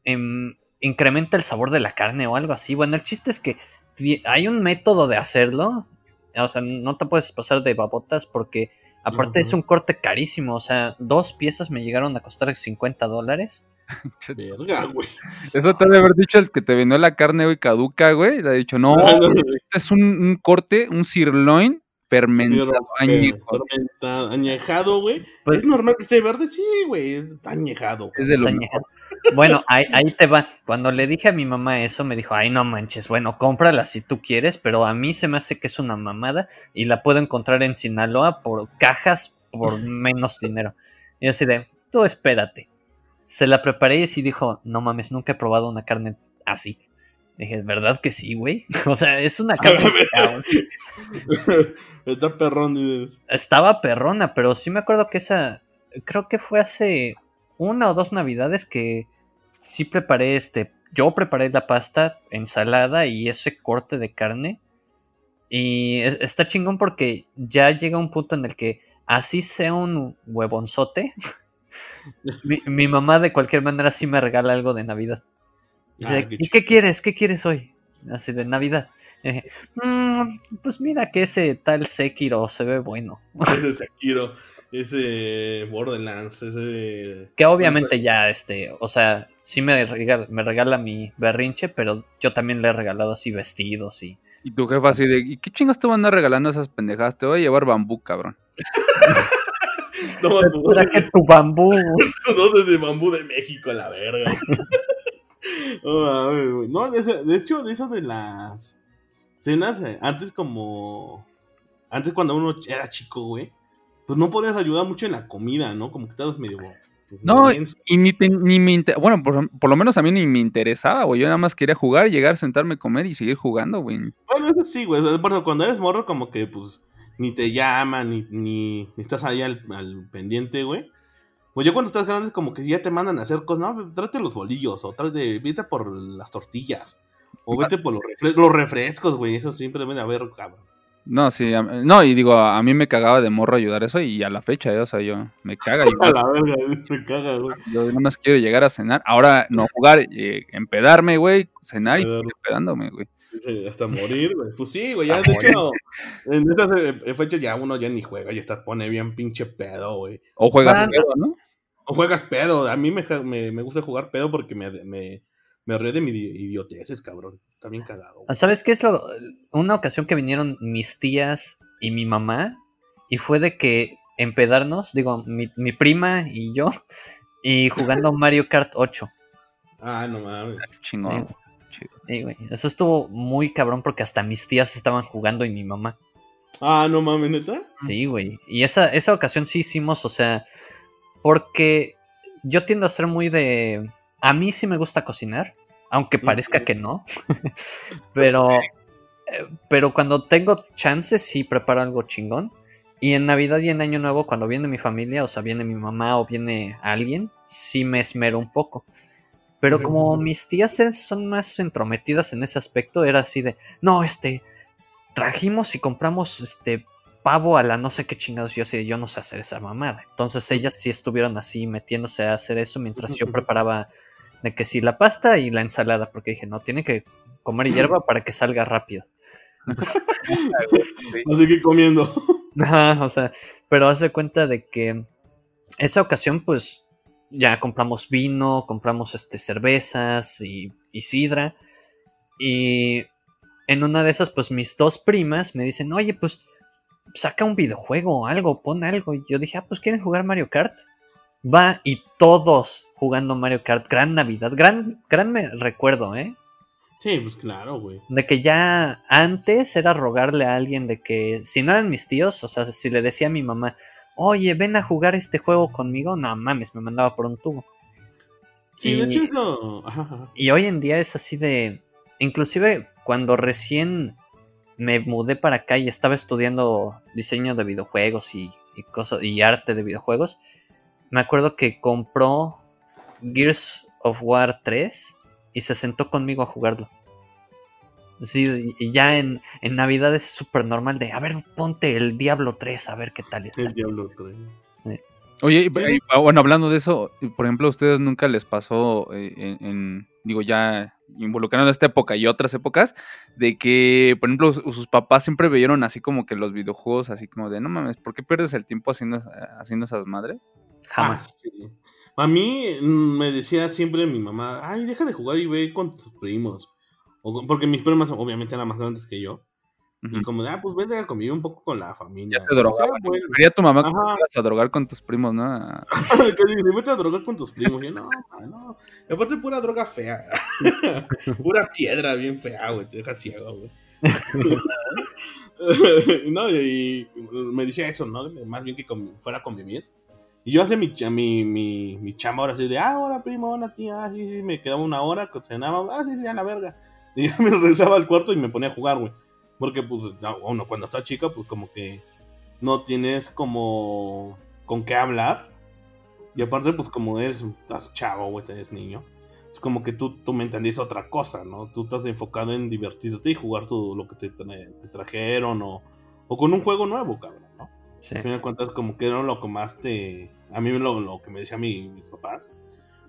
C: em, incrementa el sabor de la carne o algo así. Bueno, el chiste es que hay un método de hacerlo. O sea, no te puedes pasar de babotas porque aparte es un corte carísimo. O sea, dos piezas me llegaron a costar 50 dólares.
A: Verga, güey.
B: Eso te debe haber dicho el que te vendió la carne, güey, caduca, güey. Le ha dicho, no,
A: Ah, no,
B: este es un, un corte, un sirloin Fermentado, añejo.
A: Fermentado, añejado, güey.
C: Pues-
A: ¿Es normal que esté verde? Sí, güey, está añejado.
B: Es de lo mejor.
C: Bueno, ahí, ahí te va. Cuando le dije a mi mamá eso, me dijo, ay, no manches, bueno, cómprala si tú quieres, pero a mí se me hace que es una mamada y la puedo encontrar en Sinaloa por cajas por menos dinero. Y yo así de, tú espérate. Se la preparé y sí dijo, no mames, nunca he probado una carne así. Dije, ¿verdad que sí, güey? O sea, es una carne...
A: está perrón, dices.
C: Estaba perrona, pero sí me acuerdo que esa, creo que fue hace una o dos navidades que sí preparé este, yo preparé la pasta, ensalada y ese corte de carne. Y es- está chingón porque ya llega un punto en el que así sea un huevonzote, mi, mi mamá de cualquier manera sí me regala algo de Navidad.
A: Ah,
C: ¿Y qué quieres? ¿Qué quieres hoy? Así de Navidad. Y dije, "Mm, pues mira que ese tal Sekiro se ve bueno.
A: Ese Sekiro, ese Borderlands, ese.
C: Que obviamente ya, este, o sea, sí me regala, me regala mi berrinche, pero yo también le he regalado así vestidos y...
B: Y tu jefa así de, ¿y qué chingas te van a andar regalando esas pendejadas? Te voy a llevar bambú, cabrón.
A: No, tu
C: Traje tu bambú.
A: dos de bambú de México, la verga. No. No, de, hecho, de esas de las cenas, eh, antes como. Antes cuando uno era chico, güey, pues no podías ayudar mucho en la comida, ¿no? Como que estabas medio. pues,
B: No. Y ni, te- ni me inter- Bueno, por, por lo menos a mí ni me interesaba, güey. Yo nada más quería jugar, llegar, sentarme, comer y seguir jugando, güey.
A: Bueno, eso sí, güey. Bueno, cuando eres morro, como que, pues, ni te llaman, ni, ni, ni estás ahí al, al pendiente, güey. Pues ya cuando estás grande, es como que ya te mandan a hacer cosas. No, tráete los bolillos, o tráete, vete por las tortillas. O vete por los, refre- los refrescos, güey. Eso siempre debe de haber, cabrón.
B: No, sí, a- no, y digo, a, a mí me cagaba de morro ayudar eso y a la fecha, eh, o sea, yo me caga.
A: A la verga, me caga, güey.
B: Yo nada más quiero llegar a cenar. Ahora no jugar, eh, empedarme, güey, cenar y seguir empedándome, güey.
A: Hasta morir, güey. Pues sí, güey. Ya, de hecho, en estas eh, fechas ya uno ya ni juega, ya está, pone bien pinche pedo, güey.
B: O juegas pedo, ¿no?
A: O juegas pedo. A mí me, me, me gusta jugar pedo porque me, me, me río de mi idi- idioteces, cabrón. Está bien cagado. güey.
C: ¿Sabes qué es lo? Una ocasión que vinieron mis tías y mi mamá y fue de que empedarnos, digo, mi, mi prima y yo, y jugando Mario Kart 8.
A: Ah, no mames.
B: Chingón.
C: Sí. güey, eso estuvo muy cabrón porque hasta mis tías estaban jugando y mi mamá.
A: Ah, no mames, neta.
C: Sí, güey. Y esa, esa ocasión sí hicimos, o sea, porque yo tiendo a ser muy de... A mí sí me gusta cocinar, aunque parezca que no. pero, eh, pero cuando tengo chances sí preparo algo chingón. Y en Navidad y en Año Nuevo, cuando viene mi familia, o sea, viene mi mamá o viene alguien, sí me esmero un poco. Pero como mis tías son más entrometidas en ese aspecto, era así de, no, este, trajimos y compramos este pavo a la no sé qué chingados. Yo así de, yo no sé hacer esa mamada. Entonces ellas sí estuvieron así metiéndose a hacer eso mientras yo preparaba de que sí la pasta y la ensalada, porque dije, no, tiene que comer hierba para que salga rápido.
A: Así que comiendo.
C: Ajá, o sea, pero haz de cuenta de que esa ocasión, pues, ya compramos vino, compramos este cervezas y, y sidra. Y en una de esas, pues mis dos primas me dicen, oye, pues saca un videojuego o algo, pon algo. Y yo dije, ah, pues quieren jugar Mario Kart. Va, y todos jugando Mario Kart. Gran Navidad, gran, gran me recuerdo, ¿eh?
A: Sí, pues claro, güey.
C: De que ya antes era rogarle a alguien de que si no eran mis tíos, o sea, si le decía a mi mamá, oye, ven a jugar este juego conmigo, no mames, me mandaba por un tubo.
A: Sí, de
C: Y-
A: hecho eso. Ajá, ajá.
C: Y hoy en día es así de. Inclusive cuando recién me mudé para acá y estaba estudiando diseño de videojuegos y, y cosas y arte de videojuegos, me acuerdo que compró Gears of War 3 y se sentó conmigo a jugarlo. Sí, y ya en, en Navidad es súper normal de, a ver, ponte el Diablo 3, a ver qué tal está.
A: El diablo trae.
B: Oye, y-
A: Sí.
B: y- ah, bueno, hablando de eso, por ejemplo, ¿a ustedes nunca les pasó eh, en, en- digo, ya involucrando esta época y otras épocas, de que, por ejemplo, sus, papás siempre veyeron así como que los videojuegos, así como de, no mames, ¿por qué pierdes el tiempo haciendo, haciendo esas madres?
C: Jamás.
A: Ah, sí. A mí mm, me decía siempre mi mamá, ay, deja de jugar y ve con tus primos. O porque mis primas obviamente eran más grandes que yo. Y como de, ah, pues vente a convivir un poco con la familia.
B: Ya te drogaba.
A: O sea, bueno.
B: Quería tu mamá que a drogar con tus primos, ¿no?
A: que dice, vete a drogar con tus primos. Y yo, no, no. Y aparte, pura droga fea. pura piedra bien fea, güey. Te deja ciego, güey. no, y, me decía eso, ¿no? Más bien que fuera a convivir. Y yo hace mi, mi, mi, mi chamba ahora así de, ah, hola primo, hola tía, ah, sí, sí, me quedaba una hora, cenaba, ah, sí, sí, a la verga. Y ya me regresaba al cuarto y me ponía a jugar, güey. Porque, pues, no, uno cuando está chica, pues como que no tienes como con qué hablar. Y aparte, pues como eres, estás chavo, güey, eres niño. Es como que tú, tu mentalidad es otra cosa, ¿no? Tú estás enfocado en divertirte y jugar tu, lo que te, te trajeron o, o con un juego nuevo, cabrón, ¿no?
C: Sí.
A: Al final de cuentas, como que era lo que más te... A mí lo, lo que me decían mi- mis papás.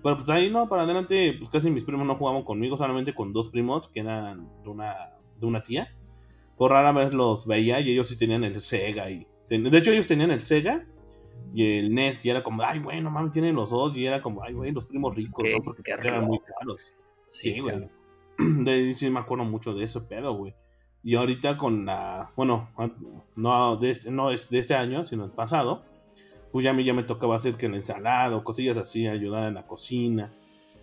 A: Pero pues ahí no, para adelante, pues casi mis primos no jugaban conmigo, solamente con dos primos que eran de una, de una tía. Por rara vez los veía y ellos sí tenían el Sega. y ten- De hecho, ellos tenían el Sega y el NES y era como, ay, güey, no mames, tienen los dos. Y era como, ay, güey, los primos ricos, ¿no? Porque eran muy caros. Sí, güey.
C: claro.
A: De ahí sí me acuerdo mucho de ese pedo, güey. Y ahorita con la. Bueno, no de este, no es de este año, sino el pasado. Pues ya a mí ya me tocaba hacer que la ensalada o cosillas así, ayudar en la cocina.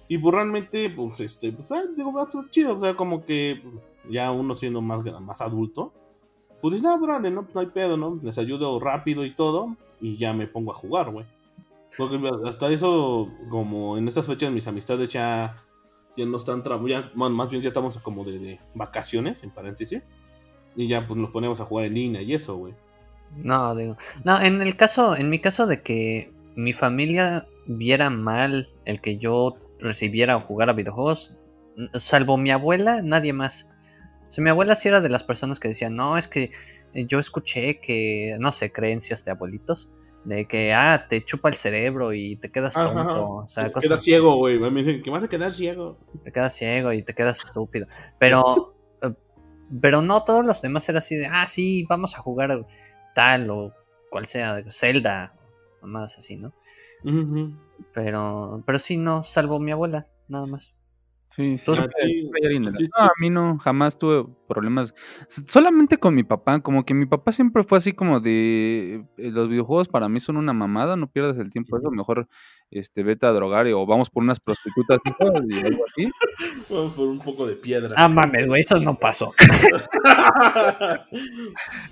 A: Y pues realmente, pues este, pues ah, digo, ah, pues, chido, o sea, como que ya uno siendo más, más adulto, pues dices, no, grande, no, pues no hay pedo, ¿no? Les ayudo rápido y todo, y ya me pongo a jugar, güey. Porque hasta eso, como en estas fechas mis amistades ya, ya no están, ya, más bien ya estamos como de, de vacaciones, en paréntesis, y ya pues nos ponemos a jugar en línea y eso, güey.
C: No, digo. No, en el caso, en mi caso de que mi familia viera mal el que yo recibiera o jugara videojuegos, salvo mi abuela, nadie más. O sea, mi abuela sí era de las personas que decían, no, es que yo escuché que, no sé, creencias de abuelitos, de que, ah, te chupa el cerebro y te quedas
A: Ajá,
C: tonto, o sea,
A: Te
C: cosas
A: quedas ciego, güey. Me dicen que vas a quedar ciego.
C: te quedas ciego y te quedas estúpido. Pero, eh, pero no todos los demás era así de, ah, sí, vamos a jugar tal o cual sea, Zelda, o más así, ¿no? Pero, pero sí, no, salvo mi abuela, nada más.
B: Sí,
A: a ti- a ti-
B: No, a mí no, jamás tuve problemas. Solamente con mi papá, como que mi papá siempre fue así como de eh, los videojuegos para mí son una mamada, no pierdas el tiempo eso, mejor este vete a drogar y- o vamos por unas prostitutas y algo así.
A: Vamos por un poco de piedra.
C: Ah, mames, güey, eso no pasó.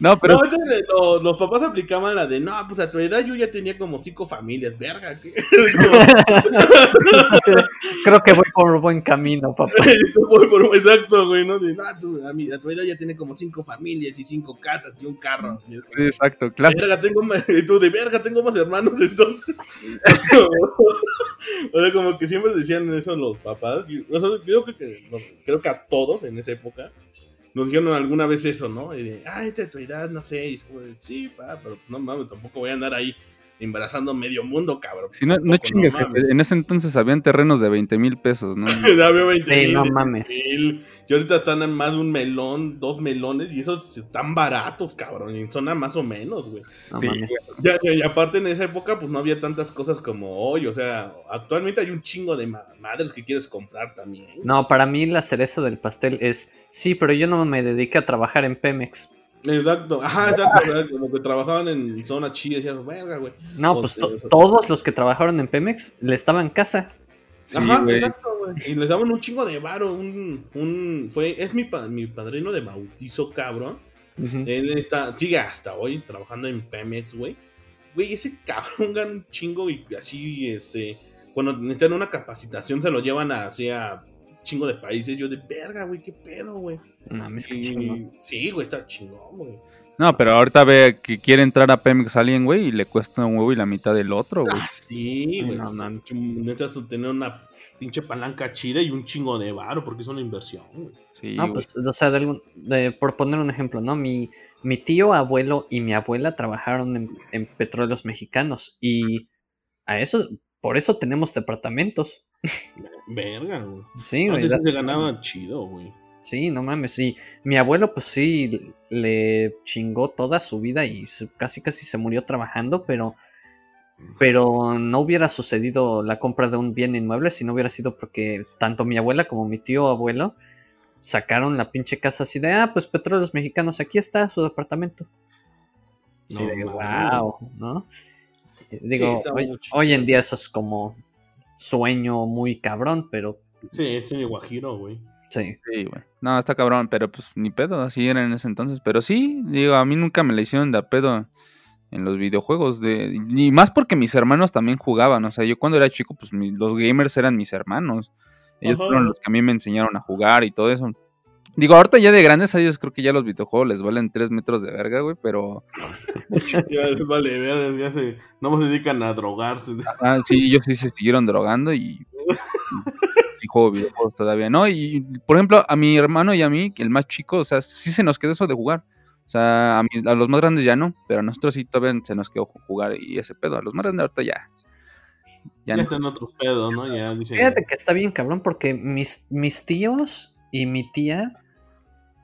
B: No, pero
A: no, entonces, lo- los papás aplicaban la de, no, pues a tu edad yo ya tenía como cinco familias, verga.
C: Creo que voy por buen camino, papá.
A: Tú voy por- exacto, güey, ¿no? De, no, tú, a, mi- a tu edad ya tiene como cinco familias y cinco casas y un carro. Y es
B: sí, exacto, claro.
A: Verga, tengo más, y tú de verga, tengo más hermanos entonces. o sea, como que siempre decían eso los papás. O sea, creo que, no, creo que a todos en esa época nos dijeron alguna vez eso, ¿no? Y de, ay, de tu edad, no sé. Y es como, de, sí, pa, pero no mames, tampoco voy a andar ahí embarazando medio mundo, cabrón.
B: Si no, no chingues, en ese entonces habían terrenos de 20 mil pesos, ¿no?
A: Ya veo 20
C: Sí,
A: mil,
C: no
A: 10
C: mames.
A: mil. Y ahorita están en más de un melón, dos melones, y esos están baratos, cabrón. Y son a más o menos, güey.
C: No
B: Sí,
C: mames.
A: Ya, ya, y aparte en esa época, pues no había tantas cosas como hoy. O sea, actualmente hay un chingo de ma- madres que quieres comprar también.
C: No, para mí la cereza del pastel es, sí, pero yo no me dediqué a trabajar en Pemex.
A: Exacto, ajá, exacto. sea, como que trabajaban en zona chida decían, verga, güey.
C: No, pues
A: sea,
C: to-
A: eso-
C: todos los que trabajaron en Pemex le estaban en casa.
B: Sí,
A: Ajá,
B: güey.
A: exacto, güey. Y les daban un chingo de varo. Un, un, fue, es mi, pa- mi padrino de bautizo, cabrón. Él está, sigue hasta hoy trabajando en Pemex, güey. Güey, ese cabrón gana un chingo y así, este, cuando necesitan una capacitación se lo llevan a, así a chingo de países. Yo de verga, güey, qué pedo, güey.
C: No mames, qué chingón.
A: Sí, güey, está chingón, güey.
B: No, pero ahorita ve que quiere entrar a Pemex alguien, güey, y le cuesta un huevo y la mitad del otro, güey.
A: Ah, sí, güey.
C: No,
A: chum- Necesitas tener una pinche palanca chida y un chingo de varo porque es una inversión, güey.
B: Sí,
C: No, pues, o sea, de algún- de- por poner un ejemplo, ¿no? Mi, mi tío, abuelo y mi abuela trabajaron en, en petróleos mexicanos y a eso, por eso tenemos departamentos.
A: Verga, güey.
C: Sí, güey,
A: Antes se ganaba chido, güey.
C: sí, no mames, sí. Mi abuelo, pues sí, le chingó toda su vida y casi casi se murió trabajando, pero, pero no hubiera sucedido la compra de un bien inmueble si no hubiera sido porque tanto mi abuela como mi tío abuelo sacaron la pinche casa así de, ah, pues petróleos mexicanos, aquí está su departamento. Sí,
A: No
C: de, wow, ¿no? Digo, hoy en día eso es como sueño muy cabrón, pero
A: Sí, este es Guajiro, güey.
C: sí.
B: Sí, güey. No, está cabrón, pero pues ni pedo, así era en ese entonces. Pero sí, digo, a mí nunca me la hicieron de a pedo en los videojuegos. De, ni más porque mis hermanos también jugaban. O sea, yo cuando era chico, pues mi- los gamers eran mis hermanos. Ellos
A: Ajá.
B: fueron los que a mí me enseñaron a jugar y todo eso. Digo, ahorita ya de grandes a ellos creo que ya los videojuegos les valen tres metros de verga, güey, pero...
A: Ya, vale, vean, ya se, no se dedican a drogarse.
B: Ah, sí, ellos sí se siguieron drogando y... y sí juego videojuegos todavía, ¿no? Y, por ejemplo, a mi hermano y a mí, el más chico, o sea, sí se nos quedó eso de jugar. O sea, a, mis- a los más grandes ya no, pero a nosotros sí todavía se nos quedó jugar y ese pedo. A los más grandes ahorita ya.
A: Ya,
B: Ya no.
A: están otros pedos, ¿no? Ya dicen.
C: Fíjate que está bien cabrón porque mis, mis tíos y mi tía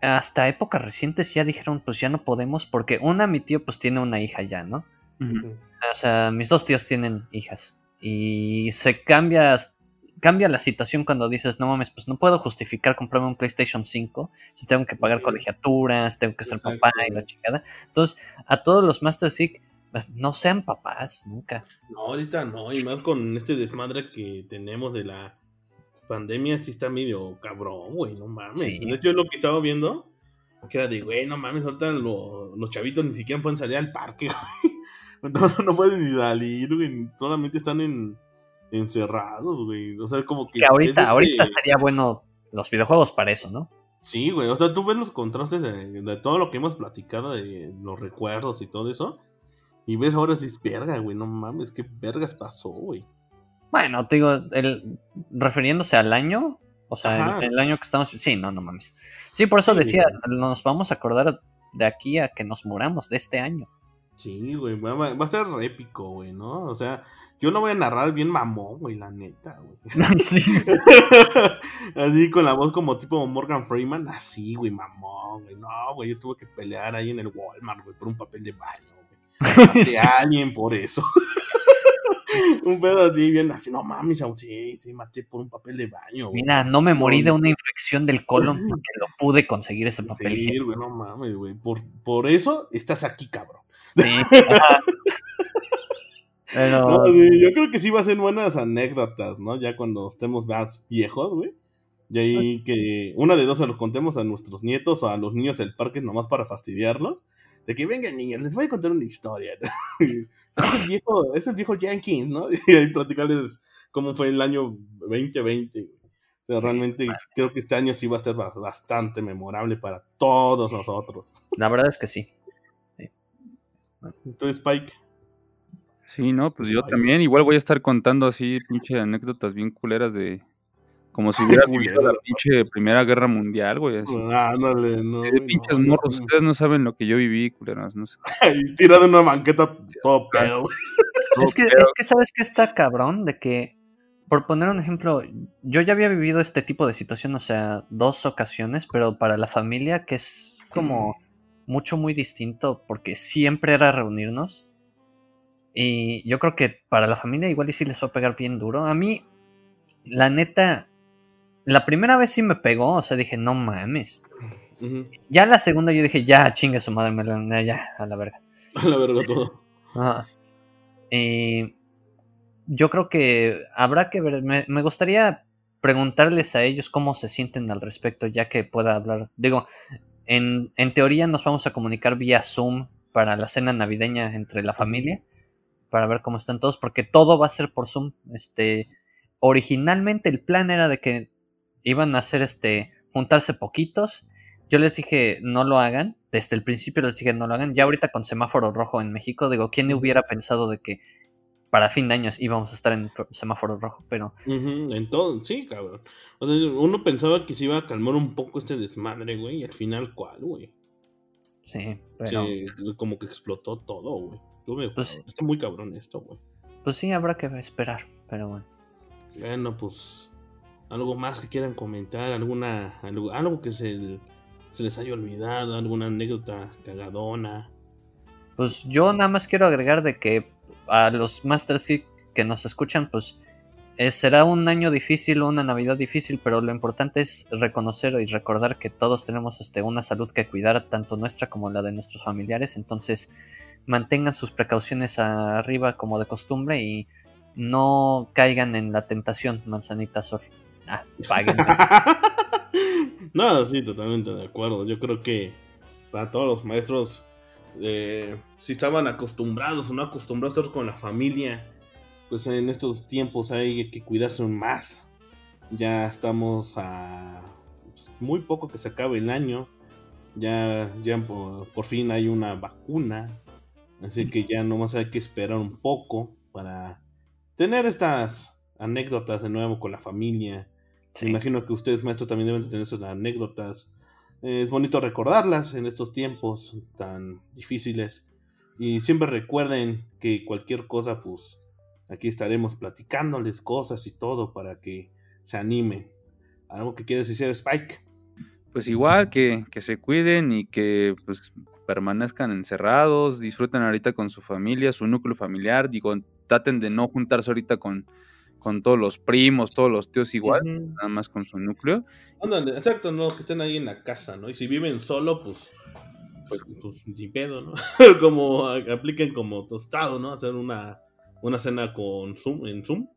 C: hasta épocas recientes ya dijeron pues ya no podemos porque una mi tío pues tiene una hija ya, ¿no? O sea, mis dos tíos tienen hijas y se cambia cambia la situación cuando dices, no mames, pues no puedo justificar comprarme un PlayStation 5 si tengo que pagar colegiaturas, tengo que ser
A: Exacto,
C: papá y la chingada. Entonces, a todos los Master Sick, pues, no sean papás, nunca.
A: No, ahorita no, y más con este desmadre que tenemos de la pandemia, sí está medio cabrón, güey, no mames.
C: Sí.
A: Hecho, lo que estaba viendo, que era de, güey, no mames, ahorita lo- los chavitos ni siquiera pueden salir al parque, güey. No, no pueden ni salir, güey, solamente están en, encerrados, güey. O sea, como que...
C: Que ahorita, ahorita
A: que-
C: estaría bueno los videojuegos para eso, ¿no?
A: Sí, güey, o sea, tú ves los contrastes de, de todo lo que hemos platicado, de los recuerdos y todo eso, y ves ahora si es verga, güey, no mames, qué vergas pasó, güey.
C: Bueno, te digo, el, refiriéndose al año, o sea, el, el año que estamos. Sí, no, no mames. Sí, por eso
A: Sí,
C: decía,
A: güey.
C: nos vamos a acordar de aquí a que nos muramos, de este año.
A: Sí, güey, va, a ser épico, güey, ¿no? O sea, yo no voy a narrar bien mamón, güey, la neta, güey.
C: sí.
A: así con la voz como tipo Morgan Freeman, así, güey, mamón, güey. No, güey, yo tuve que pelear ahí en el Walmart, güey, por un papel de baño, güey. Maté a alguien por eso. un pedo así, bien así, no mames, aún sí, sí, maté por un papel de baño, güey.
C: Mira, no me morí de una infección del colon porque lo pude conseguir ese papel.
A: Sí,
C: higiénico.
A: güey, no mames, güey. Por, por eso estás aquí, cabrón.
C: Sí. Pero
A: No, sí, yo creo que sí va a ser buenas anécdotas, ¿no? Ya cuando estemos más viejos, güey. Y ahí que una de dos se los contemos a nuestros nietos o a los niños del parque nomás para fastidiarlos. De que vengan niños, les voy a contar una historia. ¿no? es, el viejo, es el viejo Jenkins, ¿no? Y ahí platicarles cómo fue el año 2020. güey. O sea, realmente creo que este año sí va a ser ba- bastante memorable para todos nosotros.
C: la verdad es que sí.
A: Entonces, Spike,
B: Sí, no, pues yo también igual voy a estar contando así pinche anécdotas bien culeras de como si hubiera vivido la pinche Primera Guerra Mundial, güey, así.
A: ándale, no.
B: de pinches
A: no,
B: morros, ustedes no saben lo que yo viví, culeros, no sé.
A: Y tirado en una banqueta todo pedo, güey.
C: Es que, es que sabes que está cabrón de que, por poner un ejemplo, yo ya había vivido este tipo de situación, o sea, dos ocasiones, pero para la familia que es como mucho, muy distinto, porque siempre era reunirnos. Y yo creo que para la familia igual y sí les va a pegar bien duro. A mí, la neta, la primera vez sí me pegó, o sea, dije, no mames. Ya la segunda yo dije, ya, chingue su madre, me la- ya, a la verga.
A: A la verga todo.
C: Ajá. Eh, yo creo que habrá que ver. Me, me gustaría preguntarles a ellos cómo se sienten al respecto, ya que pueda hablar. Digo, en, en teoría nos vamos a comunicar vía Zoom para la cena navideña entre la familia, para ver cómo están todos, porque todo va a ser por Zoom. Este, originalmente el plan era de que iban a hacer este, juntarse poquitos. Yo les dije, no lo hagan. Desde el principio les dije, no lo hagan. Ya ahorita con semáforo rojo en México, digo, ¿quién hubiera pensado de que para fin de años íbamos a estar en semáforo rojo? Pero
A: Ujú, En todo, sí, cabrón. O sea, uno pensaba que se iba a calmar un poco este desmadre, güey, y al final, ¿cuál, güey?
C: sí, pero
A: Se- como que explotó todo, güey. Me-
C: Pues-
A: Está muy cabrón esto, güey.
C: pues sí, habrá que esperar. Pero bueno.
A: Bueno, pues, algo más que quieran comentar, alguna, algo, que se, les haya olvidado, alguna anécdota cagadona.
C: Pues yo nada más quiero agregar de que a los Masters Geek que nos escuchan, pues será un año difícil, una Navidad difícil, pero lo importante es reconocer y recordar que todos tenemos este, una salud que cuidar, tanto nuestra como la de nuestros familiares. Entonces, mantengan sus precauciones arriba como de costumbre y no caigan en la tentación, manzanita sol. Ah, paguen.
A: no, sí, totalmente de acuerdo. Yo creo que para todos los maestros, eh, si estaban acostumbrados o no acostumbrados a estar con la familia, pues en estos tiempos hay que cuidarse más. Ya estamos a pues, muy poco que se acabe el año. Ya, ya por, fin hay una vacuna. Así que ya nomás hay que esperar un poco para tener estas anécdotas de nuevo con la familia. Me imagino que ustedes, maestros, también deben tener esas anécdotas. Es bonito recordarlas en estos tiempos tan difíciles. Y siempre recuerden que cualquier cosa, pues Aquí estaremos platicándoles cosas y todo para que se animen. ¿Algo que quieres decir, Spike?
B: Pues igual que, que se cuiden y que pues permanezcan encerrados, disfruten ahorita con su familia, su núcleo familiar, digo, traten de no juntarse ahorita con, con todos los primos, todos los tíos igual, nada más con su núcleo.
A: Ándale, exacto, no, que estén ahí en la casa, ¿no? Y si viven solo, pues, pues, pues ni pedo, ¿no? como apliquen como tostado, ¿no? Hacer una una cena con Zoom, en Zoom.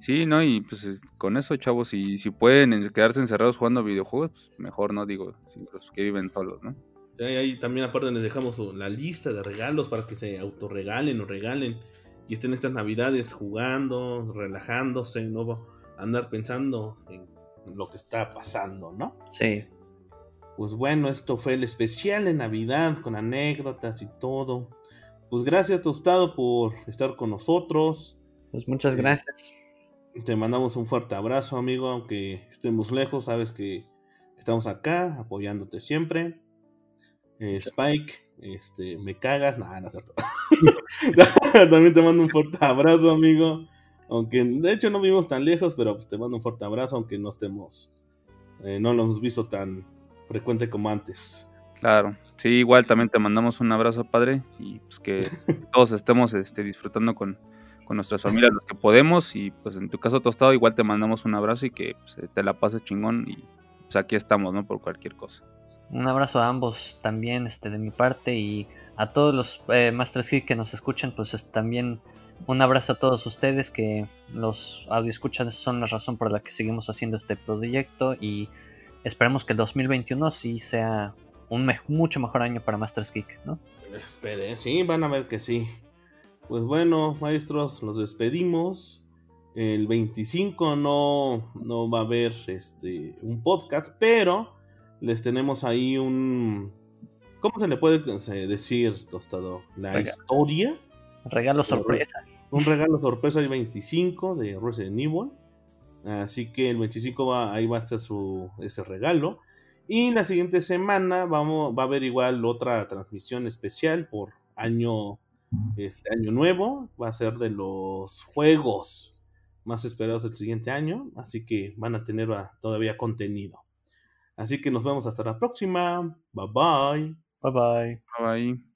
B: Sí, ¿no? Y pues con eso, chavos, si, si pueden quedarse encerrados jugando videojuegos, pues mejor, ¿no? Digo, los que viven solos, ¿no?
A: Ahí también aparte les dejamos la lista de regalos para que se autorregalen o regalen y estén estas navidades jugando, relajándose, no andar pensando en lo que está pasando, ¿no?
C: Sí.
A: Pues bueno, esto fue el especial de Navidad con anécdotas y todo. Pues gracias, Tostado, por estar con nosotros.
C: Pues muchas eh, gracias.
A: Te mandamos un fuerte abrazo, amigo, aunque estemos lejos, sabes que estamos acá apoyándote siempre. Eh, Spike, este, me cagas, nada, no es cierto. También te mando un fuerte abrazo, amigo. Aunque de hecho no vivimos tan lejos, pero pues, te mando un fuerte abrazo, aunque no estemos, eh, no lo hemos visto tan frecuente como antes.
B: Claro, sí, igual también te mandamos un abrazo, padre, y pues que todos estemos este, disfrutando con, nuestras familias los que podemos, y pues en tu caso tostado igual te mandamos un abrazo y que pues, te la pases chingón y pues aquí estamos, ¿no? Por cualquier cosa.
C: Un abrazo a ambos también, este, de mi parte, y a todos los eh, Masters que nos escuchan, pues también un abrazo a todos ustedes que los audio escuchan son la razón por la que seguimos haciendo este proyecto y esperemos que el 2021 sí sea un mucho mejor año para Masters Geek, ¿no?
A: Espere, sí, van a ver que sí. Pues bueno, maestros, los despedimos. El 25 no, no va a haber este, un podcast, pero les tenemos ahí un... ¿Cómo se le puede decir, Tostado? La historia.
C: Regalo sorpresa.
A: Un regalo sorpresa el 25 de Resident Evil. Así que el 25 va, ahí va a estar su, ese regalo. Y la siguiente semana vamos, va a haber igual otra transmisión especial por año, este año nuevo. Va a ser de los juegos más esperados del siguiente año. Así que van a tener ah, todavía contenido. Así que nos vemos hasta la próxima. Bye bye.
C: Bye bye.
B: Bye bye.